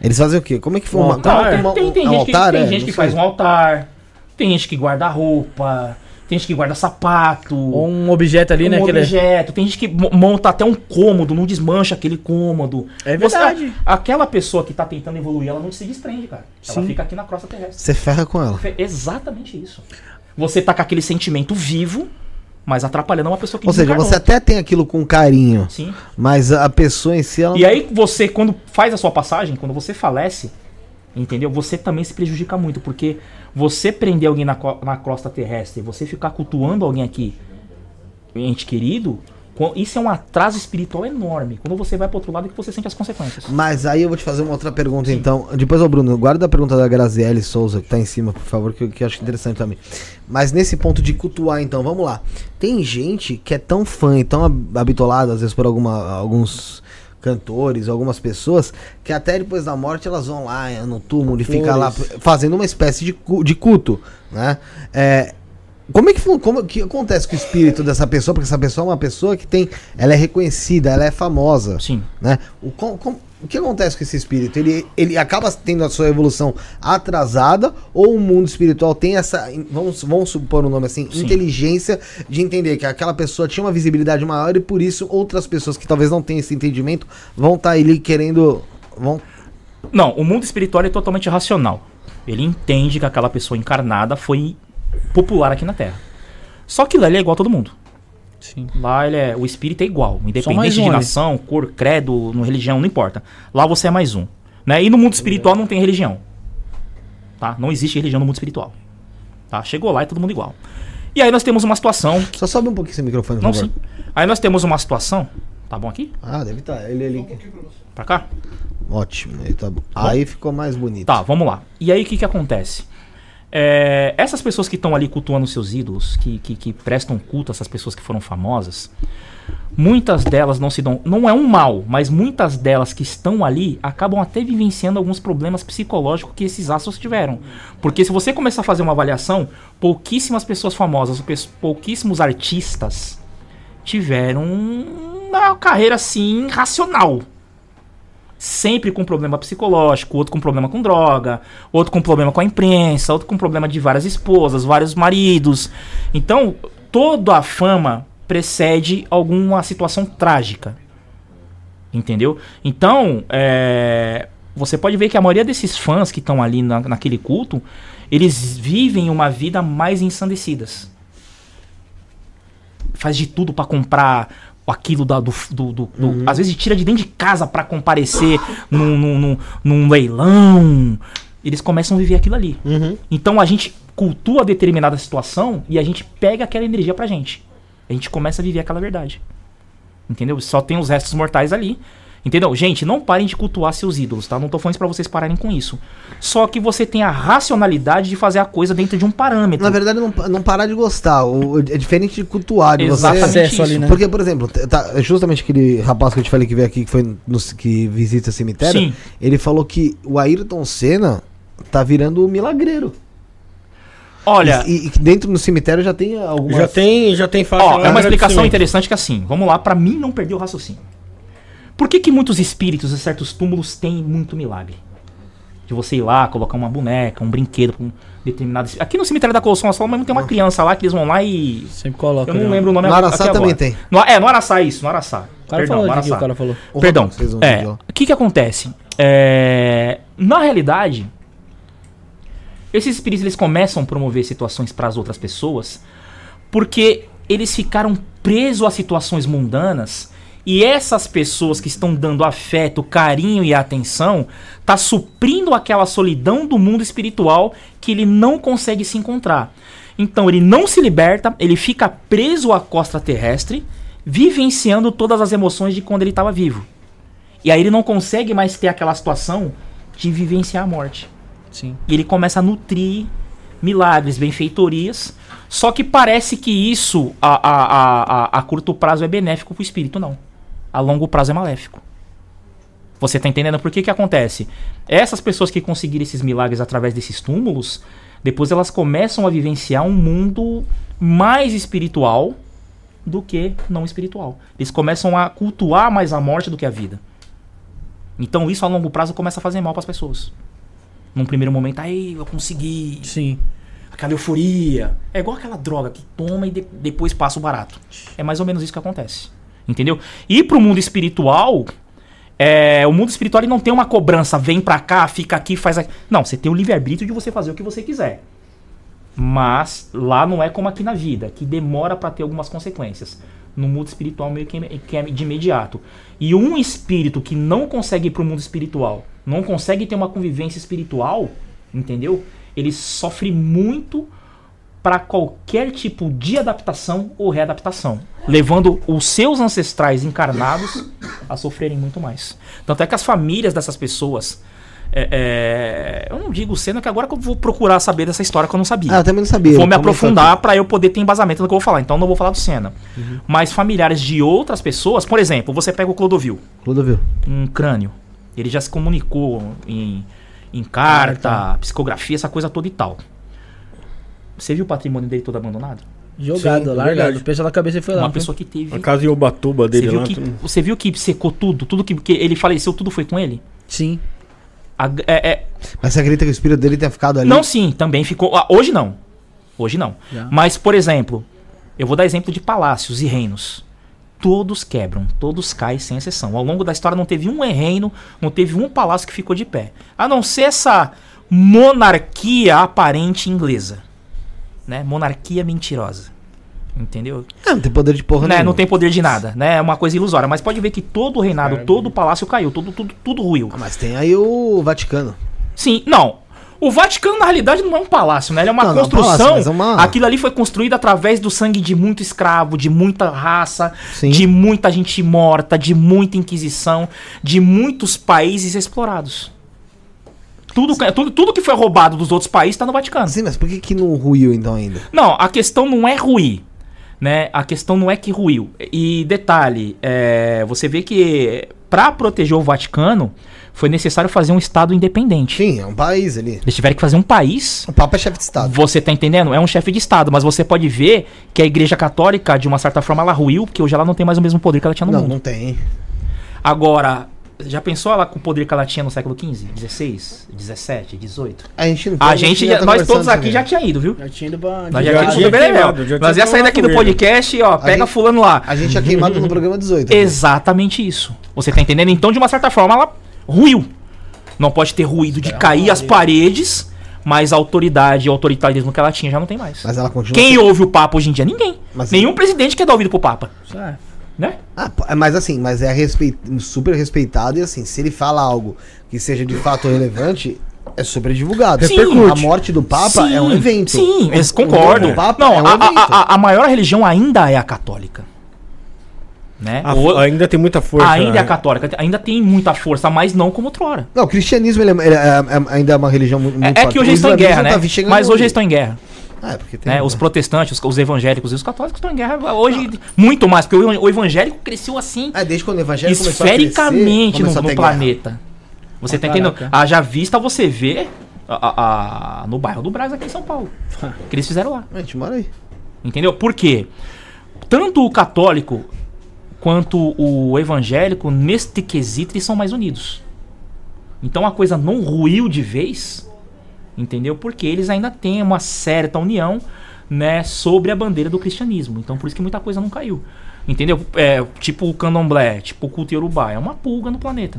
Eles fazem o quê? Como é que foi Um uma, altar? uma- Tem, tem um gente, altar, que, tem é? gente que faz um altar, tem gente que guarda roupa, tem gente que guarda sapato. Ou um objeto ali, né? um aquele- objeto, tem gente que mo- monta até um cômodo, não desmancha aquele cômodo. É Você- verdade. aquela pessoa que tá tentando evoluir, ela não se desprende, cara. Ela Sim. fica aqui na crosta terrestre. Você ferra com ela. É exatamente isso. Você tá com aquele sentimento vivo, mas atrapalhando uma pessoa que Ou seja, você até tem aquilo com carinho, Sim. mas a pessoa em si, ela E aí você, quando faz a sua passagem, quando você falece, entendeu? Você também se prejudica muito, porque você prender alguém na, na crosta terrestre, você ficar cultuando alguém aqui, ente querido, isso é um atraso espiritual enorme. Quando você vai pro outro lado é que você sente as consequências. Mas aí eu vou te fazer uma outra pergunta, então. Depois, ô Bruno, guarda a pergunta da Graziele Souza, que tá em cima, por favor, que, eu- que eu acho interessante também. Mas nesse ponto de cultuar, então, vamos lá. Tem gente que é tão fã e tão ab- habitolada, às vezes, por alguma, alguns cantores, algumas pessoas, que até depois da morte elas vão lá eh, no túmulo e ficam lá fazendo uma espécie de, de culto, né? É, como é que, como, que acontece com o espírito dessa pessoa? Porque essa pessoa é uma pessoa que tem. Ela é reconhecida, ela é famosa Sim. né? O, com- com- o que acontece com esse espírito? Ele, ele acaba tendo a sua evolução atrasada ou o mundo espiritual tem essa, vamos, vamos supor o nome assim, Sim. inteligência de entender que aquela pessoa tinha uma visibilidade maior e por isso outras pessoas que talvez não tenham esse entendimento vão estar ali querendo, vão Não, o mundo espiritual é totalmente racional. Ele entende que aquela pessoa encarnada foi popular aqui na Terra. Só que lá ele é igual a todo mundo. Sim. Lá ele é, o espírito é igual, independente um de ali. nação, cor, credo, no religião, não importa. Lá você é mais um. Né? E no mundo espiritual não tem religião. Tá? Não existe religião no mundo espiritual. Tá? Chegou lá e todo mundo igual. E aí nós temos uma situação. só sobe um pouquinho esse microfone, por Não, favor. sim. Aí nós temos uma situação. Tá bom aqui? Ah, deve estar. Ele ali. Pra cá? Ótimo. Ele tá bom. Aí ficou mais bonito. Tá, vamos lá. E aí o que que acontece? É, essas pessoas que estão ali cultuando seus ídolos, que, que, que prestam culto a essas pessoas que foram famosas, muitas delas não se dão. Não é um mal, mas muitas delas que estão ali acabam até vivenciando alguns problemas psicológicos que esses astros tiveram. Porque se você começar a fazer uma avaliação, pouquíssimas pessoas famosas, pouquíssimos artistas tiveram uma carreira assim racional sempre com problema psicológico, outro com problema com droga, outro com problema com a imprensa, outro com problema de várias esposas, vários maridos. Então, toda a fama precede alguma situação trágica. Entendeu? Então, é, você pode ver que a maioria desses fãs que estão ali na- naquele culto, eles vivem uma vida mais ensandecidas. Faz de tudo pra comprar aquilo da- do. do- do- do- Às vezes tira de dentro de casa pra comparecer num, num, num- num leilão. Eles começam a viver aquilo ali. Uhum. Então a gente cultua determinada situação e a gente pega aquela energia pra gente. A gente começa a viver aquela verdade. Entendeu? Só tem os restos mortais ali. Entendeu? Gente, não parem de cultuar seus ídolos, tá? Não tô falando isso pra vocês pararem com isso. Só que você tem a racionalidade de fazer a coisa dentro de um parâmetro. Na verdade, não, não parar de gostar. O- é diferente de cultuar. De você, Exatamente Acesso isso. ali, né? Porque, por exemplo, tá, justamente aquele rapaz que eu te falei que veio aqui, que, foi no, que visita cemitério, Sim. ele falou que o Ayrton Senna tá virando o milagreiro. Olha, E, e dentro do cemitério já tem algumas... Já tem, já tem faixa Ó, é uma explicação interessante que assim, vamos lá, pra mim não perder o raciocínio. Por que que muitos espíritos e certos túmulos têm muito milagre? De você ir lá, colocar uma boneca, um brinquedo pra um determinado... Aqui no cemitério da Colossal Nacional mesmo tem uma criança lá que eles vão lá e... Sempre coloca. Eu não né? lembro o nome No Araçá também agora. tem. No, é, no Araçá isso, no Araçá. O cara Perdão, falou no de que Araçá. o cara falou. O Perdão. Um É, o que que acontece? É, na realidade, esses espíritos eles começam a promover situações para as outras pessoas porque eles ficaram presos a situações mundanas e essas pessoas que estão dando afeto, carinho e atenção tá suprindo aquela solidão do mundo espiritual que ele não consegue se encontrar. Então ele não se liberta, ele fica preso à costa terrestre, vivenciando todas as emoções de quando ele estava vivo. E aí ele não consegue mais ter aquela situação de vivenciar a morte. Sim. E ele começa a nutrir milagres, benfeitorias. Só que parece que isso a, a, a, a, curto prazo é benéfico pro espírito, não. A longo prazo é maléfico. Você tá entendendo por que que acontece? Essas pessoas que conseguiram esses milagres através desses túmulos, depois elas começam a vivenciar um mundo mais espiritual do que não espiritual. Eles começam a cultuar mais a morte do que a vida. Então isso a longo prazo começa a fazer mal pras pessoas. Num primeiro momento, aí eu consegui. Sim. Aquela euforia. É igual aquela droga que toma e de- depois passa o barato. É mais ou menos isso que acontece. Entendeu? E pro mundo espiritual, é, o mundo espiritual não tem uma cobrança, vem pra cá, fica aqui, faz aqui. Não, você tem o livre-arbítrio de você fazer o que você quiser. Mas lá não é como aqui na vida, que demora pra ter algumas consequências. No mundo espiritual meio que, que é de imediato. E um espírito que não consegue ir pro mundo espiritual, não consegue ter uma convivência espiritual, entendeu? Ele sofre muito para qualquer tipo de adaptação ou readaptação, levando os seus ancestrais encarnados a sofrerem muito mais. Tanto é que as famílias dessas pessoas, é, é, eu não digo cena que agora que eu vou procurar saber dessa história que eu não sabia. Ah, eu também não sabia. Vou me aprofundar para eu poder ter embasamento no que eu vou falar. Então não vou falar do Senna. Mas familiares de outras pessoas, por exemplo, você pega o Clodovil, Clodovil. um crânio. Ele já se comunicou em, em carta, psicografia, essa coisa toda e tal. Você viu o patrimônio dele todo abandonado? Jogado, Sim, é largado. peso da cabeça foi lá. Uma pessoa que teve. A casa em Ubatuba Você dele viu, lá. que, tudo- você viu que secou tudo? Tudo que, que ele faleceu, tudo foi com ele? Sim. A- é- é- Mas você acredita que o espírito dele tenha ficado ali? não, sim, também ficou. ah, hoje não. Hoje não. Já. Mas, por exemplo, eu vou dar exemplo de palácios e reinos. Todos quebram, todos caem sem exceção. Ao longo da história não teve um reino, não teve um palácio que ficou de pé. A não ser essa monarquia aparente inglesa. Né? Monarquia mentirosa. Entendeu? Ah, não tem poder de porra Né, nenhuma. não tem poder de nada, né? É uma coisa ilusória. Mas pode ver que todo o reinado, todo o palácio caiu, tudo, tudo, tudo ruiu. Ah, Mas tem aí o Vaticano. Sim, não. O Vaticano, na realidade, não é um palácio, né? Ele é uma Não, não é um construção. palácio, mas é uma- Aquilo ali foi construído através do sangue de muito escravo, de muita raça, Sim. de muita gente morta, de muita inquisição, de muitos países explorados. Tudo, tudo, tudo que foi roubado dos outros países está no Vaticano. Sim, mas por que que não ruiu então ainda? Não, a questão não é ruir. Né? A questão não é que ruiu. E detalhe, é, você vê que para proteger o Vaticano foi necessário fazer um Estado independente. Sim, é um país ali. Eles tiveram que fazer um país. O Papa é chefe de Estado. Você tá entendendo? É um chefe de Estado, mas você pode ver que a Igreja Católica, de uma certa forma, ela ruiu, porque hoje ela não tem mais o mesmo poder que ela tinha no Não, mundo. não tem. Agora, já pensou ela com o poder que ela tinha no século XV, XVI, XVII, XVIII? A gente não A gente, já tá nós todos aqui já tinha ido, viu? Já tinha ido pra. Nós Já já, tinha ido já Nós ia sair daqui do podcast, ó, pega gente- fulano lá. A gente é queimado no programa 18. aqui. Exatamente isso. Você tá entendendo? Então, de uma certa forma, ela ruiu. Não pode ter ruído de cair as paredes, mas a autoridade e o autoritarismo que ela tinha já não tem mais. Mas ela continua. Quem ouve o Papa hoje em dia? Ninguém. Mas- Nenhum presidente quer dar ouvido pro Papa. Ah, Né? Ah, é, mas assim, mas é respeit... super respeitado e assim, se ele fala algo que seja de fato relevante, é super divulgado. Sim. A morte do Papa é um evento. Sim, O- eles o concordam. novo Papa não, é um a, evento. a- a- a maior religião ainda é a católica. Né? A- O- ainda tem muita força. ainda é né? a católica. Ainda tem muita força, mas não como outrora. Não, o cristianismo ele é, ele é- é- ainda é uma religião mu- muito, É, é forte. que hoje O eles estão em guerra, tá né? chegando Mas hoje hoje. eles estão em guerra. Ah, é. Né? Os protestantes, os, os evangélicos e os católicos estão em guerra hoje muito mais, porque o, o evangélico cresceu assim É, desde quando o evangelho começou a esfericamente crescer, no, começou a no ter guerra. planeta. Você Ah, tá entendendo? Haja vista você vê a- a- a- no bairro do Brás aqui em São Paulo. que eles fizeram lá. A gente mora aí. Entendeu? Por quê? Tanto o católico quanto o evangélico, neste quesito, eles são mais unidos. Então a coisa não ruiu de vez, entendeu? Porque eles ainda têm uma certa união, né, sobre a bandeira do cristianismo. Então por isso que muita coisa não caiu. Entendeu? É, tipo o candomblé, tipo o culto iorubá, é uma pulga no planeta.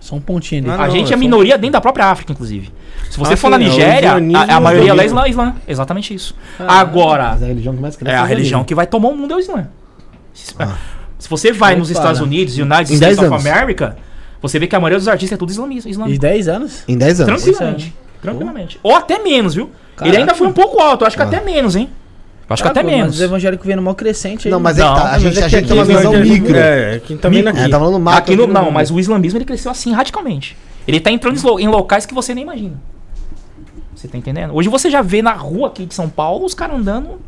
só um pontinho ali. Ah, a não, gente é é minoria dentro da própria África, inclusive. Se você Ah, for sim, na é, Nigéria, islamismo a, a maioria lá é islã, islã. Exatamente isso. Agora, Mas a religião que mais cresce é a o religião que vai tomar o mundo é o Islã. Se- Ah. Se você vai Opa, nos Estados né? Unidos, United States 10 of anos. America, você vê que a maioria dos artistas é tudo islamista. Islâmico. 10 anos? Em 10 anos. Tranquilamente. Tranquilamente. Ou até menos, viu? Ele Caraca. ainda foi um pouco alto, eu acho que Ah. até menos, hein? Eu acho que até Caraca, Mas menos. os evangélicos vendo mal crescente aí. Não, mas é Não, que tá. A mas gente, é a que gente tem uma aqui- visão Mas micro. É, é, quem tá vendo aqui. É, tá falando macro. Aqui no, aqui não, mas o islamismo ele cresceu assim radicalmente. Ele tá entrando em lo- em locais que você nem imagina. Você tá entendendo? Hoje você já vê na rua aqui de São Paulo os caras andando.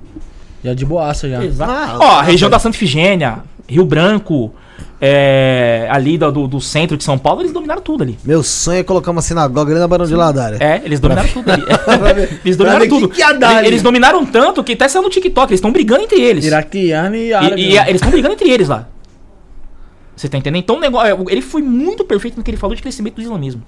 Já de boaça já. Exato. Ah, Ó, a região da Santa Ifigênia, Rio Branco, é, ali do, do, centro de São Paulo, eles dominaram tudo ali. Meu sonho é colocar uma sinagoga ali na Barão de Ladária. É, eles dominaram tudo ali. eles pra dominaram tudo. que que eles, eles dominaram tanto que até saiu no TikTok, eles estão brigando entre eles. Iraquiano e E, árabe. e a- eles estão brigando entre eles lá. Você tá entendendo? Então o negócio, ele foi muito perfeito no que ele falou de crescimento do islamismo.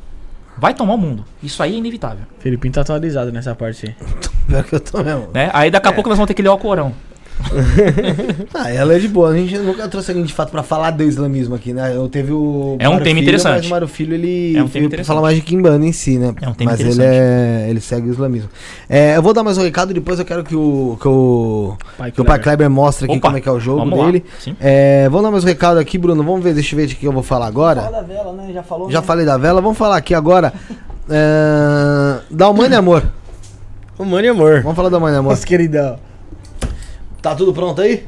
Vai tomar o mundo. Isso aí é inevitável. Felipinho tá atualizado nessa parte aí. Pior que eu tô mesmo. Né? Aí daqui a pouco nós vamos ter que ler o Corão. Ah, ela é de boa. A gente nunca trouxe alguém de fato pra falar do islamismo aqui, né? Eu teve o. É um Mário tema Filho, interessante. Mas o Mário Filho, ele É um tema falar mais de Kimbanda em si, né? É um tema mas ele, interessante. é, ele segue o islamismo. É, eu vou dar mais um recado, depois eu quero que o, que o, Pai que o Pai Kleber. Kleber mostre aqui Opa, como é que é o jogo vamos dele. É, vamos dar mais um recado aqui, Bruno. Vamos ver, deixa eu ver o que eu vou falar agora. da vela, né? Já falou. Já falei da vela, vamos falar aqui agora. É, da Humana Amor. Ô, mano e amor. Vamos falar da Humana Amor. Nossa, queridão. Tá tudo pronto aí?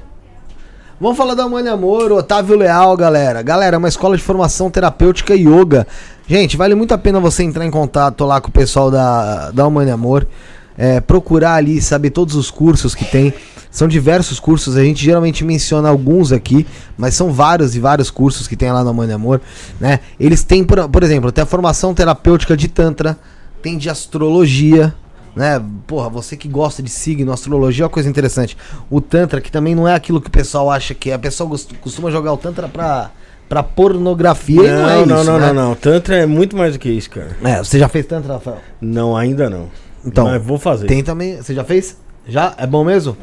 Vamos falar da Mãe Amor, Otávio Leal, galera. Galera, é uma escola de formação terapêutica e yoga. Gente, vale muito a pena você entrar em contato lá com o pessoal da, da Mãe Amor. É, procurar ali, saber todos os cursos que tem. São diversos cursos, a gente geralmente menciona alguns aqui, mas são vários e vários cursos que tem lá na Mãe Amor, né? Eles têm, por, por exemplo, tem a formação terapêutica de Tantra, tem de astrologia, né? Porra, você que gosta de signo, astrologia é uma coisa interessante. O Tantra, que também não é aquilo que o pessoal acha que é. A pessoa costuma jogar o Tantra pra, pra pornografia e não é Não, isso. não, não, né? não, não. Tantra é muito mais do que isso, cara. É, você já fez Tantra, Rafael? Não, ainda não. Então, Mas vou fazer. Tem também. Você já fez? Já? É bom mesmo?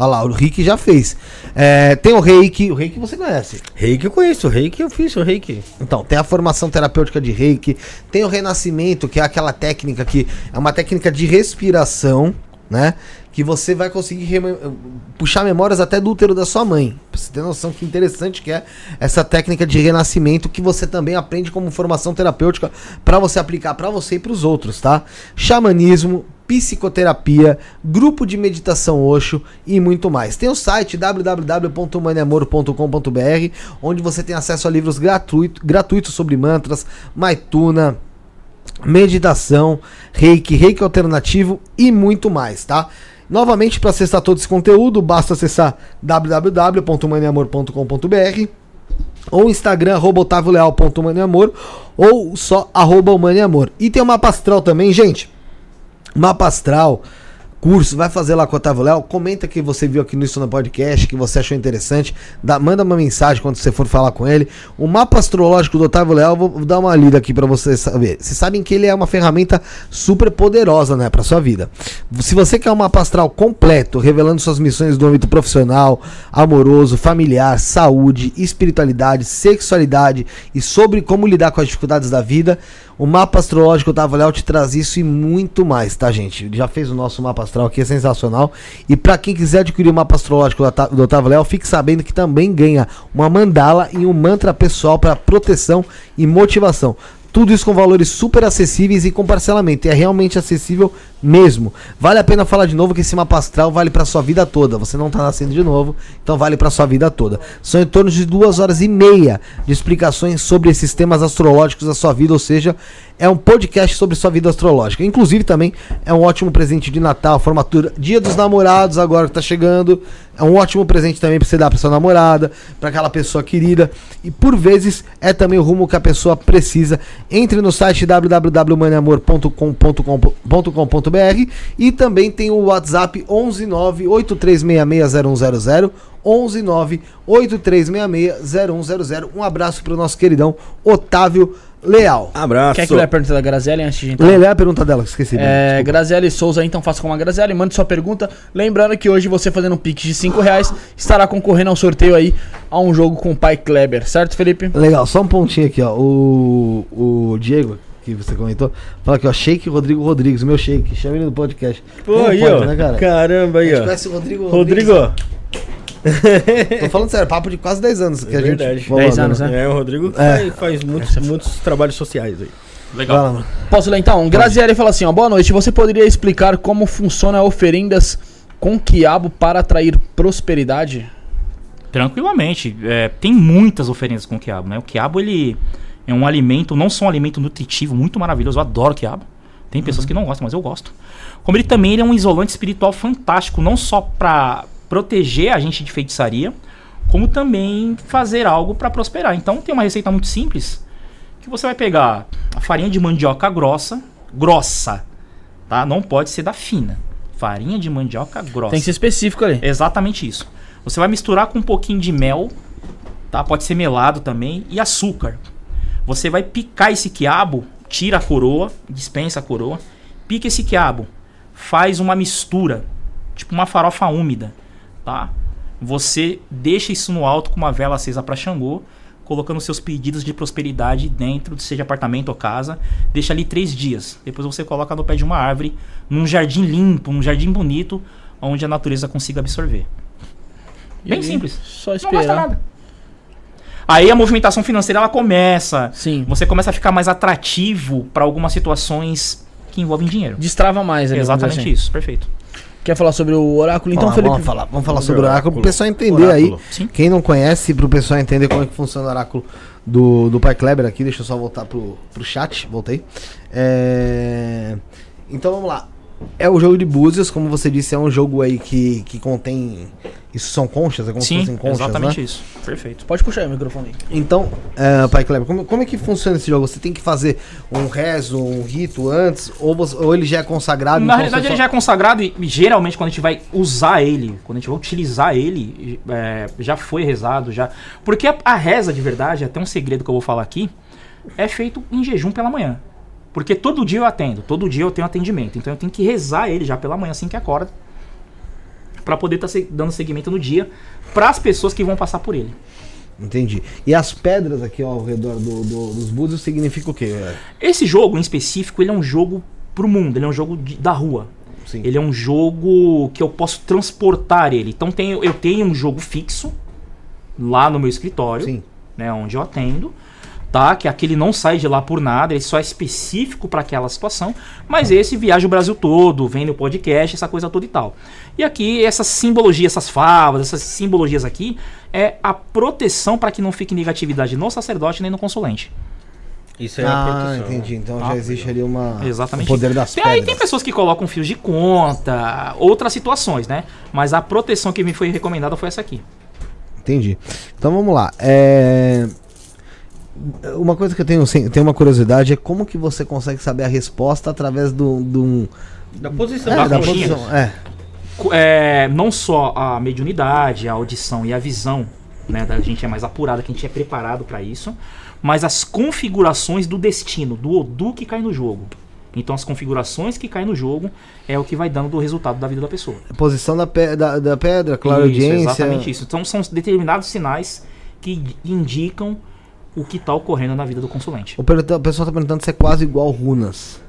Olha lá, o Rick já fez. É, tem o Reiki, o Reiki você conhece. Reiki eu conheço, Reiki eu fiz, o Reiki. Então, tem a formação terapêutica de reiki, tem o renascimento, que é aquela técnica que é uma técnica de respiração, né? Que você vai conseguir puxar memórias até do útero da sua mãe. Pra você ter noção que interessante que é essa técnica de renascimento que você também aprende como formação terapêutica para você aplicar para você e para os outros, tá? Xamanismo, psicoterapia, grupo de meditação Osho e muito mais. Tem o site www.maniamoro.com.br, onde você tem acesso a livros gratuito, gratuitos sobre mantras, maituna, meditação, reiki, reiki alternativo e muito mais, tá? Novamente, para acessar todo esse conteúdo, basta acessar www.maniamor.com.br ou Instagram, arroba ou só arroba. E tem o mapa astral também, gente. Mapa astral, curso, vai fazer lá com o Otávio Léo. Comenta que você viu aqui no Isso no Podcast, que você achou interessante. Dá, manda uma mensagem quando você for falar com ele. O mapa astrológico do Otávio Léo, vou dar uma lida aqui pra vocês saber. Vocês sabem que ele é uma ferramenta super poderosa, né, pra sua vida. Se você quer um mapa astral completo, revelando suas missões do âmbito profissional, amoroso, familiar, saúde, espiritualidade, sexualidade e sobre como lidar com as dificuldades da vida, o mapa astrológico Léo te traz isso e muito mais, tá, gente? Já fez o nosso mapa astral aqui, é sensacional. E pra quem quiser adquirir o mapa astrológico do Otávio Léo, fique sabendo que também ganha uma mandala e um mantra pessoal para proteção e motivação. Tudo isso com valores super acessíveis e com parcelamento. E é realmente acessível mesmo. Vale a pena falar de novo que esse mapa astral vale para sua vida toda. Você não tá nascendo de novo, então vale para sua vida toda. São em torno de duas horas e meia de explicações sobre esses temas astrológicos da sua vida, ou seja, é um podcast sobre sua vida astrológica. Inclusive também é um ótimo presente de Natal, formatura, Dia dos Namorados agora que tá chegando. É um ótimo presente também para você dar para sua namorada, para aquela pessoa querida. E por vezes é também o rumo que a pessoa precisa. Entre no site www.maniamor.com.br e também tem o WhatsApp 11983660100. 11983660100. Um abraço pro nosso queridão Otávio Leal. Abraço. Quer que eu leia a pergunta da Graziella antes de entrar? Lê, lê a pergunta dela, que esqueci. É, Desculpa. Graziele Souza, então faça como a Graziele, mande sua pergunta. Lembrando que hoje você fazendo um pix de 5 reais estará concorrendo a um sorteio aí a um jogo com o pai Kleber, certo, Felipe? Legal, só um pontinho aqui, ó. O, o Diego, que você comentou, fala aqui, ó. Shake Rodrigo Rodrigues, meu shake. Chama ele no podcast. Pô, Como aí, pode, ó. né, cara? Caramba A aí, gente ó. conhece o Rodrigo Rodrigo. Tô falando sério, papo de quase 10 anos que É a gente. verdade. Vamos 10 lá, anos, né? É, o Rodrigo É. faz, faz muitos, muitos trabalhos sociais aí. Lá, mano. Posso ler então? Graziele fala assim, ó, boa noite, você poderia explicar como funciona oferendas com quiabo para atrair prosperidade? Tranquilamente. É, tem muitas oferendas com quiabo, né? O quiabo, ele é um alimento, não só um alimento nutritivo, muito maravilhoso. Eu adoro quiabo. Tem pessoas que não gostam, mas eu gosto. Como ele também ele é um isolante espiritual fantástico, não só para proteger a gente de feitiçaria, como também fazer algo para prosperar. Então tem uma receita muito simples, que você vai pegar a farinha de mandioca grossa, grossa, tá? Não pode ser da fina. Farinha de mandioca grossa. Tem que ser específico ali. Exatamente isso. Você vai misturar com um pouquinho de mel, tá? Pode ser melado também e açúcar. Você vai picar esse quiabo, tira a coroa, dispensa a coroa, pica esse quiabo, faz uma mistura, tipo uma farofa úmida, tá? Você deixa isso no alto com uma vela acesa para Xangô, colocando seus pedidos de prosperidade dentro, seja apartamento ou casa. Deixa ali três dias. Depois você coloca no pé de uma árvore, num jardim limpo, num jardim bonito, onde a natureza consiga absorver. E Bem simples. Só Não gasta esperar. nada. Aí a movimentação financeira ela começa. Sim. Você começa a ficar mais atrativo para algumas situações que envolvem dinheiro. Destrava mais ali. Exatamente assim. isso, perfeito. Quer falar sobre o oráculo? Então, vamos, Felipe. vamos falar, vamos falar sobre o o oráculo pro oráculo. pessoal entender aí. Oráculo. Sim. Quem não conhece, pro pessoal entender como é que funciona o oráculo do, do Pai Kleber aqui, deixa eu só voltar pro, pro chat, voltei. É, Então vamos lá. É o jogo de búzios, como você disse, é um jogo aí que, que contém. Isso são conchas, é como se Sim, fossem conchas, exatamente né? isso. Perfeito. Pode puxar aí o microfone. aí. Então, é, Pai Kleber, como, como é que funciona esse jogo? Você tem que fazer um rezo, um rito antes, ou, você- ou ele já é consagrado? Na então realidade, ele só- já é consagrado e e geralmente quando a gente vai usar ele, quando a gente vai utilizar ele, é, já foi rezado, já. Porque a, a reza de verdade, até um segredo que eu vou falar aqui, é feito em jejum pela manhã. Porque todo dia eu atendo, todo dia eu tenho atendimento. Então eu tenho que rezar ele já pela manhã assim que acorda. Pra poder estar dando seguimento no dia para as pessoas que vão passar por ele. Entendi. E as pedras aqui ao redor do- do- dos búzios significa o quê? Esse jogo em específico, ele é um jogo pro mundo, ele é um jogo de- da rua. Sim. Ele é um jogo que eu posso transportar ele. Então tenho, eu tenho um jogo fixo lá no meu escritório, Sim. né, onde eu atendo, tá? Que aquele não sai de lá por nada, ele só é específico para aquela situação, mas esse viaja o Brasil todo, vem no podcast, essa coisa toda e tal. E aqui essa simbologia, essas favas, essas simbologias aqui é a proteção para que não fique negatividade no sacerdote nem no consulente. Isso é a Ah, entendi. Então Ah, já existe ali uma Exatamente. o poder das Tem, aí tem pedras. pessoas que colocam fios de conta, outras situações, né? Mas a proteção que me foi recomendada foi essa aqui. Entendi. Então vamos lá. É, Uma coisa que eu tenho, tenho uma curiosidade é como que você consegue saber a resposta através do, do... Da posição É, da da posição. É. É, não só a mediunidade, a audição e a visão, né? Da gente é mais apurada, que a gente é preparado para isso, mas as configurações do destino, do Odu que cai no jogo. Então as configurações que caem no jogo é o que vai dando do resultado da vida da pessoa. Posição da, pe- da, da pedra, clara Isso, audiência. Exatamente isso. Então são determinados sinais que indicam o que está ocorrendo na vida do consulente. O pessoal tá perguntando se é quase igual runas.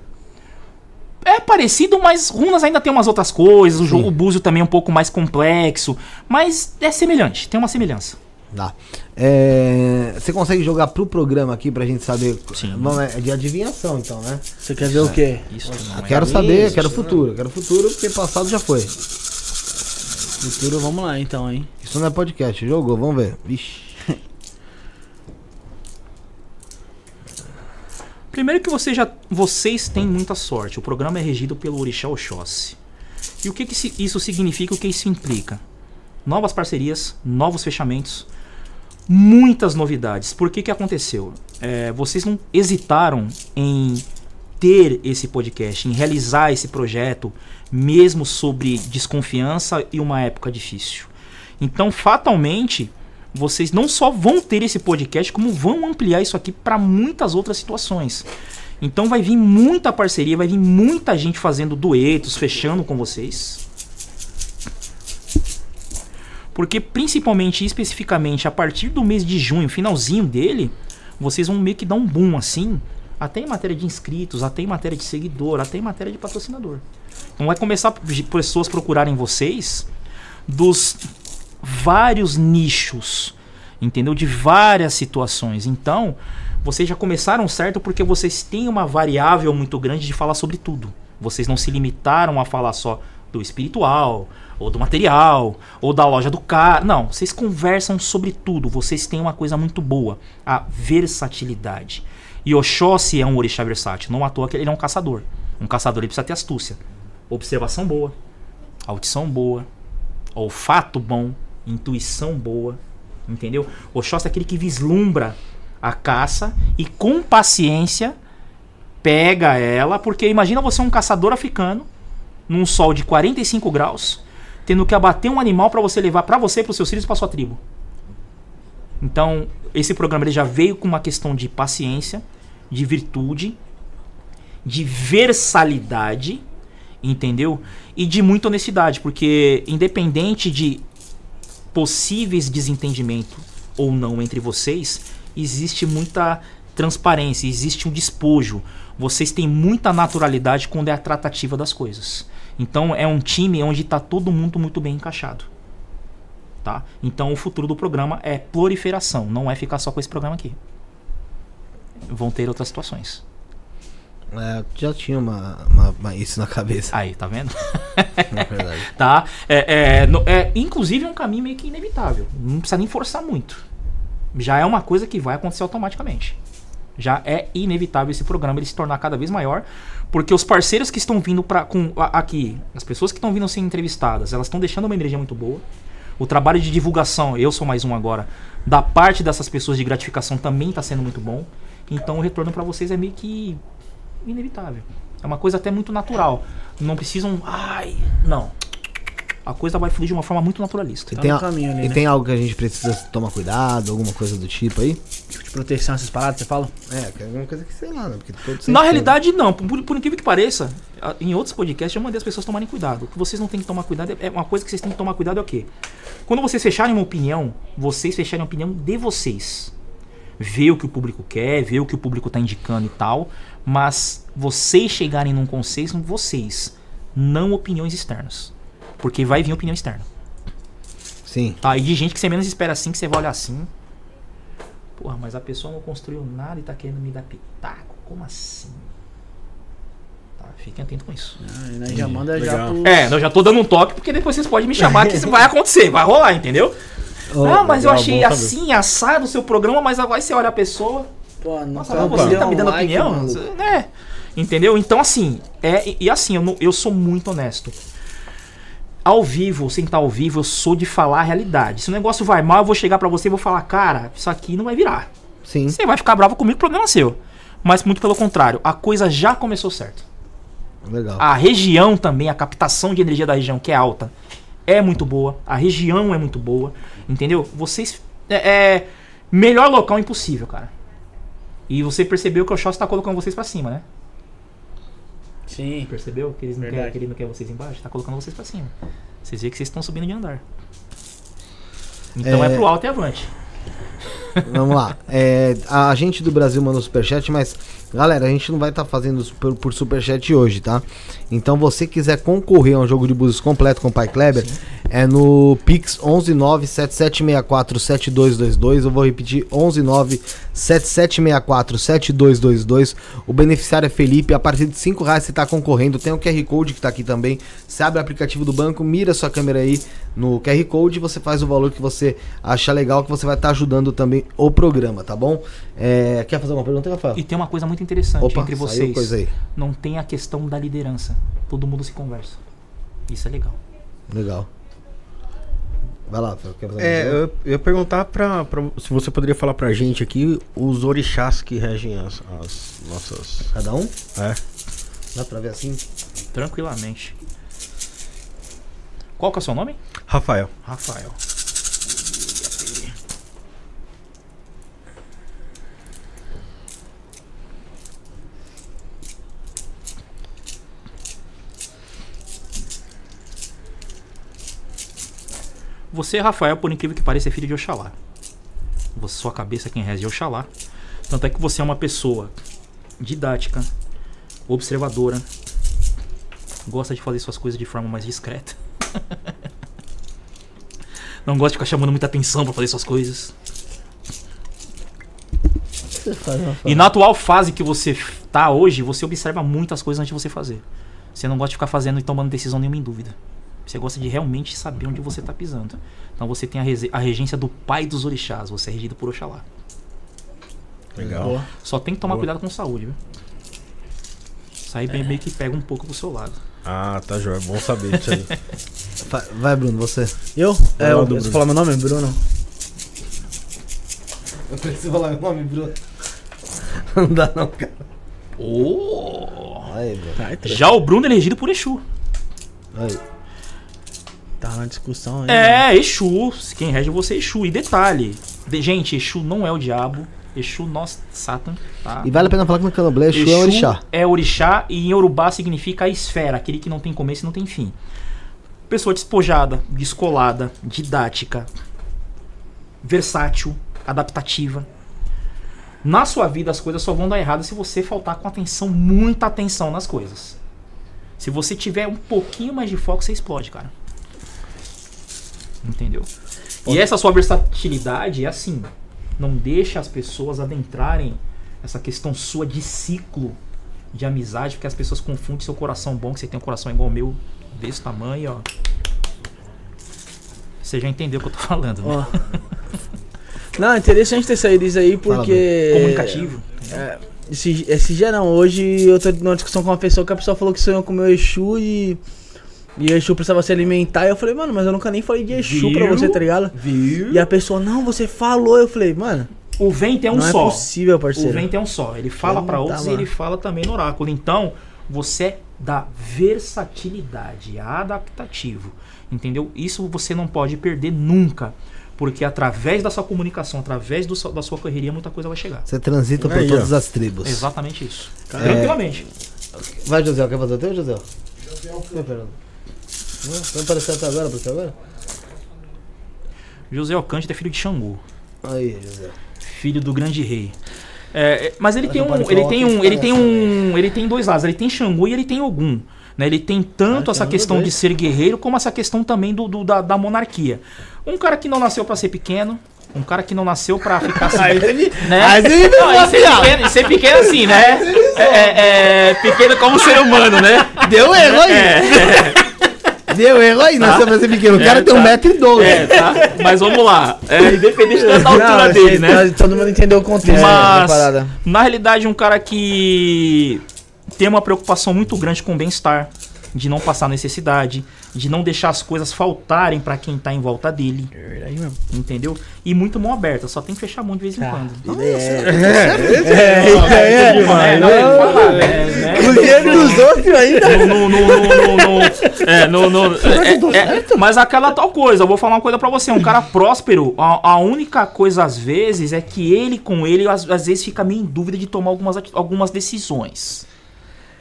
É parecido, mas Runas ainda tem umas outras coisas. O Sim. jogo Búzio também é um pouco mais complexo. Mas é semelhante, tem uma semelhança. Tá. É, Você consegue jogar pro programa aqui pra gente saber? Sim. Vamos, é de adivinhação então, né? Você quer ver o quê? Isso não é. quero saber, isso, quero futuro. Quero futuro porque passado já foi. Futuro, vamos lá então, hein? Isso não é podcast. Jogou, vamos ver. Vixe. Primeiro que você já, vocês têm muita sorte. O programa é regido pelo Orixá Oxóssi. E o que, que isso significa? O que isso implica? Novas parcerias, novos fechamentos, muitas novidades. Por que que aconteceu? É, vocês não hesitaram em ter esse podcast, em realizar esse projeto, mesmo sobre desconfiança e uma época difícil. Então, fatalmente, vocês não só vão ter esse podcast, como vão ampliar isso aqui para muitas outras situações. Então vai vir muita parceria, vai vir muita gente fazendo duetos, fechando com vocês. Porque principalmente, especificamente, a partir do mês de junho, finalzinho dele, vocês vão meio que dar um boom assim, até em matéria de inscritos, até em matéria de seguidor, até em matéria de patrocinador. Então vai começar pessoas procurarem vocês dos vários nichos, entendeu? De várias situações. Então, vocês já começaram certo porque vocês têm uma variável muito grande de falar sobre tudo. Vocês não se limitaram a falar só do espiritual, ou do material, ou da loja do cara. Não, vocês conversam sobre tudo. Vocês têm uma coisa muito boa, a versatilidade. E Oxóssi é um orixá versátil. Não à toa que ele é um caçador. Um caçador ele precisa ter astúcia. Observação boa, audição boa, olfato bom, intuição boa, entendeu? Oxóssi é aquele que vislumbra a caça e com paciência pega ela, porque imagina você um caçador africano num sol de 45 graus, tendo que abater um animal para você levar para você, para os seus filhos, para sua tribo. Então, esse programa ele já veio com uma questão de paciência, de virtude, de versalidade, entendeu? E de muita honestidade, porque independente de possíveis desentendimento ou não entre vocês, existe muita transparência, existe um despojo. Vocês têm muita naturalidade quando é a tratativa das coisas. Então é um time onde está todo mundo muito bem encaixado. Tá? Então o futuro do programa é proliferação, não é ficar só com esse programa aqui. Vão ter outras situações. É, já tinha uma, uma- uma- isso na cabeça, Aí, tá vendo? na verdade. tá? É, é, no- é, inclusive é um caminho meio que inevitável. Não precisa nem forçar muito. Já é uma coisa que vai acontecer automaticamente. Já é inevitável esse programa ele se tornar cada vez maior, porque os parceiros que estão vindo para aqui, as pessoas que estão vindo ser entrevistadas, elas estão deixando uma energia muito boa. O trabalho de divulgação, eu sou mais um agora, da parte dessas pessoas de gratificação também está sendo muito bom. Então o retorno para vocês é meio que inevitável. É uma coisa até muito natural. Não precisam, ai, não. A coisa vai fluir de uma forma muito naturalista. E, Tá tem, no a- caminho ali, e né? tem algo que a gente precisa tomar cuidado, alguma coisa do tipo aí? Tipo de proteção, essas paradas, você fala? É, que é alguma coisa que sei lá, né? Porque todo Na realidade, não. Por, por incrível que pareça, em outros podcasts eu mandei as pessoas tomarem cuidado. O que vocês não têm que tomar cuidado é é uma coisa que vocês têm que tomar cuidado é o quê? Quando vocês fecharem uma opinião, vocês fecharem a opinião de vocês. Ver o que o público quer, ver o que o público tá indicando e tal. Mas vocês chegarem num consenso, vocês. Não opiniões externas. Porque vai vir opinião externa. Sim. Tá, e de gente que você menos espera assim, que você vai olhar assim. Porra, mas a pessoa não construiu nada e tá querendo me dar pitaco. Como assim? Tá, fiquem atentos com isso. Ah, já manda já pro... É, eu já tô dando um toque porque depois vocês podem me chamar que isso vai acontecer, vai rolar, entendeu? ah, mas eu achei assim, assado o seu programa, mas agora você olha a pessoa. Pô, não Nossa, tá mas você tá um me dando like, opinião? maluco. É. Entendeu? Então, assim, é, e- e assim, eu, não- eu sou muito honesto. Ao vivo, sem estar ao vivo, eu sou de falar a realidade. Se o negócio vai mal, eu vou chegar pra você e vou falar, cara, isso aqui não vai virar. Sim. Você vai ficar bravo comigo, problema seu. Mas muito pelo contrário, a coisa já começou certo. Legal. A região também, a captação de energia da região, que é alta, é muito boa. A região é muito boa. Entendeu? Vocês. É, é melhor local impossível, cara. E você percebeu que o Oxóssi tá colocando vocês pra cima, né? Sim. Percebeu que, eles não Verdade. quer, que ele não quer vocês embaixo? Tá colocando vocês pra cima. Vocês veem que vocês estão subindo de andar. Então é, É. pro alto e avante. Vamos lá. É, a gente do Brasil mandou superchat, mas galera, a gente não vai estar fazendo super, por superchat hoje, tá? Então, você quiser concorrer a um jogo de búzios completo com o Pai Kleber, é no Pix 11977647222. Eu vou repetir: 11977647222. O beneficiário é Felipe. A partir de 5 reais você está concorrendo. Tem o QR Code que está aqui também. Você abre o aplicativo do banco, mira sua câmera aí no QR Code você faz o valor que você achar legal, que você vai estar ajudando também o programa, tá bom? É, quer fazer uma pergunta, Rafael? E tem uma coisa muito interessante Opa, entre saiu vocês. coisa aí. Não tem a questão da liderança. Todo mundo se conversa. Isso é legal. Legal. Vai lá, Rafael, quer fazer uma É, pergunta? eu, eu ia perguntar pra, pra- se você poderia falar pra gente aqui os orixás que regem as, as nossas. Cada um? É. Dá pra ver assim? Tranquilamente. Qual que é o seu nome? Rafael. Rafael. Você, Rafael, por incrível que pareça, é filho de Oxalá. Você, sua cabeça é quem reza de Oxalá. Tanto é que você é uma pessoa didática, observadora, gosta de fazer suas coisas de forma mais discreta. Não gosta de ficar chamando muita atenção pra fazer suas coisas. E na atual fase que você tá hoje, você observa muitas coisas antes de você fazer. Você não gosta de ficar fazendo e tomando decisão nenhuma em dúvida. Você gosta de realmente saber onde você tá pisando. Então você tem a, a regência do pai dos orixás. Você é regido por Oxalá. Legal. Boa. Só tem que tomar Boa. cuidado com saúde, viu? Isso aí bem- meio que pega um pouco pro seu lado. Ah, tá joia. Bom saber disso aí. Vai, vai, Bruno, você. Eu? É, eu, Bruno. falar meu nome? Bruno? Eu preciso falar meu nome, Bruno. Não dá não, cara. Oh! Aí, Bruno. Tá, é. Já o Bruno é elegido por Exu. Aí. Tá na discussão aí. É, Exu. Quem rege você é Exu. E detalhe, De- gente, Exu não é o diabo. Exu, nós, Satan, tá? E vale a pena falar que no Candomblé, Exu é um orixá. é orixá e em Yorubá significa a esfera, aquele que não tem começo e não tem fim. Pessoa despojada, descolada, didática, versátil, adaptativa. Na sua vida as coisas só vão dar errado se você faltar com atenção, muita atenção nas coisas. Se você tiver um pouquinho mais de foco, você explode, cara. Entendeu? E essa sua versatilidade é assim. Não deixa as pessoas adentrarem essa questão sua de ciclo de amizade, porque as pessoas confundem seu coração bom, que você tem um coração igual ao meu, desse tamanho, ó. Você já entendeu o que eu tô falando, né? Ó. Não, é interessante ter saído isso aí porque. Comunicativo. É, esse, esse dia não, hoje eu tô numa discussão com uma pessoa que a pessoa falou que sonhou com o meu Exu e. E o Exu precisava se alimentar. E eu falei, mano, mas eu nunca nem falei de Exu pra Viu? você, tá ligado? Viu? E a pessoa, não, você falou. Eu falei, mano, O vento é um não é só. possível, O parceiro. vento é um só. Ele fala pra não outros tá e ele fala também no oráculo. Então, você é da versatilidade, adaptativo. Entendeu? Isso você não pode perder nunca. Porque através da sua comunicação, através do da sua correria, muita coisa vai chegar. Você transita por Aí, todas ó. as tribos. Exatamente isso. É. Tranquilamente. Vai, José, quer fazer o teu, José? Vai, Fernando. Não, Vai aparecer até agora, apareceu agora? José Alcântara é filho de Xangô. Aí, José. filho do grande rei. É, é, mas ele tem um, ele tem um, ele tem é um, ele tem dois lados. Ele tem Xangô e ele tem Ogum. Né? Ele tem tanto Ah, essa tem questão de ser guerreiro como essa questão também do, do- da, da monarquia. Um cara que não nasceu pra ser pequeno, um cara que não nasceu pra ficar assim, né? Aí deu Não, e ser pequeno, e ser pequeno assim, né? É, é, é, pequeno como ser humano, né? Deu erro aí. É, Deu erro aí, não sei fazer pequeno. O cara É, tem tá. 1,12m. é, tá? Mas vamos lá. É, independente da altura Não, dele, né? Todo mundo entendeu o contexto da Mas, parada. na realidade, um cara que tem uma preocupação muito grande com o bem-estar, de não passar necessidade, de não deixar as coisas faltarem pra quem tá em volta dele, É verdade mesmo. entendeu? E muito mão aberta, só tem que fechar a mão de vez em Tá. quando. É, é, É, fala, né, né? O dinheiro dos outros ainda. No, no, no, no, é, no, no- é, é, mas aquela tal coisa, eu vou falar uma coisa pra você, um cara próspero, a, a única coisa às vezes é que ele com ele às, às vezes fica meio em dúvida de tomar algumas, algumas decisões.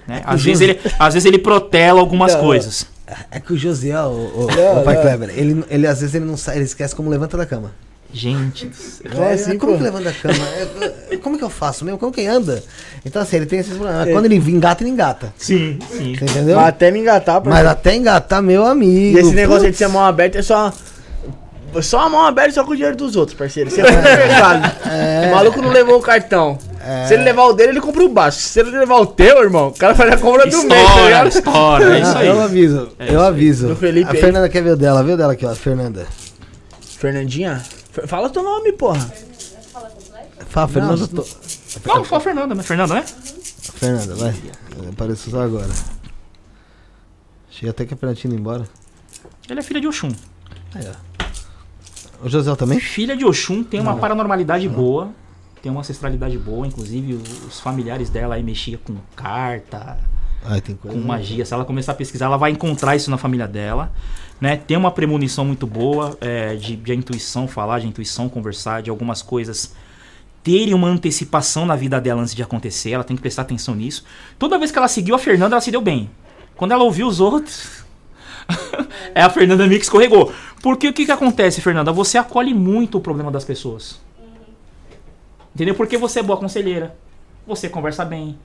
Né? Às, vezes ele, às vezes ele protela algumas Não, coisas. É que o José, o, o, Não, o pai não. Kleber, ele, ele às vezes ele não sai, ele esquece como levanta da cama. Gente do céu. É assim, como pô. que levanta da cama? É, é, como que eu faço mesmo? Como que anda? Então assim, ele tem esses problemas. É. Quando ele engata, ele engata. Sim, sim. Você entendeu? Mas até me engatar, Mas até engatar, meu amigo. E esse negócio aí de putz. ser mão aberta é só. Só a mão aberta só com o dinheiro dos outros, parceiro. Você vai no mercado. O maluco não levou o cartão. Se ele levar o dele, ele compra o baixo. Se ele levar o teu, irmão, o cara faz a compra do mês, tá História, ligado? é isso Ah, aí. Eu aviso, eu aviso. A aí. Fernanda quer ver o dela, viu dela aqui, ó, a Fernanda. Fernandinha? Fala teu nome, porra. Fala, Fernanda. Não, tô- Não, foi a Fernanda, né? Fernanda, né? Fernanda, vai. Apareceu só agora. Achei até que a Fernanda tinha ido embora. Ele é filha de Oxum. Aí, ó. O José também? Filha de Oxum tem uma paranormalidade boa, tem uma ancestralidade boa, inclusive os- familiares dela aí mexiam com carta, coisa. com magia. Se ela começar a pesquisar, ela vai encontrar isso na família dela. Né? Tem uma premonição muito boa é, de, de intuição falar, de intuição conversar, de algumas coisas terem uma antecipação na vida dela antes de acontecer. Ela tem que prestar atenção nisso. Toda vez que ela seguiu a Fernanda, ela se deu bem. Quando ela ouviu os outros. é a Fernanda meio que escorregou. Porque o que, que acontece, Fernanda? Você acolhe muito o problema das pessoas. Entendeu? Porque você é boa conselheira. Você conversa bem.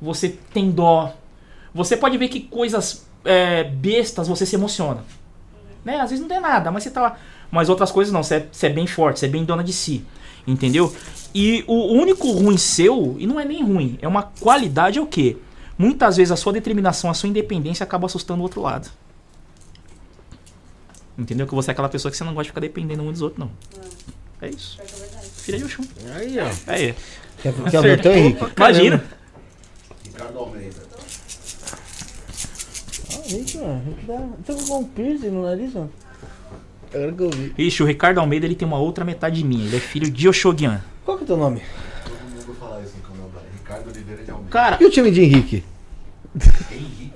Você tem dó. Você pode ver que coisas é, bestas você se emociona. Né? Às vezes não tem nada, mas você tá lá. Mas outras coisas não, você é, você é bem forte, você é bem dona de si. Entendeu? E o único ruim seu, e não é nem ruim, é uma qualidade é o quê? Muitas vezes a sua determinação, a sua independência acaba assustando o outro lado. Entendeu? Que você é aquela pessoa que você não gosta de ficar dependendo um dos outros, não. É isso. Filha de Oxum. Aí, ó. É, é. Quer, quer ver o teu, Henrique? Imagina. Ricardo Almeida. Ah, Rick, mano. Rick dá. Com um piercing no nariz, mano? Agora que eu vi. Ixi, o Ricardo Almeida ele tem uma outra metade minha. Ele é filho de Oxoguian. Qual que é o teu nome? Todo mundo fala isso no canal da Ricardo Oliveira de Almeida. Cara, E o time de Henrique? Henrique.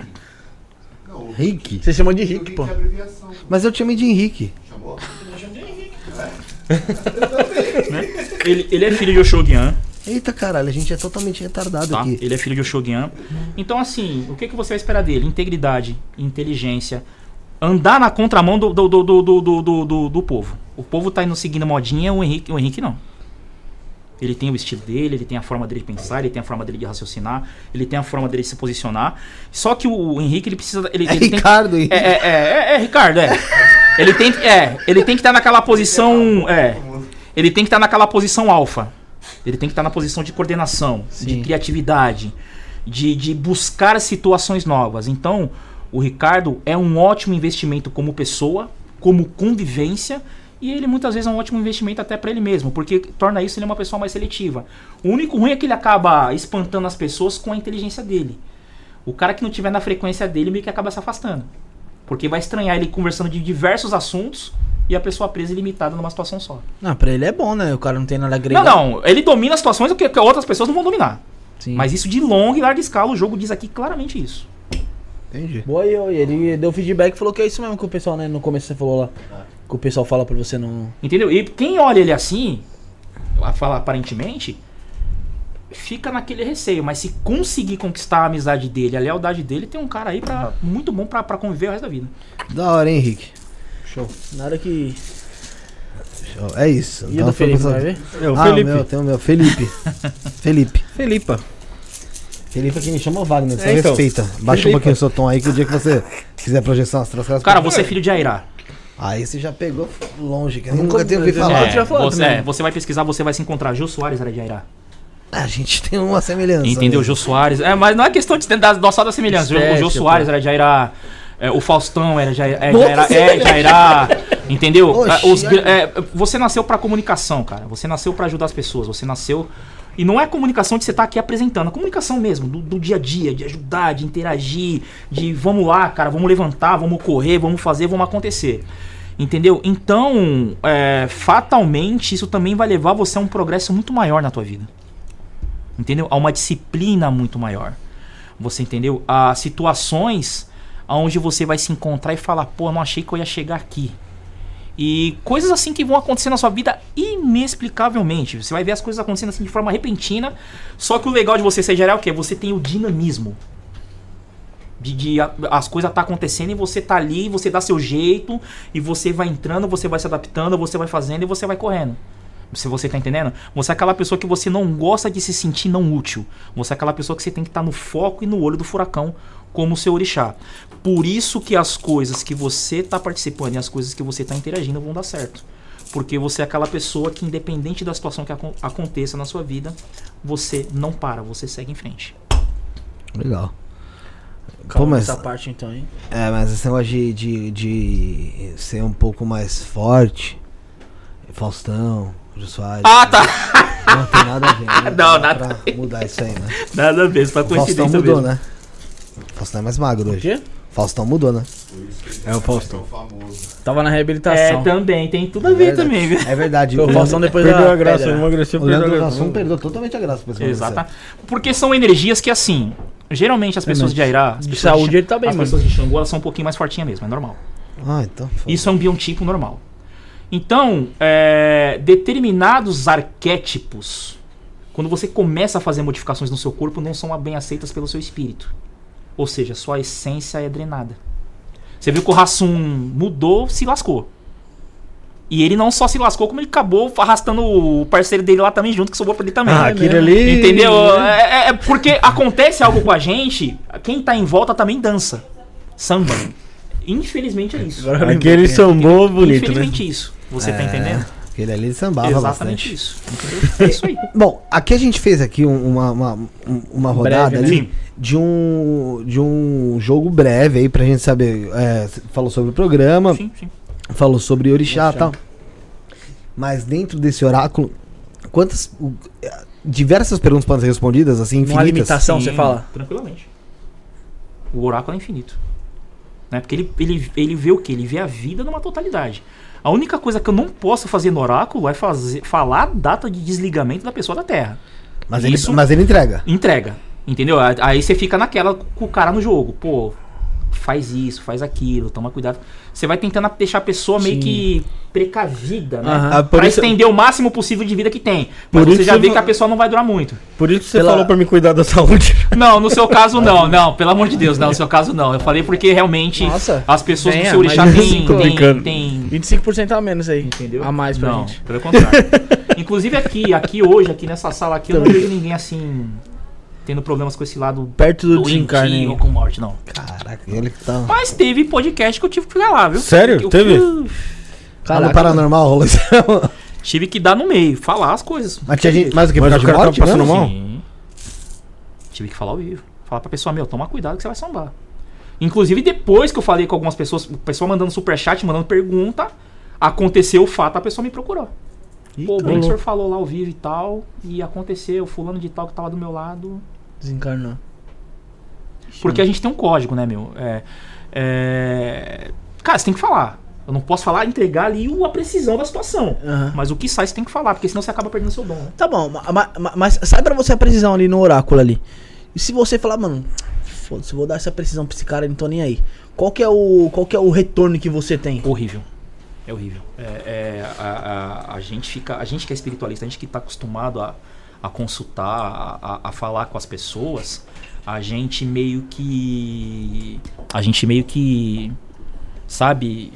Não, o Henrique? Você chama de Rick, pô. é. Mas eu te chamei de Henrique. Chamou? Né? Ele, ele é filho de Oshogyan, Eita caralho, a gente é totalmente retardado tá? aqui. Ele é filho de Oshogyan. Então, assim, o que, que você vai esperar dele? Integridade, inteligência, andar na contramão do, do, do, do, do, do, do, do povo. O povo tá indo seguindo modinha, o Henrique, o Henrique não. Ele tem o estilo dele, ele tem a forma dele de pensar, ele tem a forma dele de raciocinar, ele tem a forma dele de se posicionar. Só que o Henrique, ele precisa. Ele, É ele tem- Ricardo, hein? é, é, é, é, é, Ricardo, é. Ele tem, é, ele tem que estar naquela posição. É. Ele tem que estar naquela posição alfa. Ele tem que estar na posição de coordenação, de Sim. criatividade, de, de buscar situações novas. Então, o Ricardo é um ótimo investimento como pessoa, como convivência, e ele muitas vezes é um ótimo investimento até para ele mesmo, porque torna isso ele uma pessoa mais seletiva. O único ruim é que ele acaba espantando as pessoas com a inteligência dele. O cara que não tiver na frequência dele meio que acaba se afastando. Porque vai estranhar ele conversando de diversos assuntos e a pessoa presa e limitada numa situação só. Não, pra ele é bom, né? O cara não tem nada a agregar. Não, não, ele domina situações que, outras pessoas não vão dominar. Sim. Mas isso de longa e larga escala, o jogo diz aqui claramente isso. Entendi. Boa, e ele deu feedback e falou que é isso mesmo que o pessoal, né? No começo você falou lá. Que o pessoal fala pra você não. Entendeu? E quem olha ele assim, a fala aparentemente, fica naquele receio. Mas se conseguir conquistar a amizade dele, a lealdade dele, tem um cara aí pra, muito bom pra, pra conviver o resto da vida. Da hora, hein, Henrique? Show. Nada que. Show. É isso. E o do Felipe, vai ver? É, o ah, Felipe. o meu, tem o meu. Felipe. Felipe. Felipa. Felipe é quem me chama Wagner, você É, então. respeita. Baixa um Felipe. pouquinho o seu tom aí, que o dia que você quiser projeção astral, você Cara, você é filho de Airá. Aí você já pegou longe, que eu Nunca- nunca tenho ouvido eu falar. falado você, é, você vai pesquisar, você vai se encontrar. Jô Soares era de Airá. A gente tem uma semelhança. Entendeu? né? Jô Soares. É, mas não é questão de da, da- só da semelhança. O Jô Soares pô. era de Airá. É, o Faustão era Airá. É, de Airá, é de Airá, Entendeu? Oxi, É, os é, você nasceu pra comunicação, cara. Você nasceu pra ajudar as pessoas. Você nasceu. E não é comunicação de você estar aqui apresentando, a comunicação mesmo, do, do dia a dia, de ajudar, de interagir, de vamos lá, cara, vamos levantar, vamos correr, vamos fazer, vamos acontecer. Entendeu? Então, é, fatalmente, isso também vai levar você a um progresso muito maior na tua vida. Entendeu? A uma disciplina muito maior. Você entendeu? A situações onde você vai se encontrar e falar, pô, não achei que eu ia chegar aqui. E coisas assim que vão acontecer na sua vida inexplicavelmente. Você vai ver as coisas acontecendo assim de forma repentina. Só que o legal de você ser geral é o? Você tem o dinamismo. De, de a- as coisas tá acontecendo e você tá ali, você dá seu jeito, e você vai entrando, você vai se adaptando, você vai fazendo e você vai correndo. Se você tá entendendo? Você é aquela pessoa que você não gosta de se sentir não útil. Você é aquela pessoa que você tem que estar no foco e no olho do furacão, como o seu orixá. Por isso que as coisas que você tá participando e as coisas que você tá interagindo vão dar certo. Porque você é aquela pessoa que, independente da situação que acon- aconteça na sua vida, você não para, você segue em frente. Legal. Calma Pô, mas- essa parte então, hein? É, mas esse negócio de, de, de ser um pouco mais forte, Faustão, Jô Soares, Ah, tá! não tem nada a ver. Né? Não, nada Pra mudar isso aí, né? Nada a ver, só O Faustão coincidência mudou, mesmo. né? Faustão é mais magro O hoje. quê? Faustão mudou, né? É o Faustão. famoso. Tava na É, reabilitação. também, tem tudo a ver também, viu? É verdade. O Faustão depois Perdeu da a graça, pedra. emagreceu, O perdeu a Leandro graça. Hassum perdeu totalmente a graça pra Exata. Porque são energias que, assim, geralmente as pessoas mas de Airá. as de pessoas saúde ele tá bem, As mano. pessoas de Xangô, elas são um pouquinho mais fortinhas mesmo, é normal. Ah, então. foda. Isso é um biotipo normal. Então, é, determinados arquétipos, quando você começa a fazer modificações no seu corpo, não são bem aceitas pelo seu espírito. Ou seja, sua essência é drenada. Você viu que o Rassum mudou, se lascou. E ele não só se lascou, como ele acabou arrastando o parceiro dele lá também junto, que sobrou pra ele também. Ah, aquele ali. Entendeu? É, é- é porque acontece algo com a gente, quem tá em volta também dança. Samba. Infelizmente é isso. Aquele quem é. sambou bonito, né? Infelizmente isso. Você tá É, entendendo? Aquele ali ele sambava Exatamente bastante. isso. É isso aí. Bom, aqui a gente fez aqui um- uma, uma, um- uma rodada Breve, né? ali de um de um jogo breve aí pra gente saber. É, falou sobre o programa, Sim, sim. falou sobre orixá e Orixá. tal. Mas dentro desse oráculo, quantas o- diversas perguntas podem ser respondidas assim Uma infinitas? limitação, Sim, você fala? Tranquilamente. O oráculo é infinito. Né? Porque ele, ele, ele vê o quê? Ele vê a vida numa totalidade. A única coisa que eu não posso fazer no oráculo é fazer, falar a data de desligamento da pessoa da Terra. Mas ele, Isso- mas ele entrega. Entrega. Entendeu? Aí você fica naquela com o cara no jogo. Pô, faz isso, faz aquilo, toma cuidado. Você vai tentando deixar a pessoa meio Sim. que precavida, né? Ah, por pra isso- estender o máximo possível de vida que tem. Por Mas você isso já vê que a pessoa não vai durar muito. Por isso que você Pela- falou pra me cuidar da saúde. Não, no seu caso não, não, pelo amor de Deus, não, no seu caso não. Eu falei porque realmente Nossa, as pessoas do venha, seu orixá têm, brincando. têm- 25% a menos aí. entendeu? A mais pra não, gente. pelo contrário. Inclusive aqui, aqui hoje, aqui nessa sala aqui, eu não vejo ninguém assim tendo problemas com esse lado Perto do desencarne. ou com morte, não. Caraca, ele que tá. Mas teve podcast que eu tive que ficar lá, viu? Sério? Eu Teve? fui- Tá no paranormal, rolou tive que dar no meio, falar as coisas. Mas tinha gente. Mas o que? Mas o cara morte passando mesmo? mal? Sim. Tive que falar ao vivo. Falar pra pessoa, meu, toma cuidado que você vai sambar. Inclusive, depois que eu falei com algumas pessoas, o pessoal mandando superchat, mandando pergunta, aconteceu o fato, a pessoa me procurou. Pô, bem que o senhor falou lá ao vivo e tal, e aconteceu, fulano de tal que tava do meu lado. Desencarnou. Porque a gente tem um código, né, meu? É, é... Cara, você tem que falar. Eu não posso falar, entregar ali a precisão da situação. Aham. Mas o que sai, você tem que falar, porque senão você acaba perdendo seu dom, né? Tá bom, ma- ma- ma- mas sai pra você a precisão ali no oráculo ali. E se você falar, mano, foda-se, vou dar essa precisão pra esse cara, não tô nem aí. Qual que é o, qual que é o retorno que você tem? Horrível. É horrível. É, é, a, a, a gente fica. A gente que é espiritualista, a gente que está acostumado a, a consultar, a, a, falar com as pessoas, a gente meio que. A gente meio que. Sabe?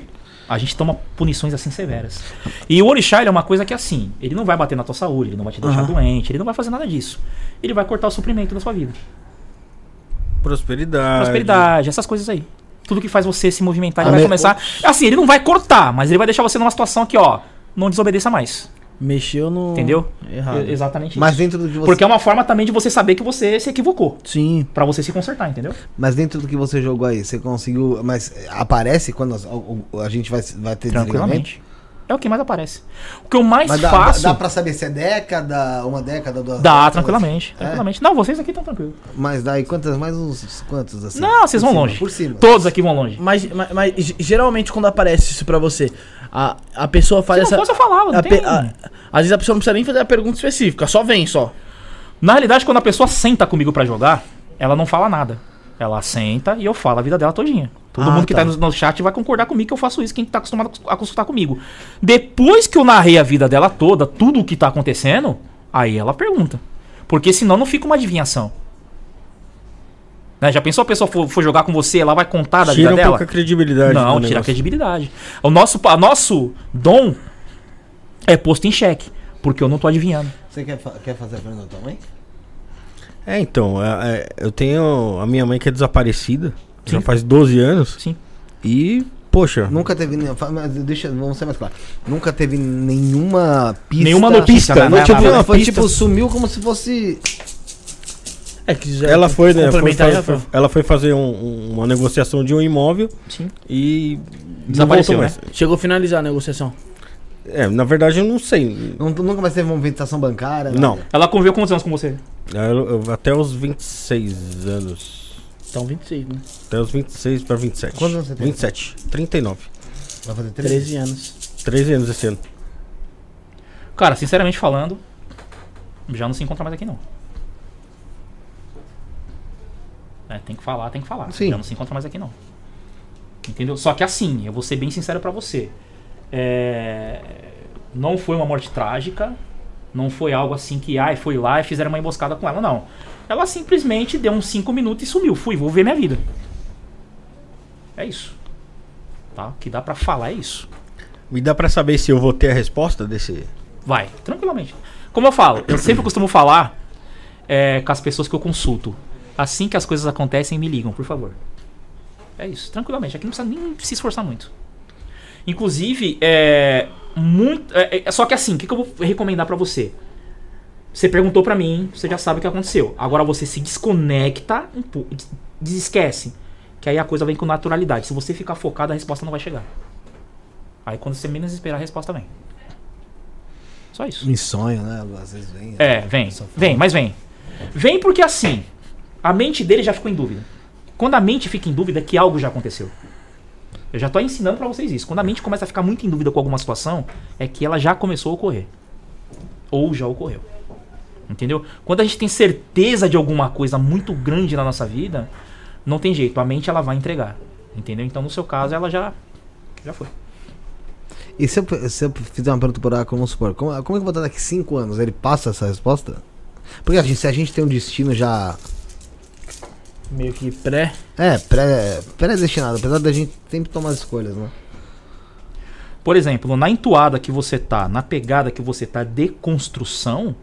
A gente toma punições assim severas. E o orixá é uma coisa que assim, ele não vai bater na tua saúde, ele não vai te deixar Aham. doente, ele não vai fazer nada disso. Ele vai cortar o suprimento da sua vida. Prosperidade. Prosperidade, essas coisas aí. Tudo que faz você se movimentar, ele Ah, vai me- começar. Assim, ele não vai cortar, mas ele vai deixar você numa situação que, ó, não desobedeça mais. Mexeu no. Entendeu? Errado. Exatamente Mas isso. dentro do que você. Porque é uma forma também de você saber que você se equivocou. Sim. Pra você se consertar, entendeu? Mas dentro do que você jogou aí, você conseguiu. Mas aparece quando o- a gente vai, vai ter desligamento? É o que mais aparece. O que eu mais Mas dá, faço. dá pra saber se é década, uma década, duas Dá, décadas? tranquilamente. É? Tranquilamente. Não, vocês aqui estão tranquilos. Mas daí quantas, mais uns quantos assim? Não, vocês vão cima, longe. Por cima. Todos aqui vão longe. Mas, mas, mas ge- geralmente quando aparece isso pra você, a, a pessoa faz Se essa. não fosse, eu falava, não a pe- a- às vezes a pessoa não precisa nem fazer a pergunta específica, só vem só. Na realidade, quando a pessoa senta comigo pra jogar, ela não fala nada. Ela senta e eu falo a vida dela todinha. Todo Ah, mundo que tá. tá no, no chat vai concordar comigo que eu faço isso, quem tá acostumado a consultar comigo. Depois que eu narrei a vida dela toda, tudo o que tá acontecendo, aí ela pergunta. Porque senão não fica uma adivinhação. Né, Já pensou a pessoa for, for jogar com você, ela vai contar da Tira vida um dela? pouco a credibilidade. Não, tira a credibilidade. O nosso, a nosso dom é posto em xeque. Porque eu não tô adivinhando. Você quer, fa- quer fazer a pergunta também? É, então, é, é, eu tenho a minha mãe que é desaparecida. Já faz 12 anos. Sim. E, poxa, Nunca teve. deixa, vamos ser mais claro. Nunca teve nenhuma pista. Nenhuma notícia, Pista, né? não, Nada, tipo, nada. uma Foi pista. tipo, sumiu como se fosse. É que já ela foi, né? Foi, complementar já fa- foi. ela foi fazer um- um- uma negociação de um imóvel Sim. e. Desapareceu, não voltou mais. Chegou a finalizar a negociação. É, na verdade eu não sei. Não- nunca mais teve movimentação bancária. nada. Não. Ela conviveu quantos anos com você? Eu- eu- até os 26 anos. Então 26, né? Até os 26 para 27. Quantos anos você tem? 27. 39. Vai fazer 13. 13 anos. 13 anos esse ano. Cara, sinceramente falando, já não se encontra mais aqui não. É, tem que falar, tem que falar. Sim. Já não se encontra mais aqui não. Entendeu? Só que assim, eu vou ser bem sincero pra você. É, Não foi uma morte trágica. Não foi algo assim que, ai, foi lá e fizeram uma emboscada com ela, não. Ela simplesmente deu uns 5 minutos e sumiu. Fui, vou ver minha vida. É isso. Tá? O que dá pra falar é isso. Me dá pra saber se eu vou ter a resposta desse. Vai, tranquilamente. Como eu falo, eu sempre costumo falar é, com as pessoas que eu consulto. Assim que as coisas acontecem, me ligam, por favor. É isso, tranquilamente. Aqui não precisa nem se esforçar muito. Inclusive, é. Muito. é, é, só que assim, o que, que eu vou recomendar pra você? Você perguntou pra mim, você já sabe o que aconteceu. Agora você se desconecta um Desesquece. Que aí a coisa vem com naturalidade. Se você ficar focado, a resposta não vai chegar. Aí quando você menos esperar, a resposta vem. Só isso. Em sonho, né? Às vezes vem. É, vem. Só fala. Vem, mas vem. Vem porque assim, a mente dele já ficou em dúvida. Quando a mente fica em dúvida, é que algo já aconteceu. Eu já tô ensinando pra vocês isso. Quando a mente começa a ficar muito em dúvida com alguma situação, é que ela já começou a ocorrer. Ou já ocorreu. Entendeu? Quando a gente tem certeza de alguma coisa muito grande na nossa vida, não tem jeito. A mente ela vai entregar. Entendeu? Então, no seu caso, ela já, já foi. E se eu, se eu fizer uma pergunta por oráculo, vamos supor, como, como é que eu vou estar daqui 5 anos? Ele passa essa resposta? Porque assim, se a gente tem um destino já. Meio que pré. É, pré- pré-destinado, apesar da gente sempre tomar as escolhas, né? Por exemplo, na entoada que você tá, na pegada que você tá de construção,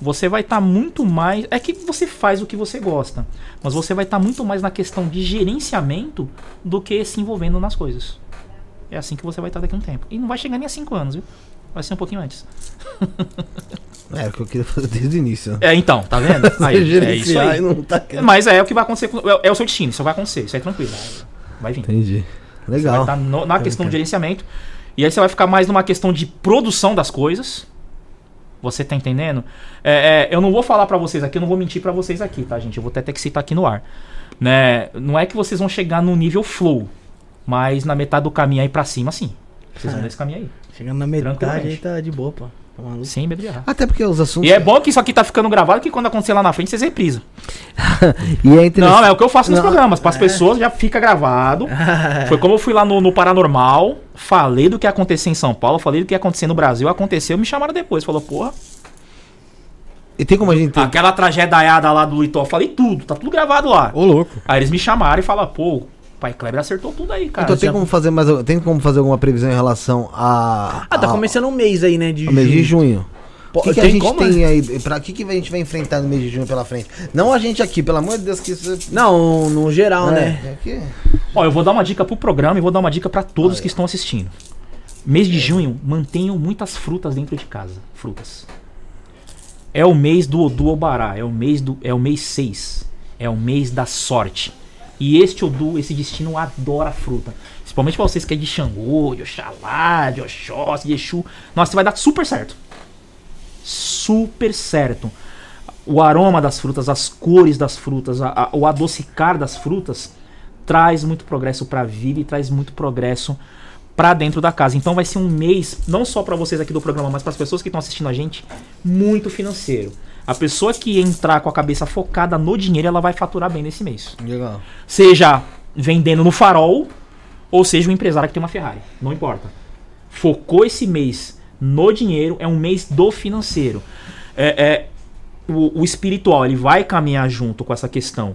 você vai estar muito mais. É que você faz o que você gosta, mas você vai estar muito mais na questão de gerenciamento do que se envolvendo nas coisas. É assim que você vai estar daqui a um tempo. E não vai chegar nem a 5 anos, viu? Vai ser um pouquinho antes. É, o que eu queria fazer desde o início. É, então, tá vendo? Aí, é isso aí. não tá. Mas é o que vai acontecer. com- é, é o seu destino, isso vai acontecer, isso é tranquilo. Vai vir. Entendi. Você vai Legal. estar no- na questão de gerenciamento. E aí você vai ficar mais numa questão de produção das coisas. Você tá entendendo? É, é, eu não vou falar pra vocês aqui, eu não vou mentir pra vocês aqui, tá, gente? Eu vou até ter que citar aqui no ar. Né? Não é que vocês vão chegar no nível flow, mas na metade do caminho aí pra cima, sim. Vocês vão nesse caminho aí. Chegando na metade aí tá de boa, pô. Tá maluco? Sem medo de errar. Até porque os assuntos. E é bom que isso aqui tá ficando gravado, que quando acontecer lá na frente, vocês reprisam. E é interessante. Não, é o que eu faço nos Não, programas. Para as pessoas já fica gravado. Foi como eu fui lá no, no Paranormal, falei do que ia acontecer em São Paulo, falei do que ia acontecer no Brasil, aconteceu, me chamaram depois. Falou, porra, E tem como a gente. ter- aquela tragédiaiada lá do Luitó, falei tudo, tá tudo gravado lá. Ô, louco. Aí eles me chamaram e falaram, pô, pai Kleber acertou tudo aí, cara. então tem como fazer mais. Tem como fazer alguma previsão em relação a. Ah, tá a- começando um mês aí, né? De mês de junho. O que, que a gente como, tem né? aí? Pra que, que a gente vai enfrentar no mês de junho pela frente? Não a gente aqui, pelo amor de Deus, que isso. Não, no geral, né? É, é que- Ó, eu vou dar uma dica pro programa e vou dar uma dica pra todos que estão assistindo. Mês de junho, mantenham muitas frutas dentro de casa. Frutas. É o mês do Odu Obará, é o mês do é o mês 6. É o mês da sorte. E este Odu, esse destino adora fruta. Principalmente pra vocês que é de Xangô, de Oxalá, de Oxóssi, de Exu. Nossa, vai dar super certo. Super certo. O aroma das frutas, as cores das frutas, a- a- o adocicar das frutas traz muito progresso pra vida e traz muito progresso pra dentro da casa. Então vai ser um mês, não só pra vocês aqui do programa, mas para as pessoas que estão assistindo a gente, muito financeiro. A pessoa que entrar com a cabeça focada no dinheiro, ela vai faturar bem nesse mês. Legal. Seja vendendo no farol, ou seja um empresário que tem uma Ferrari. Não importa. Focou esse mês no dinheiro, é um mês do financeiro. É, é, o, o espiritual ele vai caminhar junto com essa questão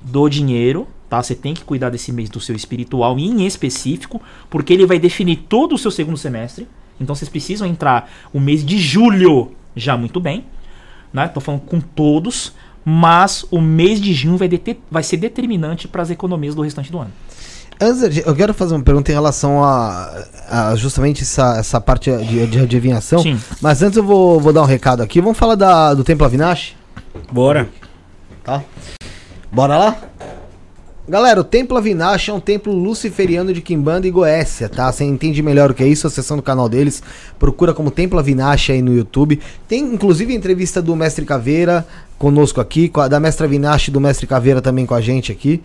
do dinheiro, tá? Você tem que cuidar desse mês do seu espiritual em específico, porque ele vai definir todo o seu segundo semestre. Então vocês precisam entrar o mês de julho já muito bem, né? Tô falando com todos, mas o mês de junho vai, deter- vai ser determinante para as economias do restante do ano. Antes, eu quero fazer uma pergunta em relação a, a justamente essa, essa parte de, de adivinhação. Sim. Mas antes eu vou, vou dar um recado aqui. Vamos falar da, do Templo Avinash? Bora. Tá? Bora lá? Galera, o Templo Avinash é um templo luciferiano de Quimbanda e Goécia, tá? Você entende melhor o que é isso, acessando o canal deles. Procura como Templo Avinash aí no YouTube. Tem inclusive entrevista do Mestre Caveira conosco aqui, da Mestra Avinash e do Mestre Caveira também com a gente aqui.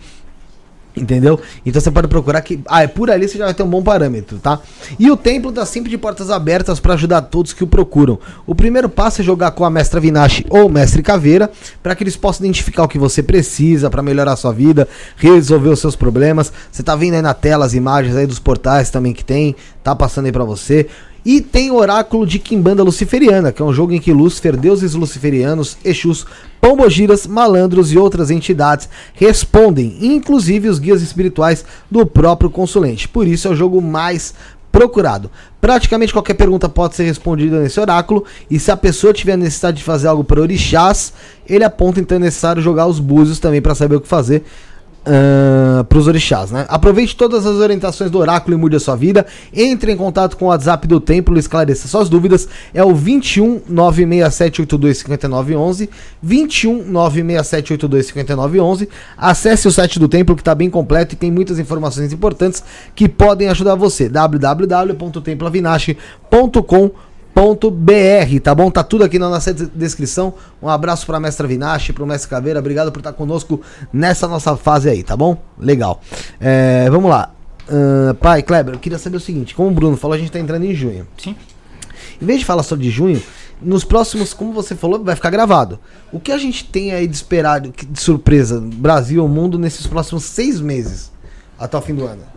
Entendeu? Então você pode procurar que. Ah, é por ali você já vai ter um bom parâmetro, tá? E o templo tá sempre de portas abertas para ajudar todos que o procuram. O primeiro passo é jogar com a mestra Vinache ou mestre Caveira, para que eles possam identificar o que você precisa para melhorar a sua vida, resolver os seus problemas. Você tá vendo aí na tela as imagens aí dos portais também que tem, tá passando aí para você. E tem Oráculo de Quimbanda Luciferiana, que é um jogo em que Lúcifer, deuses luciferianos, Exus, pombogiras, malandros e outras entidades respondem, inclusive os guias espirituais do próprio consulente. Por isso é o jogo mais procurado. Praticamente qualquer pergunta pode ser respondida nesse oráculo, e se a pessoa tiver necessidade de fazer algo para orixás, ele aponta então é necessário jogar os búzios também para saber o que fazer para os orixás, né? Aproveite todas as orientações do oráculo e mude a sua vida. Entre em contato com o WhatsApp do templo e esclareça suas dúvidas. É o 21 96782 5911. 21 96782 5911. Acesse o site do templo que está bem completo e tem muitas informações importantes que podem ajudar você. www.temploavinache.com.br, tá bom? Tá tudo aqui na nossa des- descrição. Um abraço pra mestra Vinache, pro mestre Caveira. Obrigado por estar conosco nessa nossa fase aí, tá bom? Legal. É, vamos lá. Ahn, pai, Kleber, eu queria saber o seguinte: como o Bruno falou, a gente tá entrando em junho. Sim. Em vez de falar só de junho, nos próximos, como você falou, vai ficar gravado. O que a gente tem aí de esperado, de surpresa, Brasil ou mundo, nesses próximos seis meses? Até o fim do ano.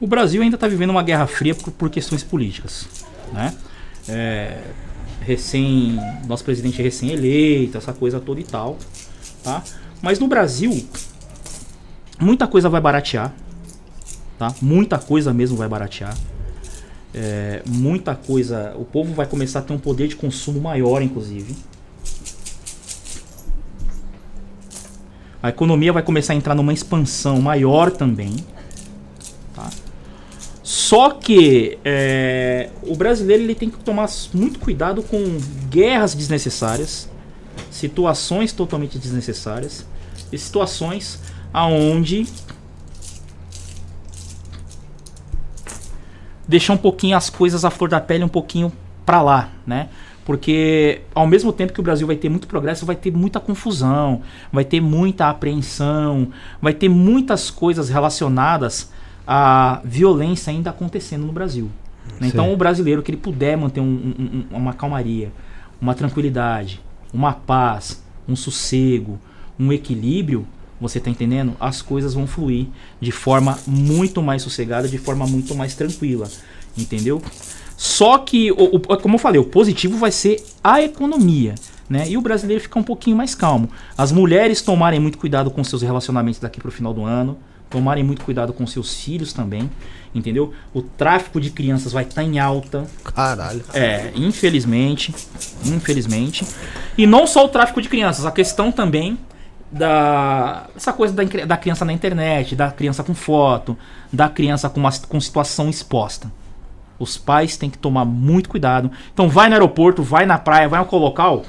O Brasil ainda está vivendo uma guerra fria por, por questões políticas, né? É, recém, nosso presidente é recém-eleito, essa coisa toda e tal, tá? Mas no Brasil, muita coisa vai baratear, tá? Muita coisa mesmo vai baratear. É, muita coisa, o povo vai começar a ter um poder de consumo maior, inclusive. A economia vai começar a entrar numa expansão maior também. Só que é, o brasileiro ele tem que tomar muito cuidado com guerras desnecessárias, situações totalmente desnecessárias e situações aonde deixar um pouquinho as coisas à flor da pele um pouquinho pra lá, né? Porque ao mesmo tempo que o Brasil vai ter muito progresso, vai ter muita confusão, vai ter muita apreensão, vai ter muitas coisas relacionadas à violência ainda acontecendo no Brasil. né? Então o brasileiro que ele puder manter um- um- um- uma calmaria, uma tranquilidade, uma paz, um sossego, um equilíbrio, você tá entendendo? As coisas vão fluir de forma muito mais sossegada, de forma muito mais tranquila, entendeu? Só que, o, o- como eu falei, o positivo vai ser a economia, né? E o brasileiro ficar um pouquinho mais calmo. As mulheres tomarem muito cuidado com seus relacionamentos daqui pro final do ano, tomarem muito cuidado com seus filhos também, entendeu? O tráfico de crianças vai estar em alta, Caralho. é, infelizmente, infelizmente. E não só o tráfico de crianças, a questão também da essa coisa da, da criança na internet, da criança com foto, da criança com uma com situação exposta. Os pais têm que tomar muito cuidado. Então vai no aeroporto, vai na praia, vai ao local,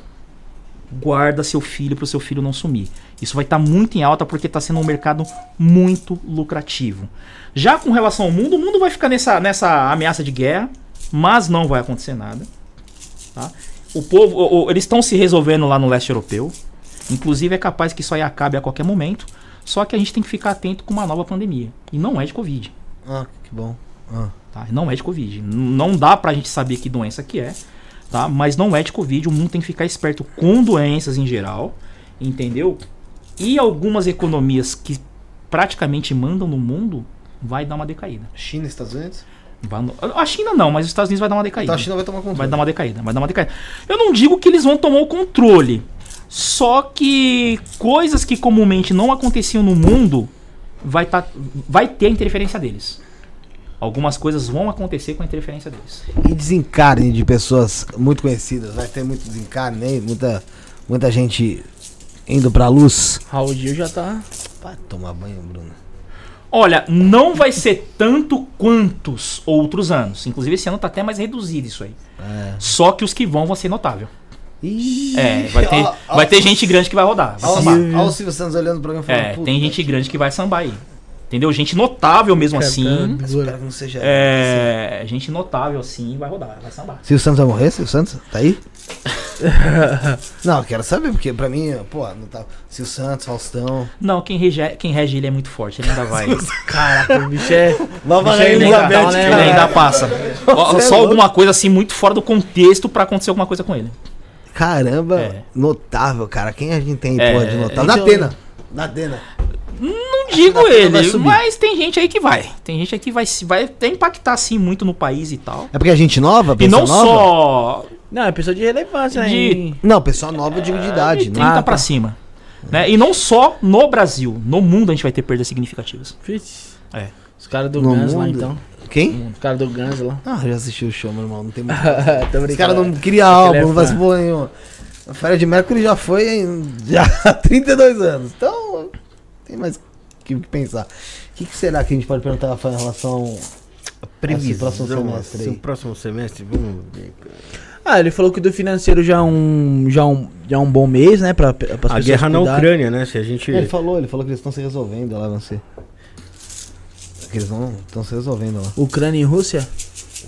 guarda seu filho para o seu filho não sumir. Isso vai estar muito em alta porque está sendo um mercado muito lucrativo. Já com relação ao mundo, o mundo vai ficar nessa, nessa ameaça de guerra, mas não vai acontecer nada. tá? O povo, o- o- eles estão se resolvendo lá no leste europeu. Inclusive é capaz que isso aí acabe a qualquer momento. Só que a gente tem que ficar atento com uma nova pandemia. E não é de Covid. Ah, que bom. Ah. Tá? Não é de Covid. Não dá pra gente saber que doença que é, tá? Mas não é de Covid. O mundo tem que ficar esperto com doenças em geral, entendeu? E algumas economias que praticamente mandam no mundo vai dar uma decaída. China e Estados Unidos? A China não, mas os Estados Unidos vai dar uma decaída. Então a China vai tomar controle. Vai dar uma decaída, vai dar uma decaída. Eu não digo que eles vão tomar o controle. Só que coisas que comumente não aconteciam no mundo vai, tá, vai ter a interferência deles. Algumas coisas vão acontecer com a interferência deles. E desencarne de pessoas muito conhecidas. Vai ter muito desencarne aí, muita, muita gente indo pra luz. Raul Gil já tá. Vai tomar banho, Bruno. Olha, não vai ser tanto quantos outros anos. Inclusive esse ano tá até mais reduzido isso aí. É. Só que os que vão vão ser notável. Ih, É, vai ter, ó, ó, vai ter gente grande que vai rodar. Vai Olha sambar. o, Silvio Santos olhando o programa e falando. É, "Puta, tem gente grande que vai sambar aí. Entendeu? Gente notável mesmo assim. Espero que não seja. É, gente notável assim vai rodar, vai sambar. Silvio Santos vai morrer? Silvio Santos? Tá aí? Não, eu quero saber, porque pra mim, pô, não tá. Silvio Santos, Faustão. Não, quem rege, quem rege ele é muito forte, ele ainda vai. Caraca, o bicho é. Nova Bicho é ele, Elizabeth, ainda, né, ele ainda passa. É Só louco. alguma coisa assim muito fora do contexto pra acontecer alguma coisa com ele. Caramba, É. notável, cara. Quem a gente tem, É, porra, de notável? então- Na Atena. Na Atena. Não digo ele, mas tem gente aí que vai. Tem gente aí que vai, se- vai até impactar assim muito no país e tal. É porque a gente nova? E não nova? só Não, é pessoa de relevância, né? De- Não, pessoa nova eu digo de idade. de né? 30 Ah, pra tá. cima. Né? E não só no Brasil, no mundo a gente vai ter perdas significativas. Vixe. É. Os caras do No Guns lá, mundo? então. Quem? Os caras do Guns lá. Ah, eu já assisti o show, meu irmão. Não tem muito. Tô Os caras não queriam Ele álbum, é não faz porra nenhuma. A Fred Mercury já foi em já há 32 anos. Então, tem mais que que pensar. O que, que será que a gente pode perguntar Rafael, em relação Previsão, Esse próximo semestre assim, aí. próximo semestre, vamos ver. Ah, ele falou que do financeiro já é um, já é um, já é um bom mês, né? Pra, pra A guerra na. Ucrânia, né? Se a gente. Ele falou, ele falou que eles estão se resolvendo lá, não sei. Que eles estão se resolvendo lá. Ucrânia e Rússia?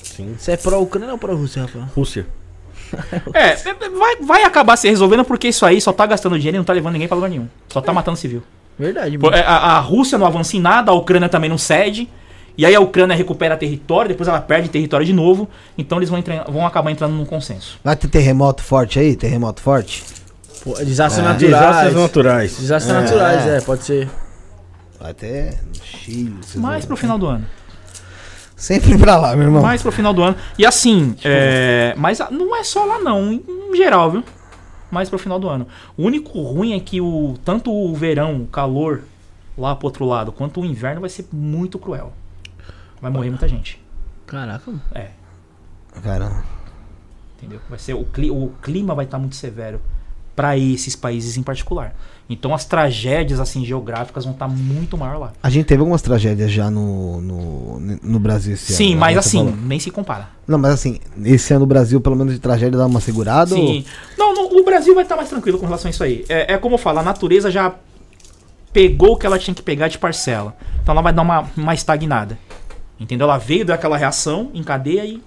Sim. Você é pró-Ucrânia ou pró-Rússia, Rafael? Rússia. É, vai, vai acabar se resolvendo porque isso aí só tá gastando dinheiro e não tá levando ninguém pra lugar nenhum. Só tá matando civil. Verdade, mano. é, A, a Rússia não avança em nada, a Ucrânia também não cede. E aí a Ucrânia recupera território, depois ela perde território de novo. Então eles vão, entrar- vão acabar entrando num consenso. Vai ter terremoto forte aí? Terremoto forte? Pô, desastres É. naturais. Desastres naturais. Desastres É. naturais, é, pode ser. Vai ter no Chile. Mais pro final do ano. Sempre pra lá, meu irmão. Mais pro final do ano. E assim, é, mas a- não é só lá não, em, em geral, viu? Mais pro final do ano. O único ruim é que o tanto o verão, o calor lá pro outro lado, quanto o inverno vai ser muito cruel. Vai morrer muita gente. Caraca. É, Caramba. entendeu? Vai ser o, cli- o clima vai estar muito severo pra esses países em particular. Então as tragédias assim geográficas vão estar muito maior lá. A gente teve algumas tragédias já no, no, no Brasil esse Sim, ano. mas né? Você assim, falou. nem se compara. Não, mas assim, esse ano no Brasil, pelo menos de tragédia, dá uma segurada? ou- Sim. Não, não, o Brasil vai estar mais tranquilo com relação a isso aí. É, é como eu falo, a natureza já pegou o que ela tinha que pegar de parcela. Então ela vai dar uma, uma estagnada. Entendeu? Ela veio daquela reação em cadeia e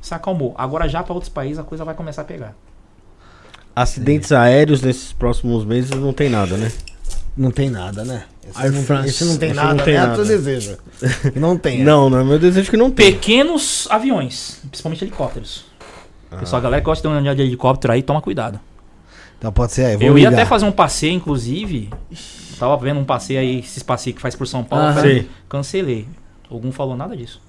se acalmou. Agora já para outros países a coisa vai começar a pegar. Acidentes aéreos nesses próximos meses não tem nada, né? Não tem nada, né? Esse, Air não, France. esse não tem Esse nada, não tem né? É nada. teu desejo. Não tem. é. Não, não é meu desejo que não tem. Pequenos aviões, principalmente helicópteros. Pessoal, a galera que gosta de andar de helicóptero aí, toma cuidado. Então pode ser aí. Vou Eu ia ligar. até fazer um passeio, inclusive. Tava vendo um passeio aí, esses passeios que faz por São Paulo. Falei. Cancelei. Algum falou nada disso.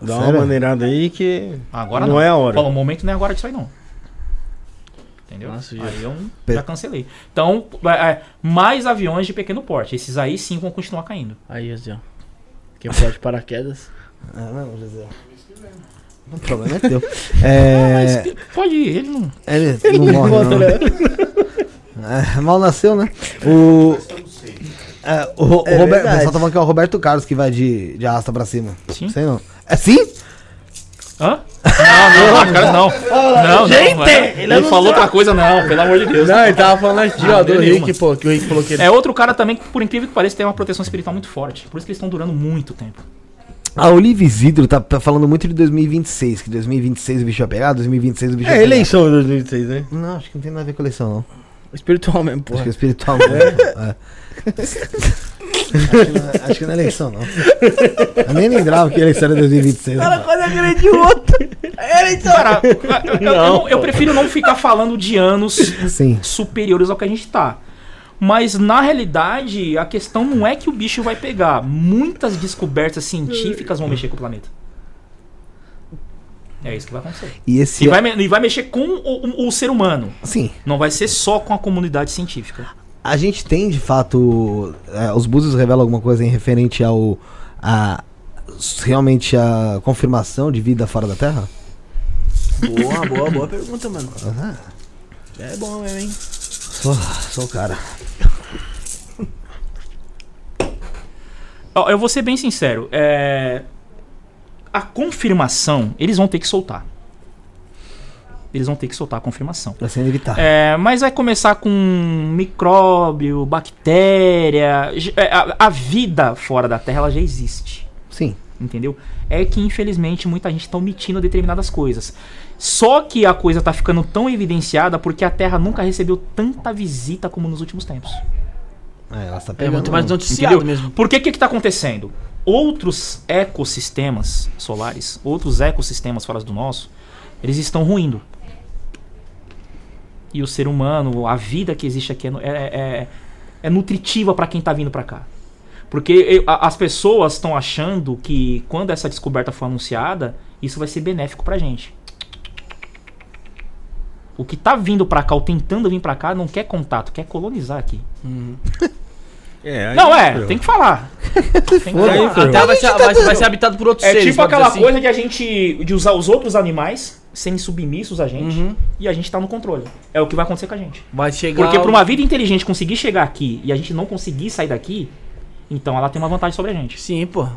Dá Sério? uma maneirada aí que. Agora Não não. é a hora. Falou, o momento não é agora disso aí não. Entendeu? Nossa, aí eu já cancelei. Então, é, é, mais aviões de pequeno porte. Esses aí sim vão continuar caindo. Aí, ó. Quem pode paraquedas. Ah, não, José. O problema é teu. É. Mas pode ir, ele não. Ele não morre, não. É, mal nasceu, né? O. É, o, Ro- É o Roberto, o pessoal tá falando que é o Roberto Carlos que vai de, de arrasta pra cima. Sim. Sei não. É sim? Hã? Não, não, cara, não. Não, Gente, não. é. ele Ele, não falou outra coisa, não, pelo amor de Deus. Não, ele tava falando aqui, ó, Ah, do nenhuma. Rick, pô, que o Rick falou que ele... É outro cara também que, por incrível que pareça, tem uma proteção espiritual muito forte. Por isso que eles estão durando muito tempo. A Olive Isidro tá, tá falando muito de 2026, que 2026 o bicho vai pegar, 2026 o bicho vai É pegar. eleição de 2026, né? Não, acho que não tem nada a ver com eleição, não. Espiritual mesmo, Acho porra. que é espiritual mesmo. É. acho, que não, é- acho que não é eleição, não. Eu nem lembrava que eleição era 2026. Cara, quase agredi o outro. Era então. Cara, eu, eu- eu- eu prefiro não ficar falando de anos Sim. superiores ao que a gente tá. Mas na realidade, a questão não é que o bicho vai pegar. Muitas descobertas científicas vão mexer com o planeta. É isso que vai acontecer. E esse. E vai, me- e vai mexer com o, o- o ser humano. Sim. Não vai ser só com a comunidade científica. A gente tem, de fato. é, os búzios revelam alguma coisa em referente ao. A, realmente a confirmação de vida fora da Terra? Boa, boa, boa pergunta, mano. Aham. É bom mesmo, hein? Sou, sou o cara. Eu vou ser bem sincero. é, A confirmação, eles vão ter que soltar. Eles vão ter que soltar a confirmação. Vai ser inevitável. É, mas vai começar com micróbio, bactéria. é, A, a vida fora da Terra ela já existe. Sim. Entendeu? É que infelizmente muita gente está omitindo determinadas coisas. Só que a coisa tá ficando tão evidenciada porque a Terra nunca recebeu tanta visita como nos últimos tempos. É, ela está É pegando. muito mais noticiado Entendeu? mesmo. Por que que que tá acontecendo? Outros ecossistemas solares, outros ecossistemas fora do nosso, eles estão ruindo. E o ser humano, a vida que existe aqui é, é, é- é nutritiva para quem tá vindo para cá. Porque eu- a- as pessoas estão achando que quando essa descoberta for anunciada, isso vai ser benéfico pra gente. O que tá vindo pra cá, ou tentando vir pra cá, não quer contato, quer colonizar aqui. É, Não, é, tem que falar. Tem que Aí falar. ferrou. A Terra vai ser, vai, vai ser habitada por outros É seres. tipo pode dizer aquela assim. coisa de a gente. de usar os outros animais serem submissos a gente Uhum. e a gente tá no controle. É o que vai acontecer com a gente. Vai chegar. Porque pra uma vida inteligente conseguir chegar aqui e a gente não conseguir sair daqui, então ela tem uma vantagem sobre a gente. Sim, pô.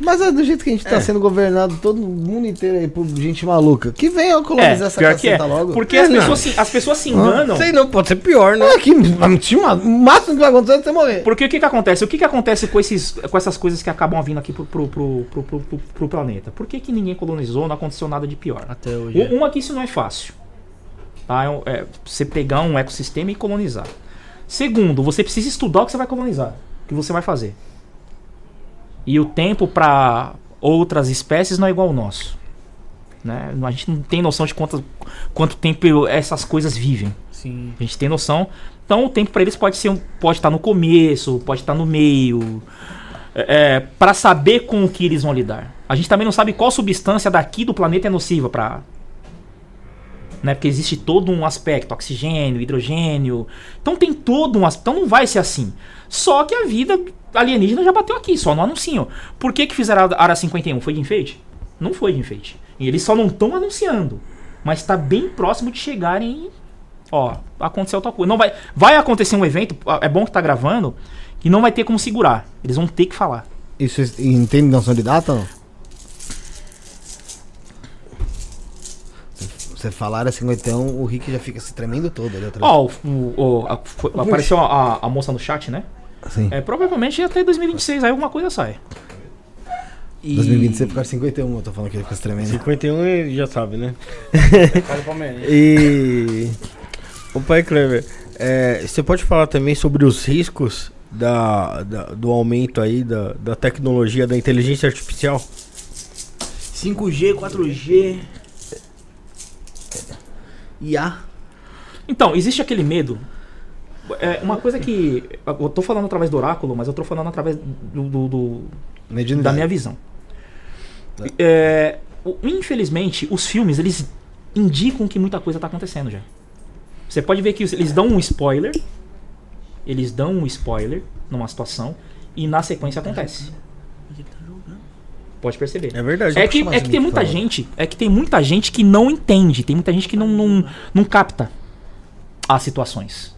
Mas é do jeito que a gente tá É. sendo governado todo mundo inteiro aí por gente maluca. Que venha colonizar essa É, pior que é. caceta logo. Porque É, as, não. pessoas se, as pessoas se enganam. Sei não, pode ser pior, né? É que o máximo que vai acontecer é você morrer. Porque o que que acontece? O que que acontece com, esses, com essas coisas que acabam vindo aqui pro, pro, pro, pro, pro, pro- pro planeta? Por que, que ninguém colonizou, não aconteceu nada de pior? Até hoje. é. Um- Uma que isso não é fácil. Tá? É É, você pegar um ecossistema e colonizar. Segundo, você precisa estudar o que você vai colonizar. O que você vai fazer. E o tempo para outras espécies não é igual ao nosso. Né? A gente não tem noção de quanto, quanto tempo essas coisas vivem. Sim. A gente tem noção. Então o tempo para eles pode ser um- pode estar no começo, pode estar no meio, é, para saber com o que eles vão lidar. A gente também não sabe qual substância daqui do planeta é nociva para né? Porque existe todo um aspecto, oxigênio, hidrogênio. Então tem todo um aspecto. Então não vai ser assim. Só que a vida alienígena já bateu aqui, só não anunciam. Por que, que fizeram a Área 51? Foi de enfeite? Não foi de enfeite. E eles só não estão anunciando. Mas está bem próximo de chegarem e. Ó, aconteceu tal coisa. Não vai, vai acontecer um evento, é bom que tá gravando, que não vai ter como segurar. Eles vão ter que falar. Isso entende noção de data não? Você falar a 51, o Rick já fica se tremendo todo ali atrás. Ó, apareceu a, a moça no chat, né? Sim. É, provavelmente até 2026 aí alguma coisa sai. E... 2026 ficar 51, eu tô falando que ele fica tremendo. 51 ele já sabe, né? E. O pai Clever, é, você pode falar também sobre os riscos da, da- do aumento aí da, da tecnologia da inteligência artificial? 5G, 4G. IA. Então, existe aquele medo. É, uma coisa que. Eu tô falando através do oráculo, mas eu tô falando através do, do- do- da minha visão. É, o- infelizmente, os filmes, eles indicam que muita coisa tá acontecendo já. Você pode ver que eles dão um spoiler. Eles dão um spoiler numa situação. E na sequência acontece. Pode perceber. É verdade. É que, puxa mais é que tem muita gente, é que tem muita gente que não entende, tem muita gente que não, não, não capta as situações.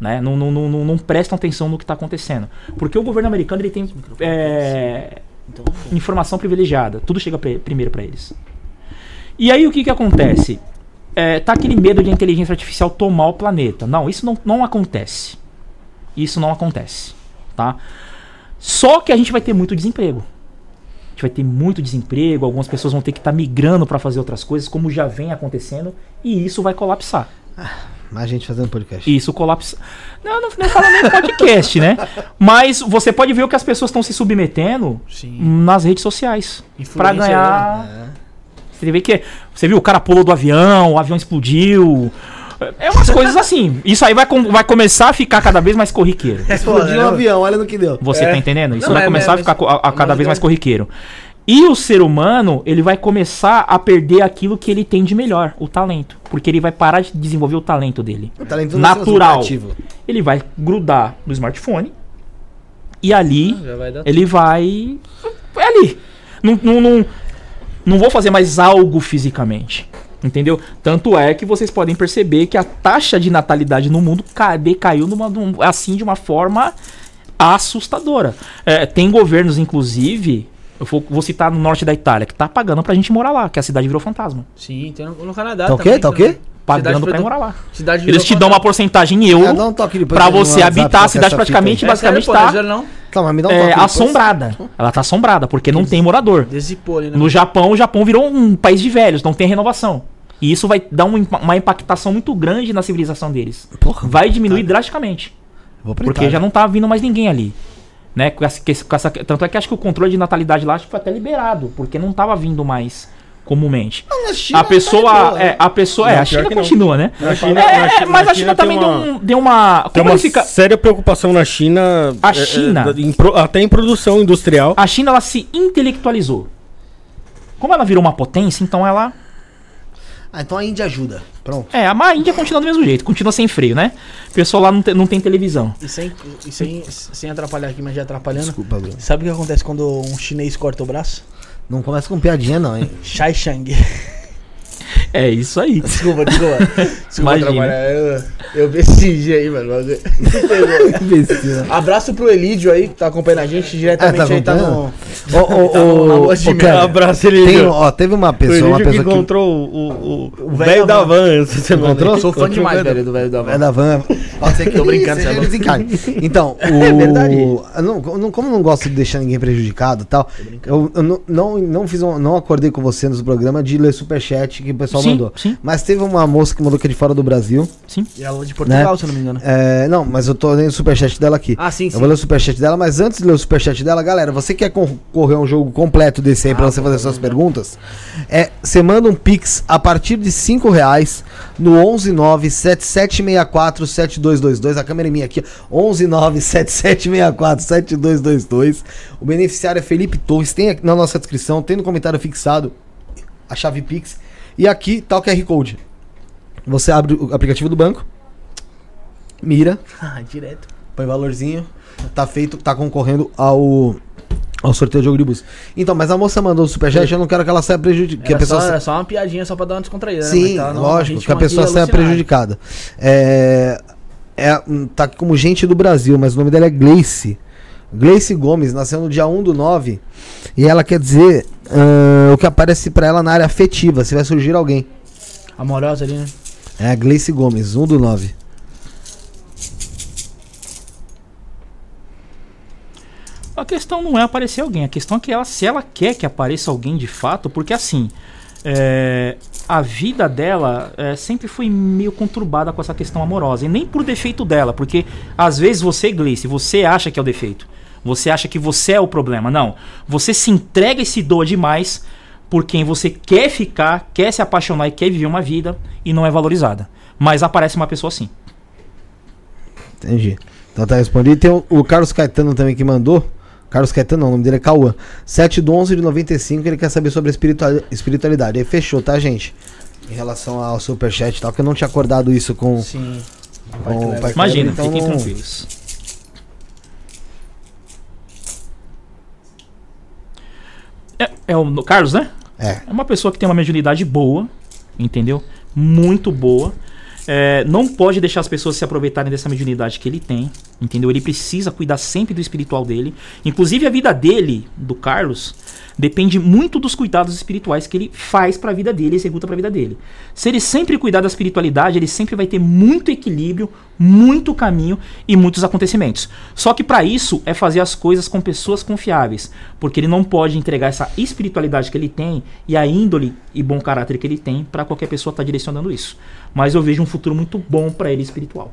Né? Não, não, não, não, não prestam atenção no que está acontecendo. Porque o governo americano ele tem é, Então, informação privilegiada. Tudo chega pre- primeiro para eles. E aí o que, que acontece? É, tá aquele medo de a inteligência artificial tomar o planeta. Não, isso não, não acontece. Isso não acontece. Tá? Só que a gente vai ter muito desemprego. A gente vai ter muito desemprego, algumas pessoas vão ter que estar migrando para fazer outras coisas, como já vem acontecendo, e isso vai colapsar. Mais gente fazendo podcast. Isso colapsa. Não, não, não falo nem podcast, né? Mas você pode ver o que as pessoas estão se submetendo Sim. nas redes sociais para ganhar. né? Você vê que você viu o cara pulou do avião, o avião explodiu. É umas coisas assim. Isso aí vai, com- vai começar a ficar cada vez mais corriqueiro. Explodiu um né? avião, olha no que deu. Você É. tá entendendo? Isso Não, vai mas- começar a ficar a, a cada mas vez é- mais corriqueiro. E o ser humano, ele vai começar a perder aquilo que ele tem de melhor, o talento. Porque ele vai parar de desenvolver o talento dele. O talento Natural. ativo. Ele vai grudar no smartphone e ali vai dar ele vai. É ali. Não, não, não, não vou fazer mais algo fisicamente. Entendeu? Tanto é que vocês podem perceber que a taxa de natalidade no mundo ca- decaiu numa, num- assim de uma forma assustadora. É, tem governos, inclusive, eu vou, vou citar no norte da Itália, que tá pagando pra gente morar lá, que a cidade virou fantasma. Sim, tem no, no Canadá Tá o quê? Tá o quê? Pagando Cidade pra ir virou- morar lá. Cidade Eles te dão uma porcentagem em euro um no você habitar a é cidade praticamente, aí. basicamente É sério, tá não é? Calma, mas me dá um é, depois. assombrada. Ela tá assombrada, porque não tem morador. Desipou né? No Japão, o Japão virou um país de velhos, não tem renovação. E isso vai dar um uma impactação muito grande na civilização deles. Porra, Vai diminuir drasticamente. vou pra Porque já não tá vindo mais ninguém ali. Né? Com essa, com essa- tanto é que acho que o controle de natalidade lá acho que foi até liberado, porque não tava vindo mais comumente. Na China A pessoa, tá é, né? a pessoa, é, Não, a pior China continua, né? Na China- É, na mas a China China tem também uma- deu, um- deu uma. Tem uma fica. séria preocupação na China. A é, é, China- da- em até em produção industrial. A China ela se intelectualizou. Como ela virou uma potência, então ela Ah, então a Índia ajuda. Pronto. É, a Índia continua do mesmo jeito, continua sem freio, né? O pessoal lá não tem, não tem televisão. E sem, e sem, sem atrapalhar aqui, mas já atrapalhando. Desculpa, Bruno. Sabe o que acontece quando um chinês corta o braço? Não começa com piadinha, não, hein? Shai Shang. É isso aí. Desculpa, desculpa. Desculpa Imagina. atrapalhar. Eu, eu decidi aí, mano. Abraço pro Elídio aí, que tá acompanhando a gente diretamente Ah, tá aí, tá no. Ô, ô, Tá ô, Abraço, tem, ó, teve uma pessoa, uma pessoa que... encontrou o, o, o velho velho da van essa semana. Encontrou? Sou fã demais, velho velho, do velho da É van. da van. Pode ser que Tô brincando, você é desencarne. Então, o... É verdade. eu não, eu não- como eu não gosto de deixar ninguém prejudicado e tal, eu, eu não, não, não fiz um- não acordei com você no programa de ler superchat que o pessoal Sim, mandou. sim. Mas teve uma moça que mandou que é de fora do Brasil. Sim. E ela é de Portugal, Né? se eu não me engano. É, não, mas eu tô lendo o superchat dela aqui. Ah, sim, Eu sim. vou ler o superchat dela, mas antes de ler o superchat dela, galera, você quer concorrer a um jogo completo desse aí pra Ah, você vou fazer ver, suas perguntas? É, você manda um pix a partir de 5 reais no 11977647222. A câmera é minha aqui, ó. 11977647222. O beneficiário é Felipe Torres, tem aqui na nossa descrição, tem no comentário fixado a chave pix. E aqui tá o QR Code. Você abre o aplicativo do banco, mira, Ah, direto. põe valorzinho, tá feito, tá concorrendo ao ao sorteio de jogo de bus. Então, mas a moça mandou o superchat, eu não quero que ela saia prejudicada. Pessoa só, só uma piadinha só pra dar uma descontraída, né? Sim, Mas tá lógico, que a pessoa saia alucinado. prejudicada. É, é, tá aqui como gente do Brasil, mas o nome dela é Gleice. Gleice Gomes, nasceu no dia 1 do 9. E ela quer dizer ah, o que aparece pra ela na área afetiva, se vai surgir alguém. Amorosa ali, né? É a Gleice Gomes, 1 do 9. A questão não é aparecer alguém, a questão é que ela, se ela quer que apareça alguém de fato, porque assim, é, a vida dela é, sempre foi meio conturbada com essa questão amorosa, e nem por defeito dela, porque às vezes você, Gleice, você acha que é o defeito, você acha que você é o problema, não. Você se entrega e se doa demais por quem você quer ficar, quer se apaixonar e quer viver uma vida e não é valorizada. Mas aparece uma pessoa assim. Entendi. Então tá respondido. Tem o, o Carlos Caetano também que mandou. Carlos Caetano, não, o nome dele é Cauã. 7 do 11 de 95, ele quer saber sobre espiritualidade. Aí fechou, tá, gente? Em relação ao superchat e tal, que eu não tinha acordado isso com. Sim. com o Pai Imagina, então fiquem não- tranquilos. É, o Carlos, né? É. É uma pessoa que tem uma mediunidade boa, entendeu? Muito boa. É, não pode deixar as pessoas se aproveitarem dessa mediunidade que ele tem, entendeu? Ele precisa cuidar sempre do espiritual dele. Inclusive a vida dele, do Carlos, depende muito dos cuidados espirituais que ele faz para a vida dele, executa para a vida dele. Se ele sempre cuidar da espiritualidade, ele sempre vai ter muito equilíbrio, muito caminho e muitos acontecimentos. Só que para isso é fazer as coisas com pessoas confiáveis, porque ele não pode entregar essa espiritualidade que ele tem e a índole e bom caráter que ele tem para qualquer pessoa estar direcionando isso. Mas eu vejo um futuro muito bom para ele espiritual.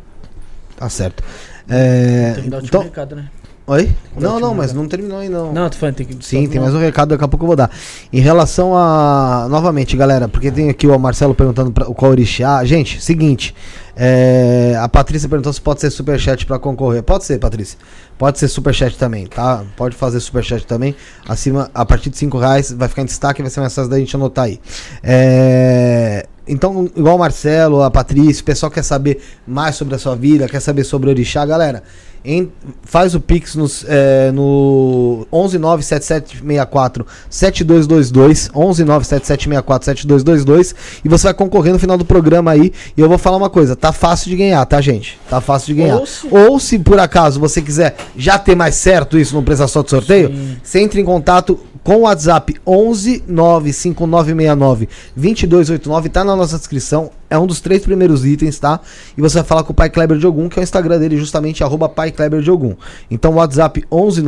Tá certo. É, Tem que dar o último então, recado, né? oi? Não, não, mas não terminou aí não. Não, tô falando, tem que. Sim, tem mais um recado, daqui a pouco eu vou dar. Em relação a. Novamente, galera, porque tem aqui o Marcelo perguntando pra, qual orixá. Gente, seguinte. é, a Patrícia perguntou se pode ser superchat pra concorrer. Pode ser, Patrícia. Pode ser superchat também, tá? Pode fazer superchat também. Acima, a partir de 5 reais vai ficar em destaque, vai ser mais fácil da gente anotar aí. É, Então, igual o Marcelo, a Patrícia, o pessoal quer saber mais sobre a sua vida, quer saber sobre o orixá, galera. Em- faz o Pix nos, é, no 11977647222 11977647222 e você vai concorrer no final do programa aí e eu vou falar uma coisa, tá fácil de ganhar, tá gente? Tá fácil de ganhar. Ou se- Ou se por acaso você quiser já ter mais certo isso no preço só de sorteio, Sim. você entra em contato com o WhatsApp 11 95969 2289, tá na nossa descrição, é um dos três primeiros itens, tá? E você vai falar com o Pai Kleber de Ogum, que é o Instagram dele, justamente, arroba Pai Kleber de Ogum. Então, WhatsApp 11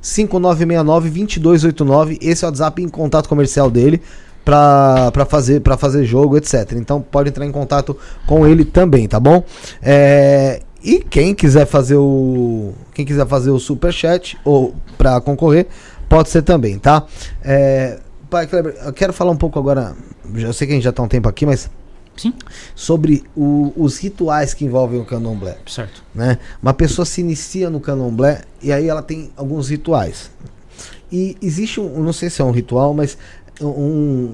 5969 2289, esse é o WhatsApp em contato comercial dele. Pra, fazer, pra fazer jogo, etc. Então pode entrar em contato com ele também, tá bom? É, e quem quiser fazer o. Quem quiser fazer o superchat ou pra concorrer, pode ser também, tá? É, pai Kleber, eu quero falar um pouco agora. Eu sei que a gente já tá um tempo aqui, mas Sim, sobre o- os rituais que envolvem o candomblé, certo. né? Uma pessoa se inicia no candomblé e aí ela tem alguns rituais. E existe um, não sei se é um ritual, mas um,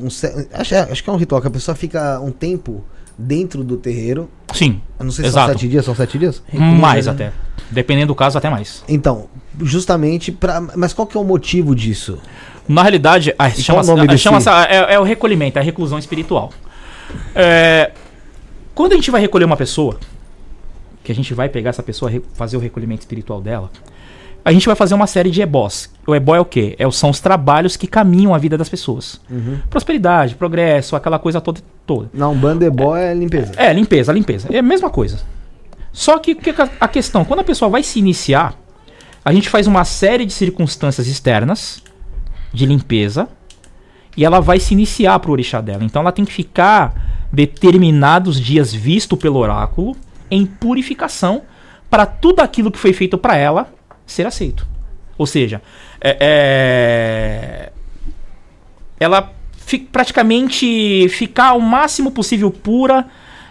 um acho, é- acho que é um ritual que a pessoa fica um tempo dentro do terreiro. Sim, Eu não sei se Exato. são sete dias, são sete dias? mais né? até. Dependendo do caso, até mais. Então, justamente para, mas qual que é o motivo disso? Na realidade, a, qual chama, o nome a- desse- chama é, é o recolhimento, é a reclusão espiritual. É, quando a gente vai recolher uma pessoa, que a gente vai pegar essa pessoa, fazer o recolhimento espiritual dela, a gente vai fazer uma série de ebós. O ebó é o quê? É, são os trabalhos que caminham a vida das pessoas. Prosperidade, progresso, aquela coisa toda. toda. Não, bandebó é limpeza. É, limpeza, limpeza. É a mesma coisa. Só que que é a questão, quando a pessoa vai se iniciar, a gente faz uma série de circunstâncias externas de limpeza e ela vai se iniciar pro orixá dela. Então ela tem que ficar determinados dias visto pelo oráculo em purificação para tudo aquilo que foi feito para ela ser aceito. Ou seja, é- é, ela fi- praticamente ficar o máximo possível pura,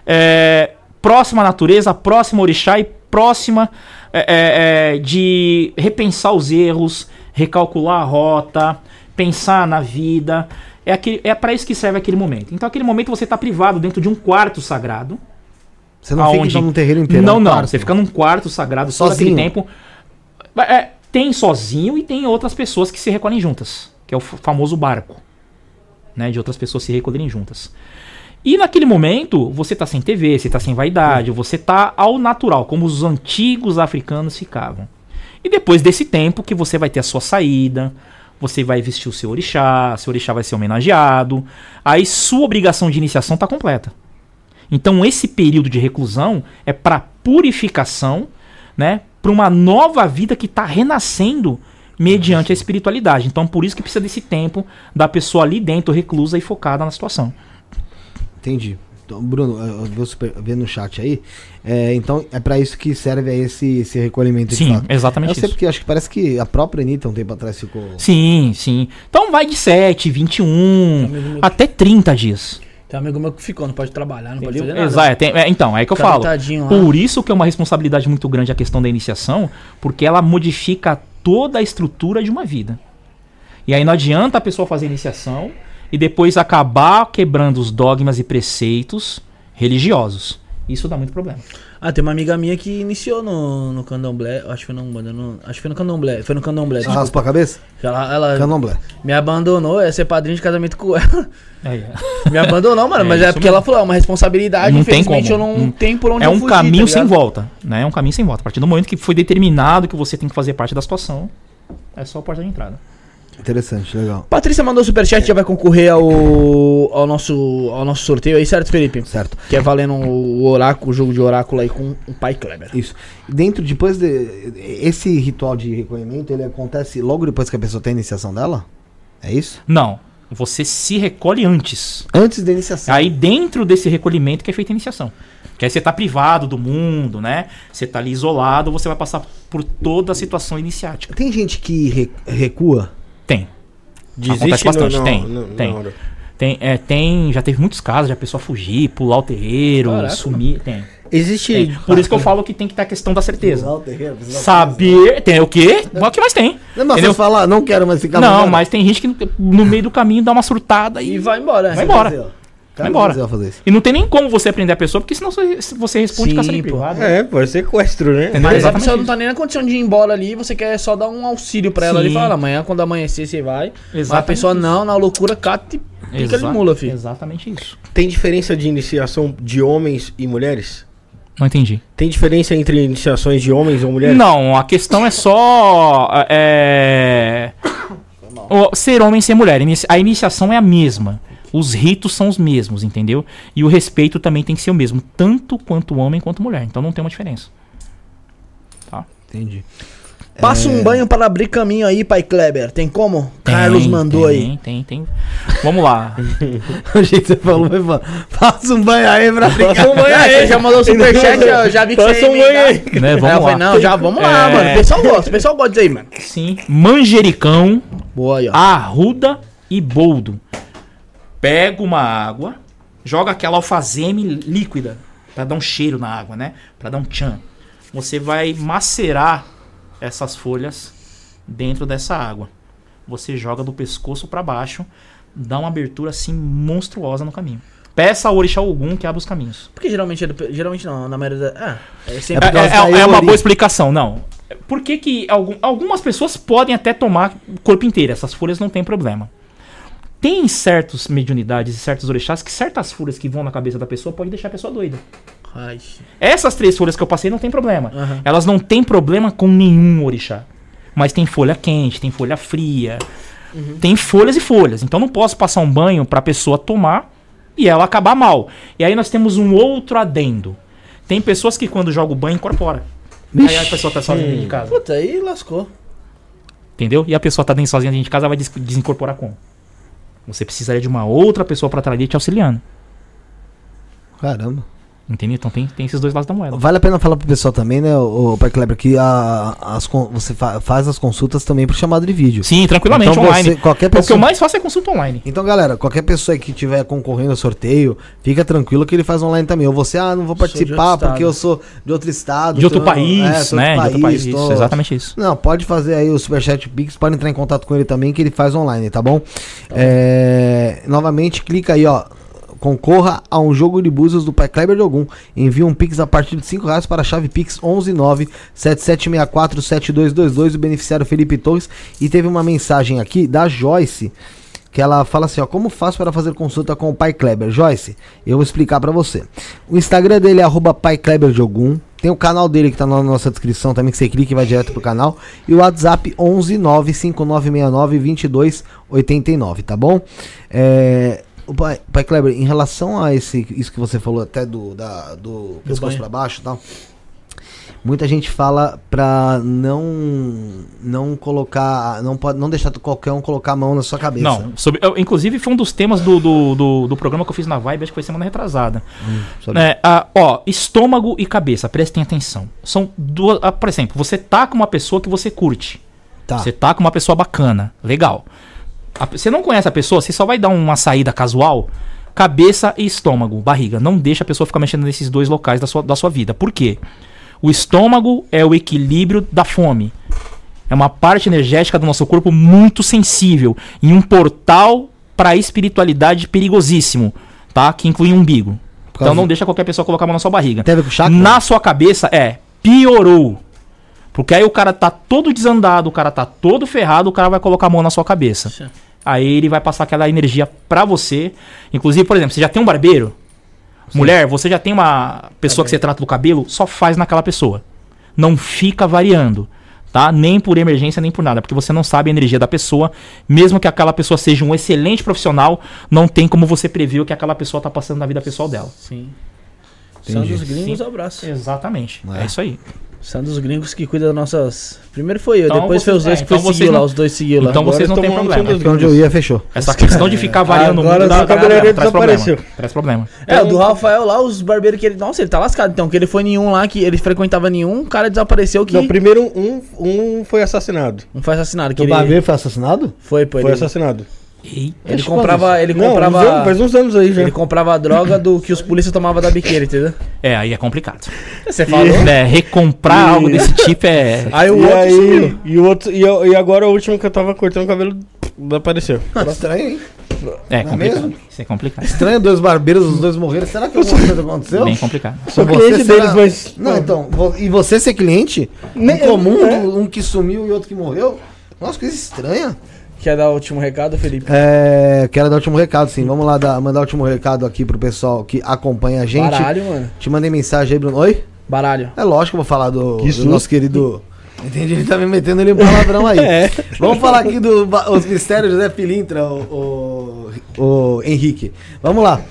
é, próxima à natureza, próxima ao orixá e próxima é, é, é, de repensar os erros, recalcular a rota, pensar na vida. É, aquele- é para isso que serve aquele momento. Então, aquele momento você está privado dentro de um quarto sagrado. Você não fica Aonde? então num terreiro inteiro. Não, um não. quarto. Você fica num quarto sagrado todo Sozinho? aquele tempo. É, tem sozinho e tem outras pessoas que se recolhem juntas. Que é o famoso barco. Né, de outras pessoas se recolherem juntas. E naquele momento, você tá sem TV, você tá sem vaidade, você tá ao natural, como os antigos africanos ficavam. E depois desse tempo que você vai ter a sua saída, você vai vestir o seu orixá, seu orixá vai ser homenageado, aí sua obrigação de iniciação tá completa. Então esse período de reclusão é para purificação, né, para uma nova vida que está renascendo mediante a espiritualidade. Então por isso que precisa desse tempo da pessoa ali dentro reclusa e focada na situação. Entendi. Então, Bruno, eu super- vi no chat aí. É, então é pra isso que serve esse, esse recolhimento de Sim, fato. exatamente Eu sei isso. porque acho que parece que a própria Anitta um tempo atrás ficou. Sim, sim. Então vai de 7, 21, Amigo meu- até 30 dias. Tem um amigo meu que ficou, não pode trabalhar, não pode Entendeu? fazer nada. Exato. tem- é, então, é que eu falo. Por isso que é uma responsabilidade muito grande a questão da iniciação, porque ela modifica toda a estrutura de uma vida. E aí não adianta a pessoa fazer a iniciação e depois acabar quebrando os dogmas e preceitos religiosos. Isso dá muito problema. Ah, tem uma amiga minha que iniciou no, no candomblé. Acho que foi no, no- acho que foi no candomblé. Foi no candomblé. Você raspa a cabeça? Ela, ela Candomblé. me abandonou, ia ser padrinho de casamento com ela. Aí, é. Me abandonou, mano. É mas é porque mesmo. ela falou, é uma responsabilidade. Não tem infelizmente como. eu não Não- tenho por onde é um fugir, caminho tá sem volta, né? É um caminho sem volta. A partir do momento que foi determinado que você tem que fazer parte da situação, é só a porta de entrada. Interessante, legal. Patrícia mandou superchat, já vai concorrer ao, ao, nosso, ao nosso sorteio aí, certo, Felipe? Certo. Que é valendo o oráculo, o jogo de oráculo aí com o pai Kleber. Isso. Dentro, depois de. Esse ritual de recolhimento, ele acontece logo depois que a pessoa tem a iniciação dela? É isso? Não, você se recolhe antes. Antes da iniciação. Aí dentro desse recolhimento que é feita a iniciação. Que aí você tá privado do mundo, né? Você tá ali isolado, você vai passar por toda a situação iniciática. Tem gente que re- recua? Tem. Desiste Acontece bastante, no- tem, no- tem. Tem, é, tem, já teve muitos casos de a pessoa fugir, pular o terreiro, Caraca, sumir, tem. Existe. tem. Por isso que eu falo que tem que ter a questão da certeza. Pular o terreiro, Saber, tem o quê? O que mais tem? Não, mas Entendeu? falar, não quero mais ficar Não, mas tem gente que no meio do caminho dá uma surtada E e vai embora. Vai embora. Vai embora. E não tem nem como você aprender a pessoa, porque senão você, você responde Sim, cárcere pô. privado. É, pode ser sequestro, né? Entendeu? Mas a Exatamente pessoa não tá nem na condição de ir embora ali, você quer só dar um auxílio pra ela ali e Sim. falar, amanhã quando amanhecer você vai. Mas a Exatamente pessoa isso. não, na loucura, cata e pica de Exa- mula, filho. Exatamente isso. Tem diferença de iniciação de homens e mulheres? Não entendi. Tem diferença entre iniciações de homens ou mulheres? Não, a questão é só. É, o- ser homem e ser mulher. A iniciação é a mesma. Os ritos são os mesmos, entendeu? E o respeito também tem que ser o mesmo, tanto quanto homem quanto mulher. Então não tem uma diferença. Entendi. Passa um banho para abrir caminho aí, pai Kleber. Tem como? Tem, Carlos mandou tem, aí. Tem, tem. Vamos lá. O jeito que você falou, vai falar. Faça um banho aí pra ficar. Passa um banho aí. já mandou superchat, eu já vi que Passa você um banho aí. né? Vamos falei, lá. não, já vamos lá, É. mano. O pessoal gosta, o pessoal gosta disso aí, mano. Sim. Manjericão, Boa aí, ó. arruda e boldo. Pega uma água, joga aquela alfazeme líquida pra dar um cheiro na água, né? Pra dar um tchan. Você vai macerar essas folhas dentro dessa água. Você joga do pescoço pra baixo, dá uma abertura assim monstruosa no caminho. Peça ao orixá Ogum que abre os caminhos. Porque geralmente, é do- geralmente não, na maioria da... Ah, é É, sempre... causa é- da é uma boa explicação, não. Por que, que algum- algumas pessoas podem até tomar o corpo inteiro? Essas folhas não tem problema. Tem certas mediunidades e certos orixás que certas folhas que vão na cabeça da pessoa podem deixar a pessoa doida. Ai, Essas três folhas que eu passei não tem problema. Aham. Elas não têm problema com nenhum orixá. Mas tem folha quente, tem folha fria. Tem folhas e folhas. Então não posso passar um banho pra pessoa tomar e ela acabar mal. E aí nós temos um outro adendo. Tem pessoas que quando joga o banho incorpora. Aí a pessoa tá sozinha dentro de casa. Puta, aí lascou. Entendeu? E a pessoa tá dentro sozinha dentro de casa, ela vai des- desincorporar como? Você precisaria de uma outra pessoa pra estar ali te auxiliando. Caramba. Entendeu? Então tem, tem esses dois lados da moeda. Vale a pena falar pro pessoal também, né, o, Pai Kleber, que a, as, você fa- faz as consultas também por chamada de vídeo. Sim, tranquilamente, Então online. você- qualquer O que pessoa- eu mais faço é consulta online. Então, galera, qualquer pessoa aí que estiver concorrendo ao sorteio, fica tranquilo que ele faz online também. Ou você, ah, não vou participar outro porque estado. eu sou de outro estado. De outro tô- país, é, sou né? De outro país. tô- Isso, exatamente isso. Não, pode fazer aí o Superchat Pix, pode entrar em contato com ele também, que ele faz online, tá bom? É, novamente, clica aí, ó. Concorra a um jogo de búzios do Pai Kleber de Ogum. Envia um Pix a partir de 5 reais para a chave Pix 11977647222. O beneficiário Felipe Torres. E teve uma mensagem aqui da Joyce. Que ela fala assim, ó, como faço para fazer consulta com o Pai Kleber? Joyce, eu vou explicar para você. O Instagram dele é arroba Pai Kleber de Ogum. Tem o canal dele que tá na nossa descrição também, que você clica e vai direto pro canal. E o WhatsApp 11 95969 2289, tá bom? É, pai, pai Kleber, em relação a esse, isso que você falou até do, da, do pescoço banho. pra baixo e tal. Muita gente fala pra não não colocar, não pode, não deixar qualquer um colocar a mão na sua cabeça. Não, sobre, eu, inclusive foi um dos temas do, do, do, do programa que eu fiz na Vibe, acho que foi semana retrasada. sabe? É, a- ó, estômago e cabeça, prestem atenção. São duas. ah, por exemplo, você tá com uma pessoa que você curte. Tá. Você tá com uma pessoa bacana, legal. A- você não conhece a pessoa, você só vai dar uma saída casual. Cabeça e estômago, barriga. Não deixa a pessoa ficar mexendo nesses dois locais da sua, da sua vida. Por quê? O estômago é o equilíbrio da fome. É uma parte energética do nosso corpo muito sensível. Em um portal para a espiritualidade perigosíssimo, tá? Que inclui um umbigo. Então não deixa qualquer pessoa colocar a mão na sua barriga. Tem a ver com chakra? Na sua cabeça é piorou. Porque aí o cara tá todo desandado, o cara tá todo ferrado, o cara vai colocar a mão na sua cabeça. Sim. Aí ele vai passar aquela energia pra você. Inclusive, por exemplo, você já tem um barbeiro. Mulher, você já tem uma pessoa que você trata do cabelo, só faz naquela pessoa. Não fica variando, tá? Nem por emergência, nem por nada, porque você não sabe a energia da pessoa. Mesmo que aquela pessoa seja um excelente profissional, não tem como você prever o que aquela pessoa tá passando na vida pessoal dela. Sim. São dos gringos, Sim. abraço. Exatamente. É. É, isso aí. São dos gringos que cuida das nossas. Primeiro foi eu, Então depois foi os dois é, que foi então seguiu lá, não- os dois seguiu lá. Então Agora vocês não têm problema. Pra onde eu ia, fechou. Essa questão de ficar variando Agora muito o dá- dá- cabeleireiro traz problema. desapareceu. Traz problema. É, o do Rafael lá, os barbeiros que ele. Nossa, ele tá lascado. Então, que ele foi nenhum lá, que ele frequentava nenhum, o cara desapareceu que. Não, primeiro um, um foi assassinado. Não foi assassinado. Que O ele... barbeiro foi assassinado? Foi, pô. Foi Ele, assassinado. Eita. ele comprava. Ele Não, comprava. uns anos- faz uns anos aí já. Ele comprava a droga do que os polícias tomavam da biqueira, entendeu? É, aí é complicado. Você falou? É, recomprar E- algo desse tipo é. Aí o e outro aí, sumiu. e o outro e, e agora o último que eu tava cortando o cabelo apareceu. Estranho, hein? É Não é complicado. mesmo? Isso é complicado. Estranho, dois barbeiros, os dois morreram. Será que alguma coisa aconteceu? Bem complicado. Sou Você cliente será- deles, mas. Não, então, e você ser cliente? Nem- em comum, é. do- um que sumiu e outro que morreu? Nossa, coisa estranha. Quer dar o último recado, Felipe? É, quero dar o último recado, sim. Vamos lá dar- mandar o último recado aqui pro pessoal que acompanha a gente. Baralho, mano. Te mandei mensagem aí, Bruno. Oi? Baralho. É lógico que eu vou falar do, Que do nosso querido. Entendi, ele tá me metendo ali um palavrão aí. É. Vamos falar aqui dos os mistérios José Pilintra, o, o, o Henrique. Vamos lá.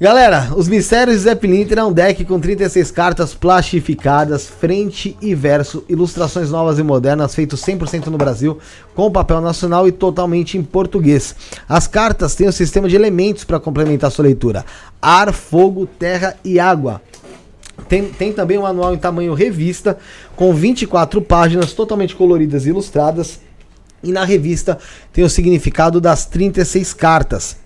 Galera, os mistérios de Zé Pilintra é um deck com 36 cartas plastificadas, frente e verso, ilustrações novas e modernas, feito 100% no Brasil, com papel nacional e totalmente em português. As cartas têm um sistema de elementos para complementar sua leitura: ar, fogo, terra e água. Tem, tem também um anual em tamanho revista, com 24 páginas totalmente coloridas e ilustradas. E na revista tem o significado das 36 cartas.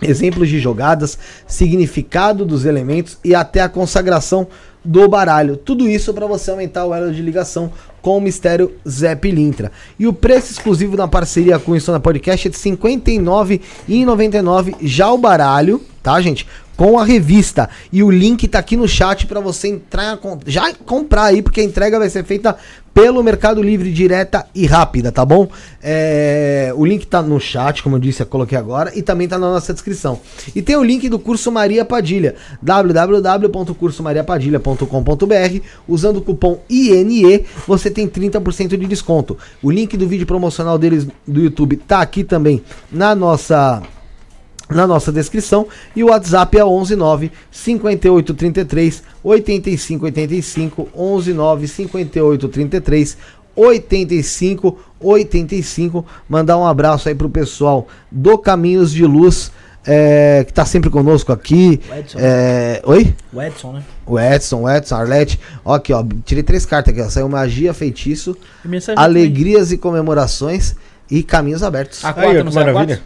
Exemplos de jogadas, significado dos elementos e até a consagração do baralho. Tudo isso para você aumentar o elo de ligação com o mistério Zé Pilintra. E o preço exclusivo na parceria com o Insona Podcast é de R$ 59,99 já o baralho, tá, gente? Com a revista. E o link tá aqui no chat para você entrar, já comprar aí, porque a entrega vai ser feita pelo Mercado Livre direta e rápida, tá bom? É, o link tá no chat, como eu disse, eu coloquei agora, e também tá na nossa descrição. E tem o link do curso Maria Padilha, www.cursomariapadilha.com.br. Usando o cupom INE, você tem 30% de desconto. O link do vídeo promocional deles do YouTube tá aqui também na nossa na nossa descrição e o WhatsApp é 119 5833 8585 119 5833 85 85 mandar um abraço aí pro pessoal do Caminhos de Luz é, que tá sempre conosco aqui O Edson. é, oi O Edson, né? o Edson, o Edson, Arlete. Ó, aqui, ó. Tirei três cartas aqui, ó. Saiu magia, feitiço, E alegrias e comemorações e caminhos abertos. A Aí, 4 ó, não sai a maravilha.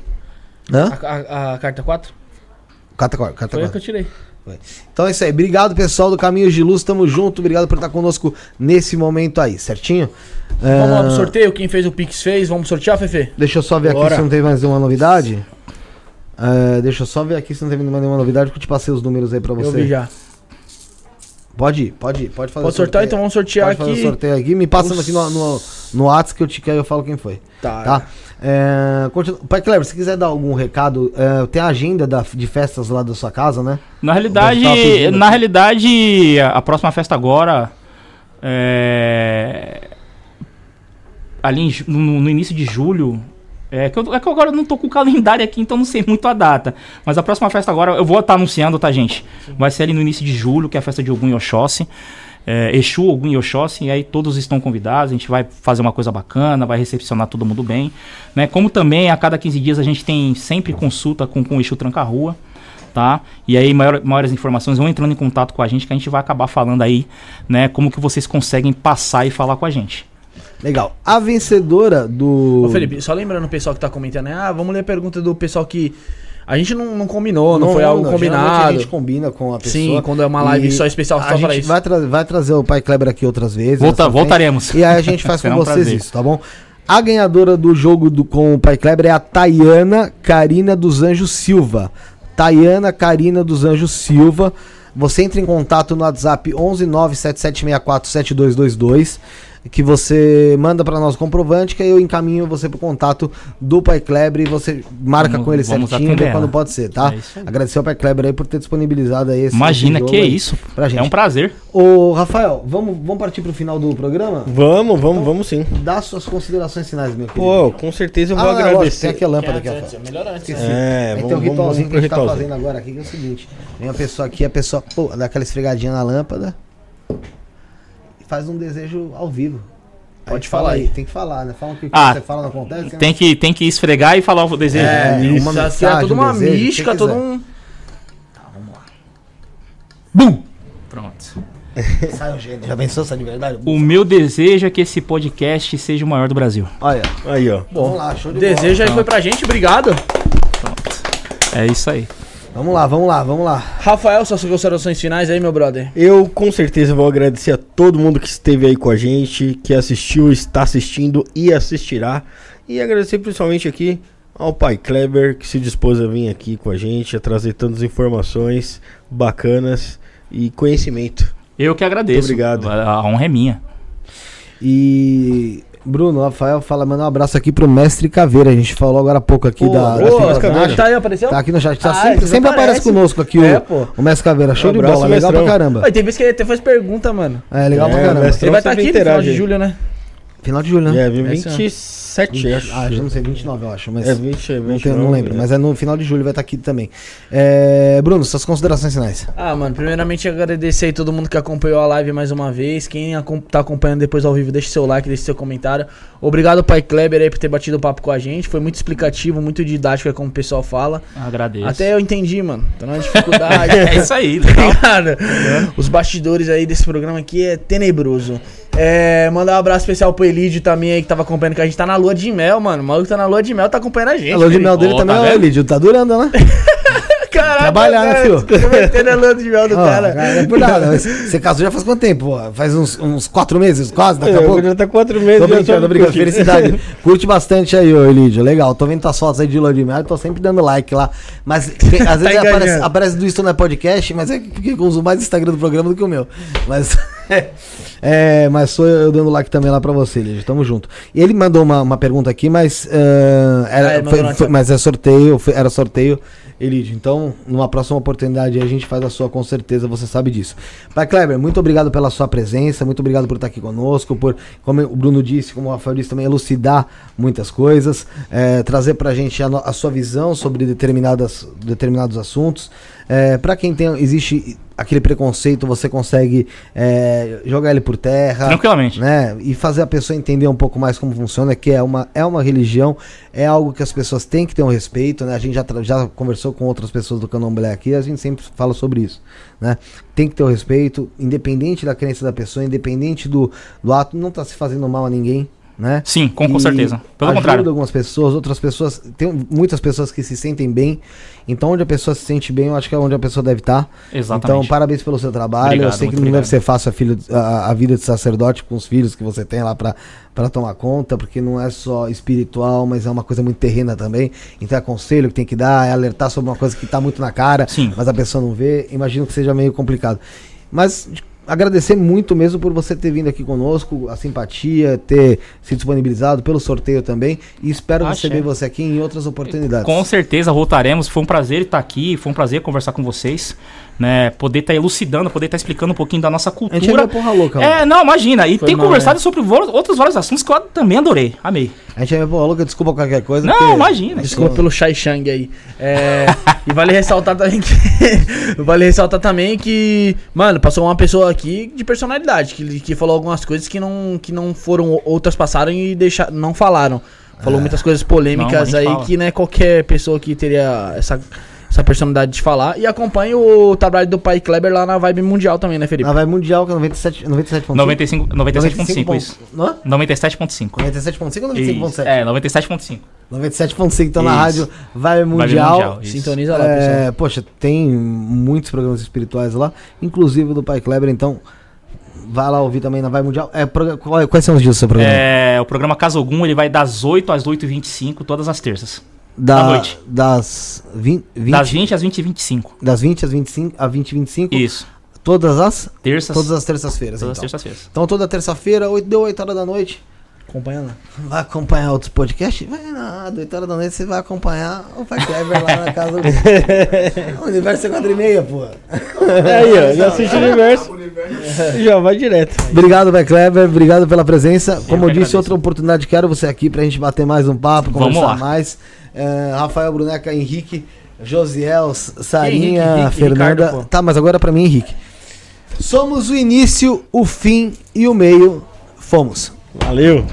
4? Hã? A, a- a carta 4? Carta, cor- carta, Foi a cor. que eu tirei. Então é isso aí. Obrigado, pessoal do Caminhos de Luz. Tamo junto. Obrigado por estar conosco nesse momento aí, certinho? Vamos lá Ah, no sorteio. Quem fez o Pix fez. Vamos sortear, Fefe? Deixa eu só ver aqui Bora. se não teve mais nenhuma novidade. Ah, deixa eu só ver aqui se não teve mais nenhuma novidade, que eu te passei os números aí pra você. Eu vi já. Pode ir, pode ir, pode fazer Pode sortear, sorteio. então vamos sortear Pode fazer o aqui. sorteio aqui. Me passando Os- aqui no, no, no WhatsApp que eu, te, que aí eu falo quem foi. Tá. Tá? É, continu... Pai Cleber, se quiser dar algum recado, é, tem a agenda da, de festas lá da sua casa, né? Na realidade, na aqui. realidade, a próxima festa agora é ali em no, no início de julho. É que, eu, é que eu agora não tô com o calendário aqui, então não sei muito a data. Mas a próxima festa agora, eu vou estar anunciando, tá, gente? Vai ser ali no início de julho, que é a festa de Ogum e Oxóssi. É, Exu, Ogum e Oxóssi, e aí todos estão convidados, a gente vai fazer uma coisa bacana, vai recepcionar todo mundo bem. Né? Como também a cada 15 dias a gente tem sempre consulta com, com o Exu Tranca-Rua tá? E aí maior- maiores informações vão entrando em contato com a gente que a gente vai acabar falando aí, né, como que vocês conseguem passar e falar com a gente. Legal. A vencedora do. Ô, Felipe, só lembrando o pessoal que tá comentando, né? Ah, vamos ler a pergunta do pessoal que. A gente não, não combinou, não, foi algo geralmente combinado. A gente combina com a pessoa. Sim, quando é uma live só especial a só pra gente isso. Vai, tra- vai trazer o Pai Kleber aqui outras vezes. Volta- voltaremos. E aí a gente faz com um vocês prazer. isso, tá bom? A ganhadora do jogo do, com o Pai Kleber é a Tayana Karina dos Anjos Silva. Tayana Karina dos Anjos Silva. Você entra em contato no WhatsApp 11 97764 7222 que você manda pra nós o comprovante que aí eu encaminho você pro contato do Pai Kleber e você marca Vamos- com ele vamos certinho atender quando pode ser, tá? É. Agradecer ao Pai Kleber aí por ter disponibilizado aí esse Imagina que aí isso. pra gente. É um prazer. Ô, Rafael, vamos, vamos partir pro final do programa? Vamos, vamos, vamos sim. Dá suas considerações finais, meu querido. Pô, com certeza eu vou ah, é lógico, agradecer. tem aqui a lâmpada aqui, Rafael. melhor antes. Esqueci. É, vamos, tem um vamos, ritualzinho vamos que a gente tá fazendo agora aqui, que é o seguinte. Vem uma pessoa aqui, a pessoa, pô, dá aquela esfregadinha na lâmpada faz um desejo ao vivo. Pode fala falar aí. Tem que falar, né? Fala o que Ah, você fala não acontece. Tem que, tem que esfregar e falar o desejo. É, Isso, uma mensagem, toda um uma desejo, mística, todo um. Bum! Pronto. Sai o gênio. Já pensou essa de verdade? O meu desejo é que esse podcast seja o maior do Brasil. Olha, Aí, ó. vamos lá, show de Desejo aí foi pra gente, obrigado. É isso aí. Vamos lá, vamos lá, vamos lá. Rafael, suas considerações finais aí, meu brother. Eu com certeza vou agradecer a todo mundo que esteve aí com a gente, que assistiu, está assistindo e assistirá. E agradecer principalmente aqui ao pai Kleber, que se dispôs a vir aqui com a gente, a trazer tantas informações bacanas e conhecimento. Eu que agradeço. Muito obrigado. A a honra é minha. E Bruno, Rafael fala, manda um abraço aqui pro mestre Caveira. A gente falou agora há pouco aqui Pô, da. abraço da- Caveira. tá aí, apareceu? Tá aqui no chat, tá Ah, sempre, sempre aparece. aparece. conosco aqui É, o, pô. o Mestre Caveira. Show Um de bola, legal pra caramba. Oi, tem vezes que ele até faz pergunta, mano. É legal pra É, caramba. mestre- Ele vai estar você aqui no final de julho, né? Final de julho, né? É, Esse ano. 27, acho. Ah, já não sei, 29 eu acho, mas É 20, não, 20, tenho- não lembro. Mas é no final de julho vai estar aqui também. É, Bruno, suas considerações finais. Ah, mano, primeiramente agradecer aí todo mundo que acompanhou a live mais uma vez. Quem tá acompanhando depois ao vivo, deixe seu like, deixe seu comentário. Obrigado, Pai Kleber, aí, por ter batido o papo com a gente. Foi muito explicativo, muito didático, é como o pessoal fala. Agradeço. Até eu entendi, mano. Tô numa dificuldade. É isso aí, Tá legal. ligado? Os bastidores aí desse programa aqui é tenebroso. É, mandar um abraço especial pro Elídio também aí que tava acompanhando, que a gente tá na lua de mel, mano. O maluco tá na lua de mel, tá acompanhando a gente. A lua de mel dele Ó, também tá é o? Elidio, tá durando, né? Caralho, Trabalhar, né, filho? metendo a lua de mel do Ó, cara. cara, é por nada, mas você casou já faz quanto tempo? pô? Faz uns, uns quatro meses, quase, daqui a pouco. já tá 4 meses. Tô brincando, brincando. Felicidade. Curte bastante aí, ô Elidio. Legal. Tô vendo tuas fotos aí de lua de mel. Tô sempre dando like lá. Mas tem- às vezes Tá aparece, aparece do Isto não é podcast, mas é porque eu uso mais o Instagram do programa do que o meu. Mas. é, mas sou eu dando like também lá pra você, Elidio. Tamo junto. E ele mandou uma, uma pergunta aqui, mas. ah, era, Ah, foi- foi- WhatsApp. mas é sorteio, foi- era sorteio. Elidio. Então, numa próxima oportunidade a gente faz a sua com certeza, você sabe disso. Pai Kleber, muito obrigado pela sua presença, muito obrigado por estar aqui conosco, por, como o Bruno disse, como o Rafael disse também, elucidar muitas coisas, é, trazer pra gente a, a sua visão sobre determinadas, determinados assuntos. É, para quem tem, existe aquele preconceito, você consegue é, jogar ele por terra Tranquilamente. né? E fazer a pessoa entender um pouco mais como funciona, que é uma, é uma religião, é algo que as pessoas têm que ter um respeito, né? A gente já, já conversou com outras pessoas do Candomblé aqui, a gente sempre fala sobre isso, né? Tem que ter o respeito, independente da crença da pessoa, independente do, do ato, não tá se fazendo mal a ninguém, né? Sim, com, com certeza. Pelo ajuda contrário. algumas pessoas, outras pessoas, tem muitas pessoas que se sentem bem, então onde a pessoa se sente bem, eu acho que é onde a pessoa deve estar. Exatamente. Então, parabéns pelo seu trabalho. Obrigado, eu sei que não obrigado. deve ser fácil a, filho, a, a vida de sacerdote com os filhos que você tem lá pra pra tomar conta, porque não é só espiritual, mas é uma coisa muito terrena também. Então é conselho que tem que dar, é alertar sobre uma coisa que tá muito na cara, Sim. mas a pessoa não vê. Imagino que seja meio complicado. Mas agradecer muito mesmo por você ter vindo aqui conosco, a simpatia, ter se disponibilizado pelo sorteio também. E espero Axé. receber você aqui em outras oportunidades. Com certeza voltaremos. Foi um prazer estar aqui, foi um prazer conversar com vocês, né? Poder estar elucidando, poder estar explicando um pouquinho da nossa A gente é cultura. porra louca. É, não, imagina. E Foi tem mal, conversado né? sobre outros vários assuntos que eu também adorei. Amei. A gente é porra louca, desculpa qualquer coisa. Não, imagina. Desculpa pelo Shai Shang aí. É, e vale ressaltar também que. vale ressaltar também que. Mano, passou uma pessoa aqui de personalidade, que, que falou algumas coisas que não, que não foram. Outras passaram e deixa, não falaram. Falou muitas coisas Não, polêmicas gente aí fala. que não é qualquer pessoa que teria essa, essa personalidade de falar. E acompanha o trabalho do pai Kleber lá na Vibe Mundial também, né, Felipe? Na vai mundial, que é 97, 97.5. 95, 97.5 isso. Hã? 97.5. 97.5 ou Isso. 95.7? É, 97.5. 97.5 então na rádio Vai Mundial, Mundial. Sintoniza lá, pessoal. É, poxa, tem muitos programas espirituais lá, inclusive o do Pai Kleber, então vai lá ouvir também na Vai Mundial. É, quais são os dias do seu programa? É, o programa Casogum, ele vai das 8 às 8h25, todas as terças. Da da noite. Das 20, 20, Das 20 às 20 e 25. das 20 às 25, a 20 e 25, Isso. todas as Terças. todas as terças-feiras, todas as então. terças-feiras. Então toda terça-feira, 8 deu 8 horas da noite, Acompanha lá. vai acompanhar outros podcasts? Vai nada, 8 horas da noite você vai acompanhar o Kleber lá na casa do... o universo é 4 e meia, pô. Aí, ó, já assiste o universo, já vai direto. Obrigado, Pai Kleber. Obrigado pela presença. Como eu, que disse, agradeço. outra oportunidade, quero você aqui pra gente bater mais um papo, Vamos conversar lá. mais. É, Rafael Bruneca, Henrique, Josiel, S- Henrique? Sarinha, Henrique, Fernanda. Ricardo, tá, mas agora pra mim, Henrique. Somos o início, o fim e o meio. Fomos. Valeu.